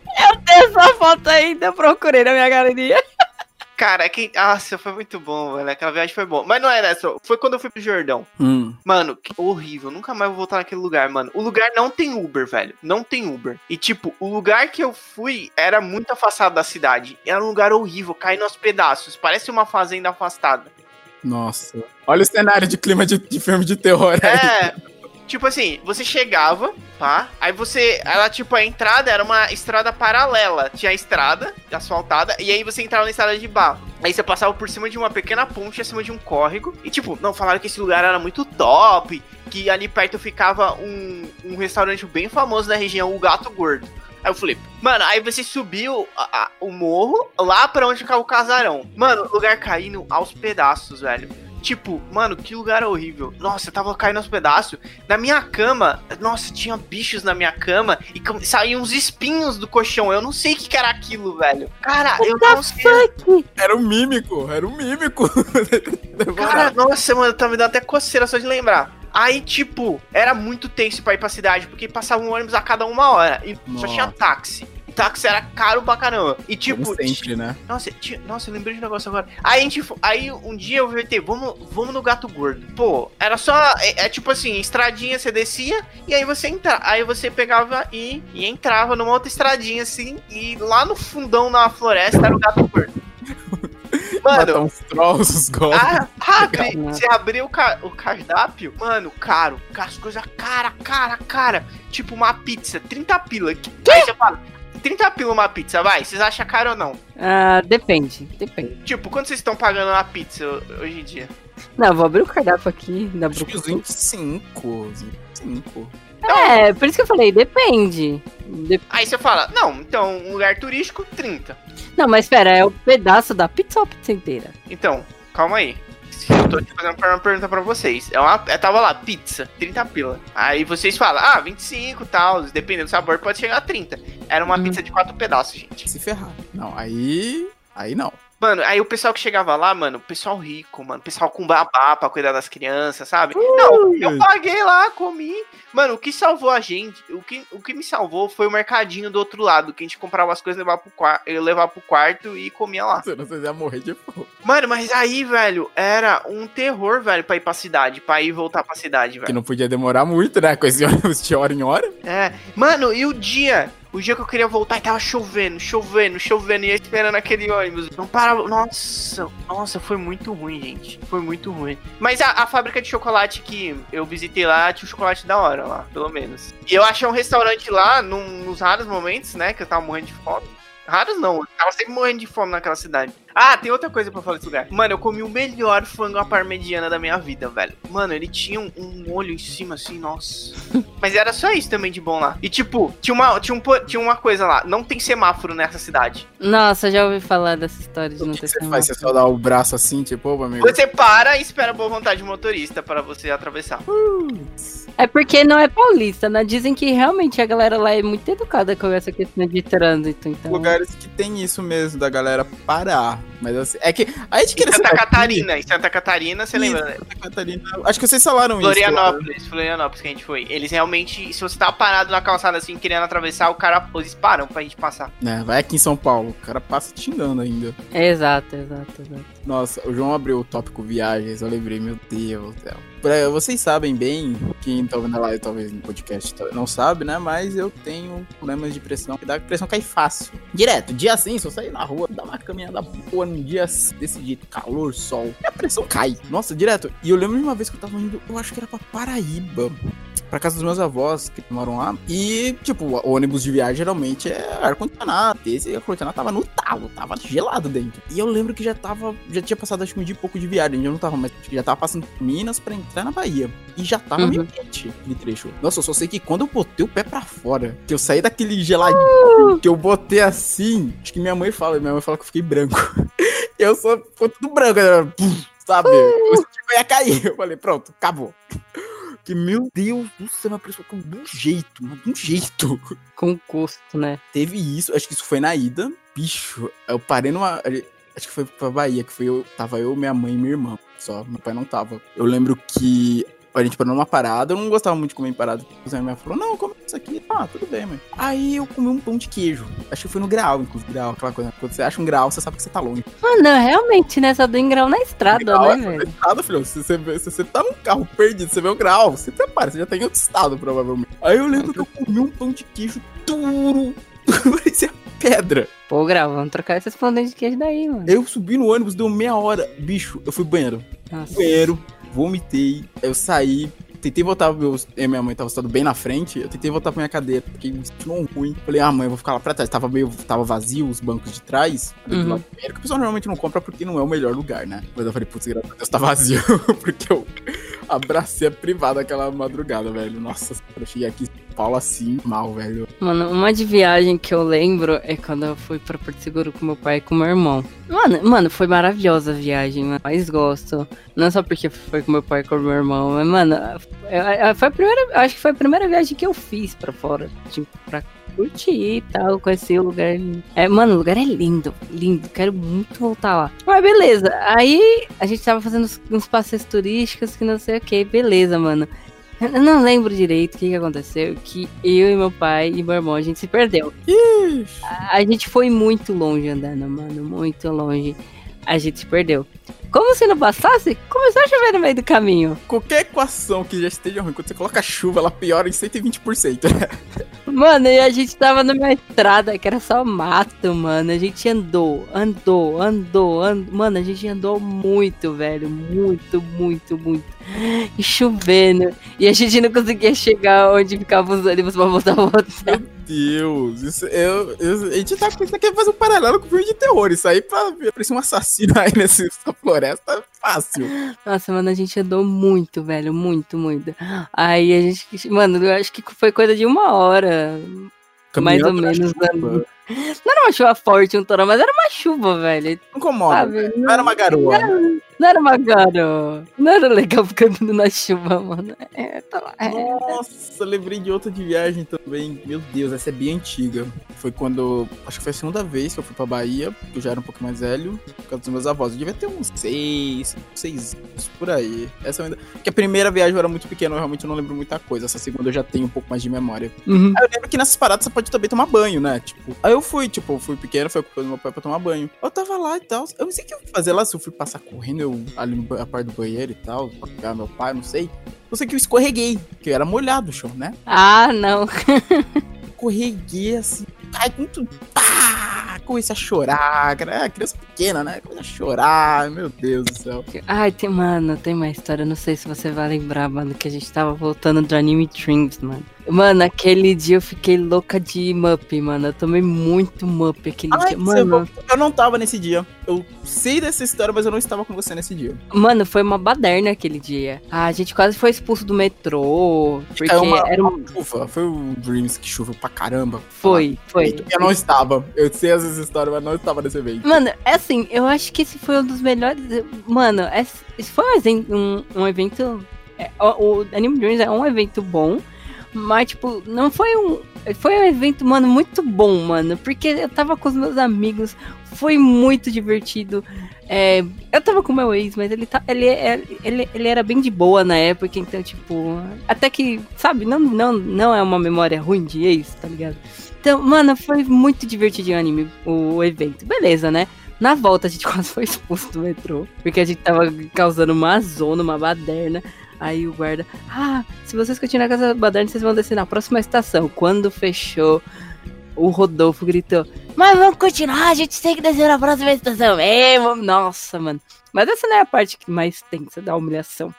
C: Essa foto ainda eu procurei na minha galeria.
B: Cara, é que. Nossa, foi muito bom, velho. Aquela viagem foi boa. Mas não era essa. Foi quando eu fui pro Jordão.
A: Hum.
B: Mano, que horrível. Nunca mais vou voltar naquele lugar, mano. O lugar não tem Uber, velho. Não tem Uber. E, tipo, o lugar que eu fui era muito afastado da cidade. Era um lugar horrível, caindo aos pedaços. Parece uma fazenda afastada.
A: Nossa. Olha o cenário de clima de, de filme de terror aí.
B: É. Tipo assim, você chegava, tá? Aí você. Ela, tipo, a entrada era uma estrada paralela. Tinha a estrada asfaltada, e aí você entrava na estrada de barro. Aí você passava por cima de uma pequena ponte, acima de um córrego. E, tipo, não, falaram que esse lugar era muito top. Que ali perto ficava um, um restaurante bem famoso da região, o Gato Gordo. Aí eu falei, mano, aí você subiu a- a- o morro lá pra onde ficava o casarão. Mano, o lugar caindo aos pedaços, velho. Tipo, mano, que lugar horrível. Nossa, eu tava caindo aos pedaços. Na minha cama, nossa, tinha bichos na minha cama e saíam uns espinhos do colchão. Eu não sei o que, que era aquilo, velho. Cara, eu não sei.
C: Fuck!
A: Era um mímico, era um mímico.
B: Cara, nossa, mano, tá me dando até coceira só de lembrar. Aí, tipo, era muito tenso pra ir pra cidade, porque passava um ônibus a cada uma hora. E só
A: Nossa.
B: tinha táxi. Táxi era caro pra caramba. E tipo,
A: Como sempre, né?
B: Nossa, nossa, eu lembrei de um negócio agora. Aí a gente, aí um dia eu VT, vamos, vamos no gato gordo. Pô, era só, é, é tipo assim, estradinha você descia e aí você entra, aí você pegava e, e entrava numa outra estradinha assim e lá no fundão na floresta era o gato gordo.
A: Matar
B: Mano,
A: uns trolls, uns goblins.
B: ah, você abriu o, ca- o cardápio, mano, caro, as coisas cara, cara, cara. Tipo uma pizza, 30 pila. Aí você fala, 30 pila uma pizza, vai, vocês acham caro ou não?
C: Ah, depende, depende.
B: Tipo, quanto vocês estão pagando uma pizza hoje em dia?
C: Não, vou abrir o cardápio aqui da
A: Acho que uns
C: Brooklyn.
A: 25. 25.
C: É, por isso que eu falei, depende. De-
B: Aí você fala, não, então, um lugar turístico, 30.
C: Não, mas espera, é o pedaço da pizza ou a pizza inteira?
B: Então, calma aí. Eu tô te fazendo uma pergunta pra vocês. É uma, é, tava lá, pizza, 30 pila. Aí vocês falam, ah, 25 e tal, dependendo do sabor, pode chegar a 30. Era uma
C: Uhum.
B: pizza de quatro pedaços, gente.
A: Se ferrar. Não, aí. Aí não.
B: Mano, aí o pessoal que chegava lá, mano, o pessoal rico, mano, pessoal com babá pra cuidar das crianças, sabe?
C: Uh!
B: Não, eu paguei lá, comi. Mano, o que salvou a gente, o que, o que me salvou foi o mercadinho do outro lado, que a gente comprava as coisas, levava pro, quarto, eu levava pro quarto e comia lá.
A: Você não ia morrer de fome.
B: Mano, mas aí, velho, era um terror, velho, pra ir pra cidade, pra ir e voltar pra cidade,
A: Que
B: velho.
A: não podia demorar muito, né? Com esse ônibus de hora em hora.
B: É, mano, e o dia? O dia que eu queria voltar e tava chovendo, chovendo, chovendo, e eu esperando aquele ônibus. Não parava. Nossa, nossa, foi muito ruim, gente. Foi muito ruim. Mas a, a fábrica de chocolate que eu visitei lá tinha um chocolate da hora lá, pelo menos. E eu achei um restaurante lá, num, nos raros momentos, né, que eu tava morrendo de fome. Raros não, eu tava sempre morrendo de fome naquela cidade. Ah, tem outra coisa pra falar desse lugar. Mano, eu comi o melhor frango à parmegiana da minha vida, velho. Mano, ele tinha um, um molho em cima assim, nossa. Mas era só isso também de bom lá. E tipo, tinha uma, tinha, um, tinha uma coisa lá, não tem semáforo nessa cidade.
C: Nossa, já ouvi falar dessa história de
A: O
C: não
A: que,
C: ter
A: que você
C: semáforo.
A: faz? Você só dá o braço assim, tipo, ô, amigo.
B: Você para e espera a boa vontade do motorista para você atravessar.
C: É porque não é paulista, né? Dizem que realmente a galera lá é muito educada com essa questão de trânsito, então...
A: Lugares que tem isso mesmo, da galera parar. Mas assim, é que. A gente
B: Em
A: queria
B: Santa Catarina, em Santa Catarina, você
A: Isso,
B: lembra, né?
A: Santa Catarina. Acho que vocês falaram isso. lá.
B: Florianópolis, Florianópolis que a gente foi. Eles realmente, se você tá parado na calçada assim, querendo atravessar, o cara, eles param pra gente passar.
A: né? Vai aqui em São Paulo, o cara passa te xingando ainda.
C: Exato, exato, exato.
A: Nossa, o João abriu o tópico viagens, eu lembrei, meu Deus do céu. Pra- vocês sabem bem, quem tá ouvindo a live talvez no podcast não sabe, né? Mas eu tenho problemas de pressão, que dá pressão cai fácil. Direto, dia assim, se eu sair na rua, dar uma caminhada boa num dia desse jeito, calor, sol, e a pressão cai. Nossa, direto. E eu lembro de uma vez que eu tava indo, eu acho que era pra Paraíba. Pra casa dos meus avós, que moram lá. E, tipo, o ônibus de viagem geralmente é ar-condicionado. Esse ar-condicionado tava no talo, tava gelado dentro. E eu lembro que já tava. Já tinha passado acho que um dia e pouco de viagem. Eu não tava, mas já tava passando por Minas pra entrar na Bahia. E já tava
C: Uhum.
A: meio quente aquele trecho. Nossa, eu só sei que quando eu botei o pé pra fora, que eu saí daquele geladinho, que eu botei assim, acho que minha mãe fala, minha mãe fala que eu fiquei branco. eu só ficou tudo branco, né? Sabe? Que eu ia cair. Eu falei, pronto, acabou. Que meu Deus do céu, minha pressão ficou de um jeito, mano, de um jeito.
C: Com custo, né?
A: Teve isso, acho que isso foi na ida. Bicho, eu parei numa. Acho que foi pra Bahia, que foi eu. Tava eu, minha mãe e minha irmã. Só, meu pai não tava. Eu lembro que a gente parou numa parada, eu não gostava muito de comer em parada. A minha falou, não, come isso aqui. Ah, tudo bem, mãe. Aí eu comi um pão de queijo. Acho que foi no grau, inclusive. Grau, aquela coisa. Quando você acha um grau, você sabe que você tá longe.
C: Ah, não, realmente, né? Só deu grau na estrada,
A: grau é
C: né,
A: outro
C: velho?
A: estado, filho. Se você, se você tá num carro perdido, você vê o grau, você prepara, você já tá em outro estado, provavelmente. Aí eu lembro que eu comi um pão de queijo duro. Parecia pedra.
C: Pô, grau, vamos trocar esses pão de queijo daí, mano.
A: Eu subi no ônibus, deu meia hora. Bicho, eu fui banheiro.
C: Nossa.
A: Banheiro, vomitei. Eu saí. Tentei voltar, meu, eu e minha mãe tava sentado bem na frente. Eu tentei voltar pra minha cadeira, fiquei me sentindo ruim. Falei, ah, mãe, eu vou ficar lá pra trás. Tava meio. Tava vazio os bancos de trás. do
C: Uhum.
A: lado banheiro, que o pessoal normalmente não compra porque não é o melhor lugar, né? Mas eu falei, putz, graças a Deus tá vazio. porque eu abracei a privada aquela madrugada, velho. Nossa, eu cheguei aqui Paulo assim, mal, velho.
C: Mano, uma de viagem que eu lembro é quando eu fui pra Porto Seguro com meu pai e com meu irmão. Mano, mano, foi maravilhosa a viagem, mano. Gosto. Não só porque foi com meu pai e com meu irmão, mas, mano, é- é- foi a primeira. Acho que foi a primeira viagem que eu fiz pra fora. Tipo, pra curtir e tal, conhecer o lugar. É, mano, o lugar é lindo, lindo. Quero muito voltar lá. Mas beleza. Aí a gente tava fazendo uns passeios turísticos que não sei o que. Beleza, mano. Eu não lembro direito o que, que aconteceu. Que eu e meu pai e meu irmão, a gente se perdeu.
A: Ixi.
C: A gente foi muito longe andando, mano. Muito longe. A gente se perdeu. Como se não bastasse, começou a chover no meio do caminho.
A: Qualquer equação que já esteja ruim, quando você coloca chuva, ela piora em 120%.
C: Mano, e a gente tava numa estrada que era só mato, mano. A gente andou, andou, andou, andou. Mano, a gente andou muito, velho. Muito, muito, muito. E chovendo. E a gente não conseguia chegar onde ficavam os ônibus pra voltar voltar.
A: Meu Deus, isso, eu, eu- a gente tá pensando que ia fazer um paralelo com o filme de terror. Isso aí pra aparecer um assassino aí nessa floresta é fácil.
C: Nossa, mano, a gente andou muito, velho. Muito, muito. Aí a gente. Mano, eu acho que foi coisa de uma hora. Mais ou menos,
A: chuva.
C: Não era uma chuva forte, um torão, mas era uma chuva, velho.
A: Não incomoda.
C: Sabe?
A: Não era uma garoa.
C: Não era uma garoa. Não era legal ficar andando na chuva, mano. É, tá lá. É.
A: Nossa, lembrei de outra de viagem também. Meu Deus, essa é bem antiga. Foi quando. Acho que foi a segunda vez que eu fui pra Bahia. porque Eu já era um pouco mais velho. Por causa dos meus avós. Eu devia ter uns seis, seis anos por aí. Essa ainda. Porque a primeira viagem eu era muito pequeno, eu realmente não lembro muita coisa. Essa segunda eu já tenho um pouco mais de memória.
C: Uhum.
A: Aí eu lembro que nessas paradas você pode também tomar banho, né? Tipo, aí eu fui, tipo, fui pequeno, foi com o meu pai pra tomar banho. Eu tava lá e tal. Eu não sei o que eu fui fazer lá, se eu fui passar correndo eu, ali no ba- a parte do banheiro e tal, pra pegar meu pai, não sei. Eu sei que eu escorreguei, que eu era molhado o chão, né?
C: Ah, não.
A: Escorreguei assim, cai com tudo. Pá! Comecei a chorar, cara, é criança pequena, né? Comecei a chorar, meu Deus do céu.
C: Ai, tem, mano, tem uma história. Não sei se você vai lembrar, mano, que a gente tava voltando do Anime Dreams, mano. Mano, aquele dia eu fiquei louca de Mup, mano. Eu tomei muito Mup aquele
A: Ai,
C: dia. Mano,
A: eu não tava nesse dia. Eu sei dessa história, mas eu não estava com você nesse dia.
C: mano, foi uma baderna aquele dia. Ah, a gente quase foi expulso do metrô. Porque
A: É uma-
C: era um.
A: Chuva, foi o Dreams que choveu pra caramba.
C: Foi, foi.
A: Eu não estava. Eu sei essas histórias, mas não estava nesse evento.
C: Mano, é assim, eu acho que esse foi um dos melhores. Mano, esse esse foi um, um, um evento. é, o, o Anime Dreams é um evento bom, mas, tipo, não foi um. Foi um evento, mano, muito bom, mano. Porque eu tava com os meus amigos, foi muito divertido. É, eu tava com meu ex, mas ele, tá, ele, é- ele, ele era bem de boa na época, então, tipo. Até que, sabe, não, não, não é uma memória ruim de ex, tá ligado? Então, mano, foi muito divertido o anime, o evento. Beleza, né? Na volta a gente quase foi expulso do metrô, porque a gente tava causando uma zona, uma baderna. Aí o guarda, ah, se vocês continuarem com essa baderna, vocês vão descer na próxima estação. Quando fechou, o Rodolfo gritou, mas vamos continuar, a gente tem que descer na próxima estação mesmo. Nossa, mano. Mas essa não é a parte que mais tensa da humilhação.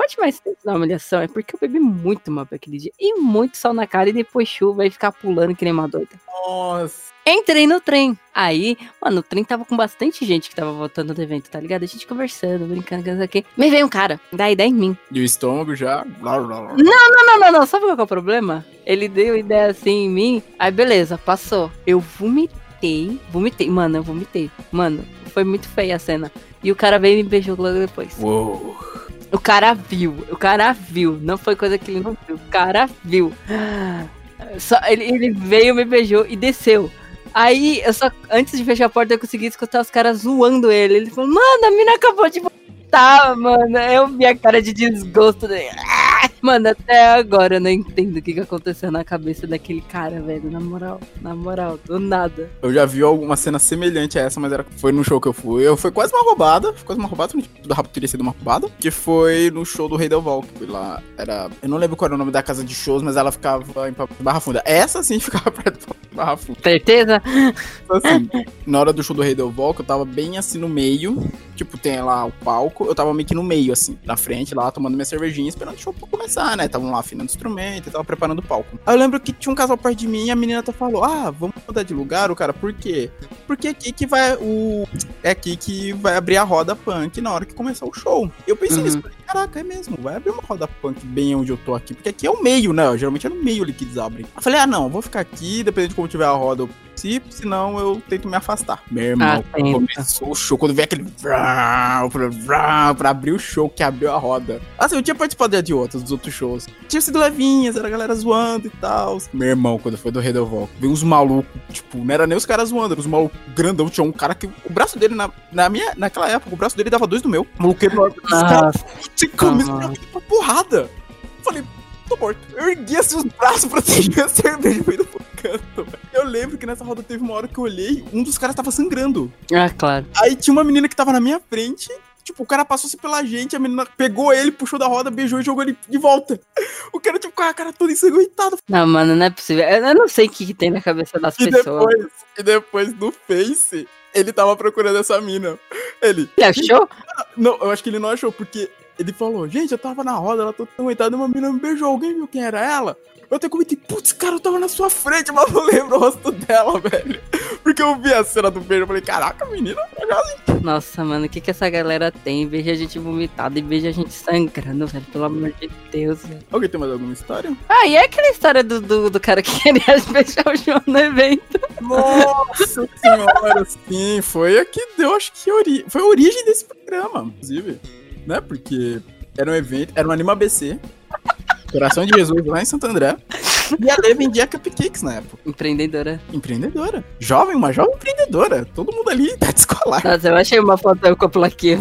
C: Parte mais tensa da humilhação é porque eu bebi muito mal aquele dia. E muito sol na cara e depois chuva e ficar pulando que nem uma doida.
A: Nossa.
C: Entrei no trem. Aí, mano, o trem tava com bastante gente que tava voltando do evento, tá ligado? A gente conversando, brincando, que não sei o quê. Me veio um cara, dá ideia em mim.
A: E o estômago já. blá.
C: Não, não, não, não. Sabe qual que é o problema? Ele deu ideia assim em mim. Aí, beleza, passou. Eu vomitei. Vomitei. Mano, eu vomitei. Mano, foi muito feia a cena. E o cara veio e me beijou logo depois.
A: Uou.
C: O cara viu. O cara viu. Não foi coisa que ele não viu. O cara viu. Só, ele, ele veio, me beijou e desceu. Aí, eu só, antes de fechar a porta, eu consegui escutar os caras zoando ele. Ele falou, mano, a mina acabou de voltar, mano. Eu vi a cara de desgosto dele. Ah! Mano, até agora eu não entendo o que, que aconteceu na cabeça daquele cara, velho. Na moral, na moral, do nada.
A: Eu já vi alguma cena semelhante a essa, mas era, foi no show que eu fui. Eu, foi quase uma roubada. Foi quase uma roubada. Tudo rápido teria sido uma roubada. Que foi no show do Rei Del Val. Que foi lá. Era. Eu não lembro qual era o nome da casa de shows, mas ela ficava em Barra Funda. Essa sim ficava perto de Barra Funda.
C: Certeza?
A: Então, assim, na hora do show do Rei Del que eu tava bem assim no meio. Tipo, tem lá o palco, eu tava meio que no meio, assim, na frente, lá, tomando minha cervejinha, esperando o show começar, né? Estavam lá afinando instrumento e tava preparando o palco. Aí eu lembro que tinha um casal perto de mim e a menina até falou: Ah, vamos mudar de lugar, o cara, por quê? Porque aqui que vai o. É aqui que vai abrir a roda punk na hora que começar o show. Eu pensei
C: Uhum.
A: nisso, falei, caraca, é mesmo, vai abrir uma roda punk bem onde eu tô aqui, porque aqui é o meio, né? Geralmente é no meio ali que eles abrem. Eu falei, ah, não, vou ficar aqui, dependendo de como tiver a roda, eu participo, senão eu tento me afastar. Meu irmão,
C: Ah,
A: começou o show, quando veio aquele vrau, pra, abrir o show, que abriu a roda. Assim, eu tinha participado de outros, dos outros shows. Tinha sido levinhas, era a galera zoando e tal. Meu irmão, quando foi do Redoval, veio uns malucos, tipo, não era nem os caras zoando, era os malucos grandão. Tinha um cara que, o braço dele, na, na minha, naquela época, o braço dele dava dois do meu. Maluco enorme. Os caras
C: Nossa,
A: tinha camisa pra porrada. Eu Falei, tô morto. Eu ergui assim os braços pra seguir a cerveja e pro canto. velho. Eu lembro que nessa roda teve uma hora que eu olhei, um dos caras tava sangrando.
C: ah, claro.
A: Aí tinha uma menina que tava na minha frente. Tipo, o cara passou-se pela gente, a menina pegou ele, puxou da roda, beijou e jogou ele de volta. O cara, tipo, com a cara toda ensanguentada.
C: Não, mano, não é possível. Eu não sei o que, que tem na cabeça das
A: E
C: pessoas.
A: depois, e depois no Face, ele tava procurando essa mina. Ele,
C: Você achou?
A: Não, eu acho que ele não achou, porque ele falou, gente, eu tava na roda, ela toda aguentada, uma menina me beijou, alguém viu quem era ela? Eu até comentei, putz, cara, eu tava na sua frente, mas não lembro o rosto dela, velho. Porque eu vi a cena do beijo, eu falei, caraca, menina.
C: Nossa, mano, o que, que essa galera tem? Veja a gente vomitada e veja a gente sangrando, velho. Pelo amor de Deus, velho.
A: Alguém tem mais alguma história?
C: Ah, e é aquela história do, do, do cara que queria beijar o João no evento.
A: Nossa senhora, sim, foi a que deu, acho que, ori... foi a origem desse programa, inclusive, né, porque era um evento, era um Anima ABC, Coração de Jesus, lá em Santo André, e a Lê vendia cupcakes na época.
C: Empreendedora.
A: Empreendedora. Jovem, uma jovem empreendedora. Todo mundo ali tá descolado.
C: Nossa, eu achei uma foto eu com a plaquinha,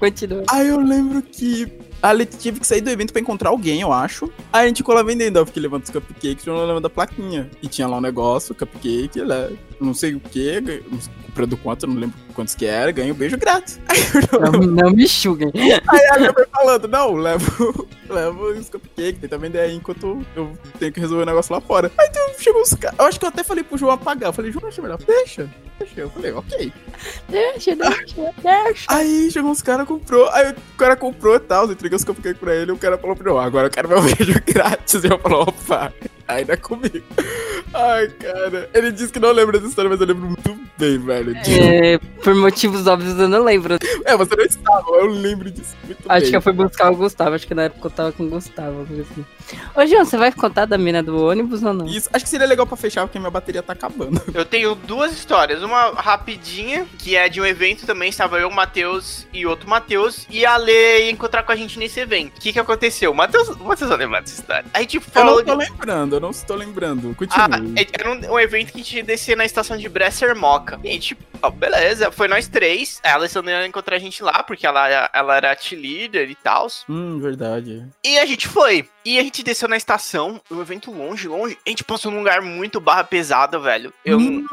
C: Continua.
A: Aí eu lembro que a Leti tive que sair do evento pra encontrar alguém, eu acho. Aí a gente ficou lá vendendo, eu fiquei levando os cupcakes, eu não lembro da plaquinha. E tinha lá um negócio, cupcake, lá, não sei o que, comprando quanto, eu não lembro quantos que era, ganhei um beijo grátis. Aí, eu
C: Não, não me julguem.
A: aí a minha foi falando, não, levo, levo os cupcakes, tenta vender aí enquanto eu tenho que resolver o negócio lá fora. Aí então, chegou os caras, eu acho que eu até falei pro João apagar, eu falei, João, acha melhor, deixa. Deixa, eu falei, ok.
C: Deixa, deixa, deixa.
A: Aí chegou uns caras, comprou. Aí o cara comprou e tal, entreguei os cupcakes pra ele. O cara falou pra mim, agora eu quero meu beijo grátis. E eu falei, opa, ainda é comigo. Ai, cara. Ele disse que não lembra dessa história, mas eu lembro muito bem, velho.
C: É, por motivos óbvios eu não lembro.
A: É, você não estava, eu lembro disso muito
C: Acho
A: bem.
C: que eu fui buscar o Gustavo. Acho que na época eu tava com o Gustavo. Assim. Ô, João, você vai contar da mina do ônibus ou não?
A: Isso, acho que seria legal pra fechar, porque minha bateria tá acabando.
B: Eu tenho duas histórias. Uma rapidinha, que é de um evento também. Estava eu, o Matheus e outro Matheus. E a Lê ia encontrar com a gente nesse evento. O que que aconteceu? O Matheus, Matheus vai lembrar dessa história. A gente
A: Eu
B: falou
A: não
B: de...
A: tô lembrando, eu não estou lembrando.
B: Ah,
A: Continue.
B: era um, um evento que a gente descia na estação de Bresser Moca. E a gente, ó, beleza, foi nós três. A Alessandra ia encontrar a gente lá, porque ela, ela era cheerleader e tal.
A: Hum, verdade.
B: E a gente foi. E a gente desceu na estação, um evento longe, longe. A gente passou num lugar muito barra pesada, velho. Eu,
A: Hum,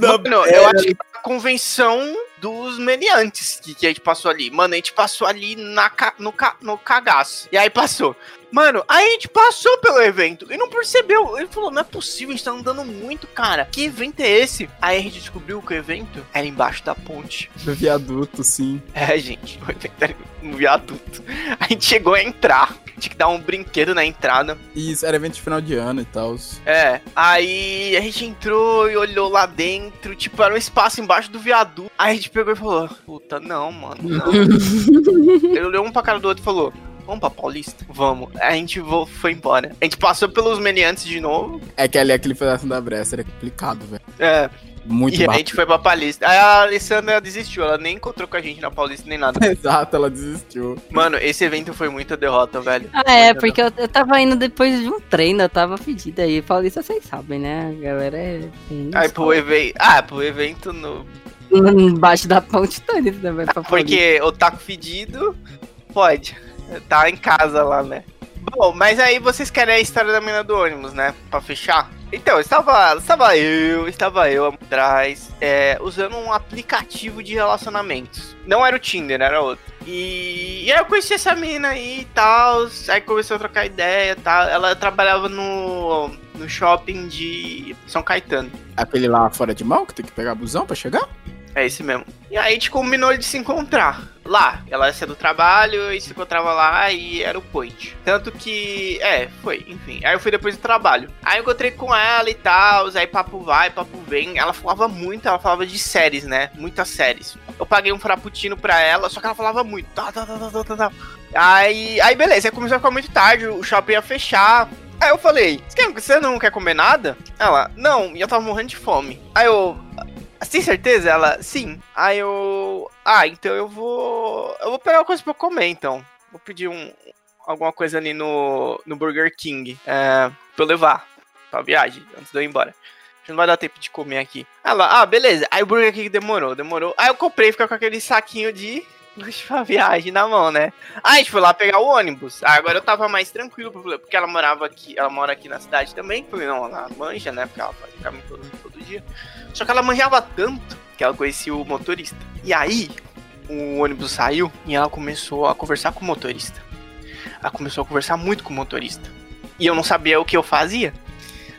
B: Mano, eu acho que foi a convenção dos meliantes que, que a gente passou ali. Mano, a gente passou ali na, ca- no, ca- no cagaço. E aí passou. Mano, aí a gente passou pelo evento e não percebeu. Ele falou, não é possível, a gente tá andando muito, cara. Que evento é esse? Aí a gente descobriu que o evento era embaixo da ponte.
A: do viaduto, sim.
B: É, gente, o evento era no viaduto. A gente chegou a entrar, tinha que dar um brinquedo na entrada.
A: Isso, era evento de final de ano e tal.
B: É, aí a gente entrou e olhou lá dentro, tipo, era um espaço embaixo do viaduto. Aí a gente pegou e falou, puta, não, mano, não. Ele olhou um pra cara do outro e falou, vamos pra Paulista? Vamos. A gente foi embora. A gente passou pelos meliantes de novo.
A: É que ali aquele pedaço da Bressa era complicado, velho.
B: É,
A: Muito
B: e a gente foi pra Paulista. Aí a Alessandra desistiu, ela nem encontrou com a gente na Paulista nem nada.
A: Exato, ela desistiu.
B: Mano, esse evento foi muita derrota, velho.
C: Ah, é, porque eu, eu tava indo depois de um treino, eu tava fedida aí. Paulista, vocês sabem, né? A galera é. tem
B: Aí pro evento. Ah, pro evento no.
C: Embaixo da ponte Tânis, né?
B: Porque o taco fedido pode. Tá em casa lá, né? Bom, mas aí vocês querem a história da menina do ônibus, né? Pra fechar? Então, estava, estava eu, estava eu atrás, é, usando um aplicativo de relacionamentos. Não era o Tinder, era outro. E, e aí eu conheci essa menina aí e tal, aí começou a trocar ideia e tal. Ela trabalhava no, no shopping de São Caetano.
A: Aquele lá fora de mão, que tem que pegar busão pra chegar?
B: É esse mesmo. E aí a gente combinou de se encontrar lá. Ela ia do trabalho e se encontrava lá e era o point. Tanto que, é, foi, enfim. Aí eu fui depois do trabalho. Aí eu encontrei com ela e tal, aí papo vai, papo vem. Ela falava muito, ela falava de séries, né? Muitas séries. Eu paguei um frappuccino pra ela, só que ela falava muito. Tá, tá, tá, tá, tá, tá. Aí, aí beleza, aí começou a ficar muito tarde, o shopping ia fechar. Aí eu falei, você não quer comer nada? Ela, não, e eu tava morrendo de fome. Aí eu, tem certeza? Ela, sim. Aí eu, ah, então eu vou, eu vou pegar uma coisa pra comer, então. Vou pedir um, alguma coisa ali no, no Burger King, é, pra eu levar pra viagem, antes de eu ir embora. Não vai dar tempo de comer aqui. Ela, ah, beleza. Aí o Burger King demorou, demorou. Aí eu comprei, fica com aquele saquinho de pra viagem na mão, né? Aí a gente foi lá pegar o ônibus. Aí agora eu tava mais tranquilo, porque ela morava aqui, ela mora aqui na cidade também. Falei, não, ela manja, né? Porque ela faz caminho todo, todo dia. Só que ela manjava tanto que ela conhecia o motorista. E aí, o ônibus saiu e ela começou a conversar com o motorista. Ela começou a conversar muito com o motorista. E eu não sabia o que eu fazia.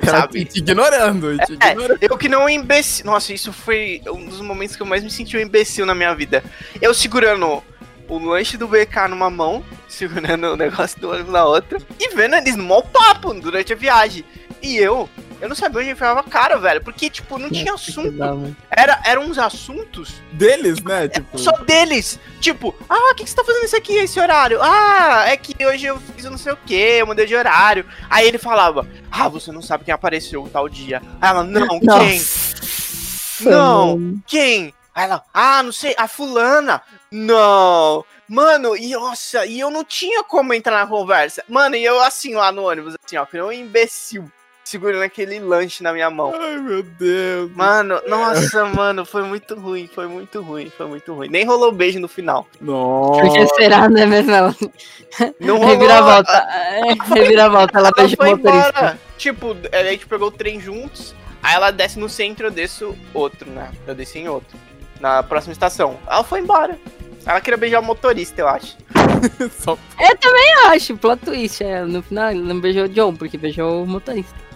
B: Sabe?
A: Te ignorando, te
B: é, ignorando. eu que não um imbecil. Nossa, isso foi um dos momentos que eu mais me senti um imbecil na minha vida. Eu segurando o lanche do BK numa mão, segurando o negócio do ônibus na outra, e vendo eles no mau papo durante a viagem. E eu eu não sabia onde enfiava a cara, velho. Porque, tipo, não tinha assunto. Era, eram uns assuntos.
A: Deles, né? Tipo...
B: Só deles. Tipo, ah, o que, que você tá fazendo isso aqui, esse horário? Ah, é que hoje eu fiz não sei o que, eu mudei de horário. Aí ele falava, ah, você não sabe quem apareceu tal dia. Aí ela, não, Nossa. quem? Não, quem? Aí ela, ah, não sei, a fulana. Não. Mano, e nossa, e eu não tinha como entrar na conversa. Mano, e eu assim lá no ônibus, assim, ó, que um imbecil segurando aquele lanche na minha mão.
A: Ai, meu Deus.
B: Mano, nossa, mano, foi muito ruim, foi muito ruim, foi muito ruim. Nem rolou beijo no final.
A: Nossa.
C: Porque será, né, mesmo?
B: Não rolou.
C: Reviravolta. É, reviravolta, ela, ela beijou o motorista. Embora.
B: Tipo, a gente pegou o trem juntos, aí ela desce no centro, eu desço outro, né? Eu desci em outro. Na próxima estação. Ela foi embora. Ela queria beijar o motorista, eu acho.
C: Só... Eu também acho, plot twist. É, no final, ela não beijou o John, porque beijou o motorista.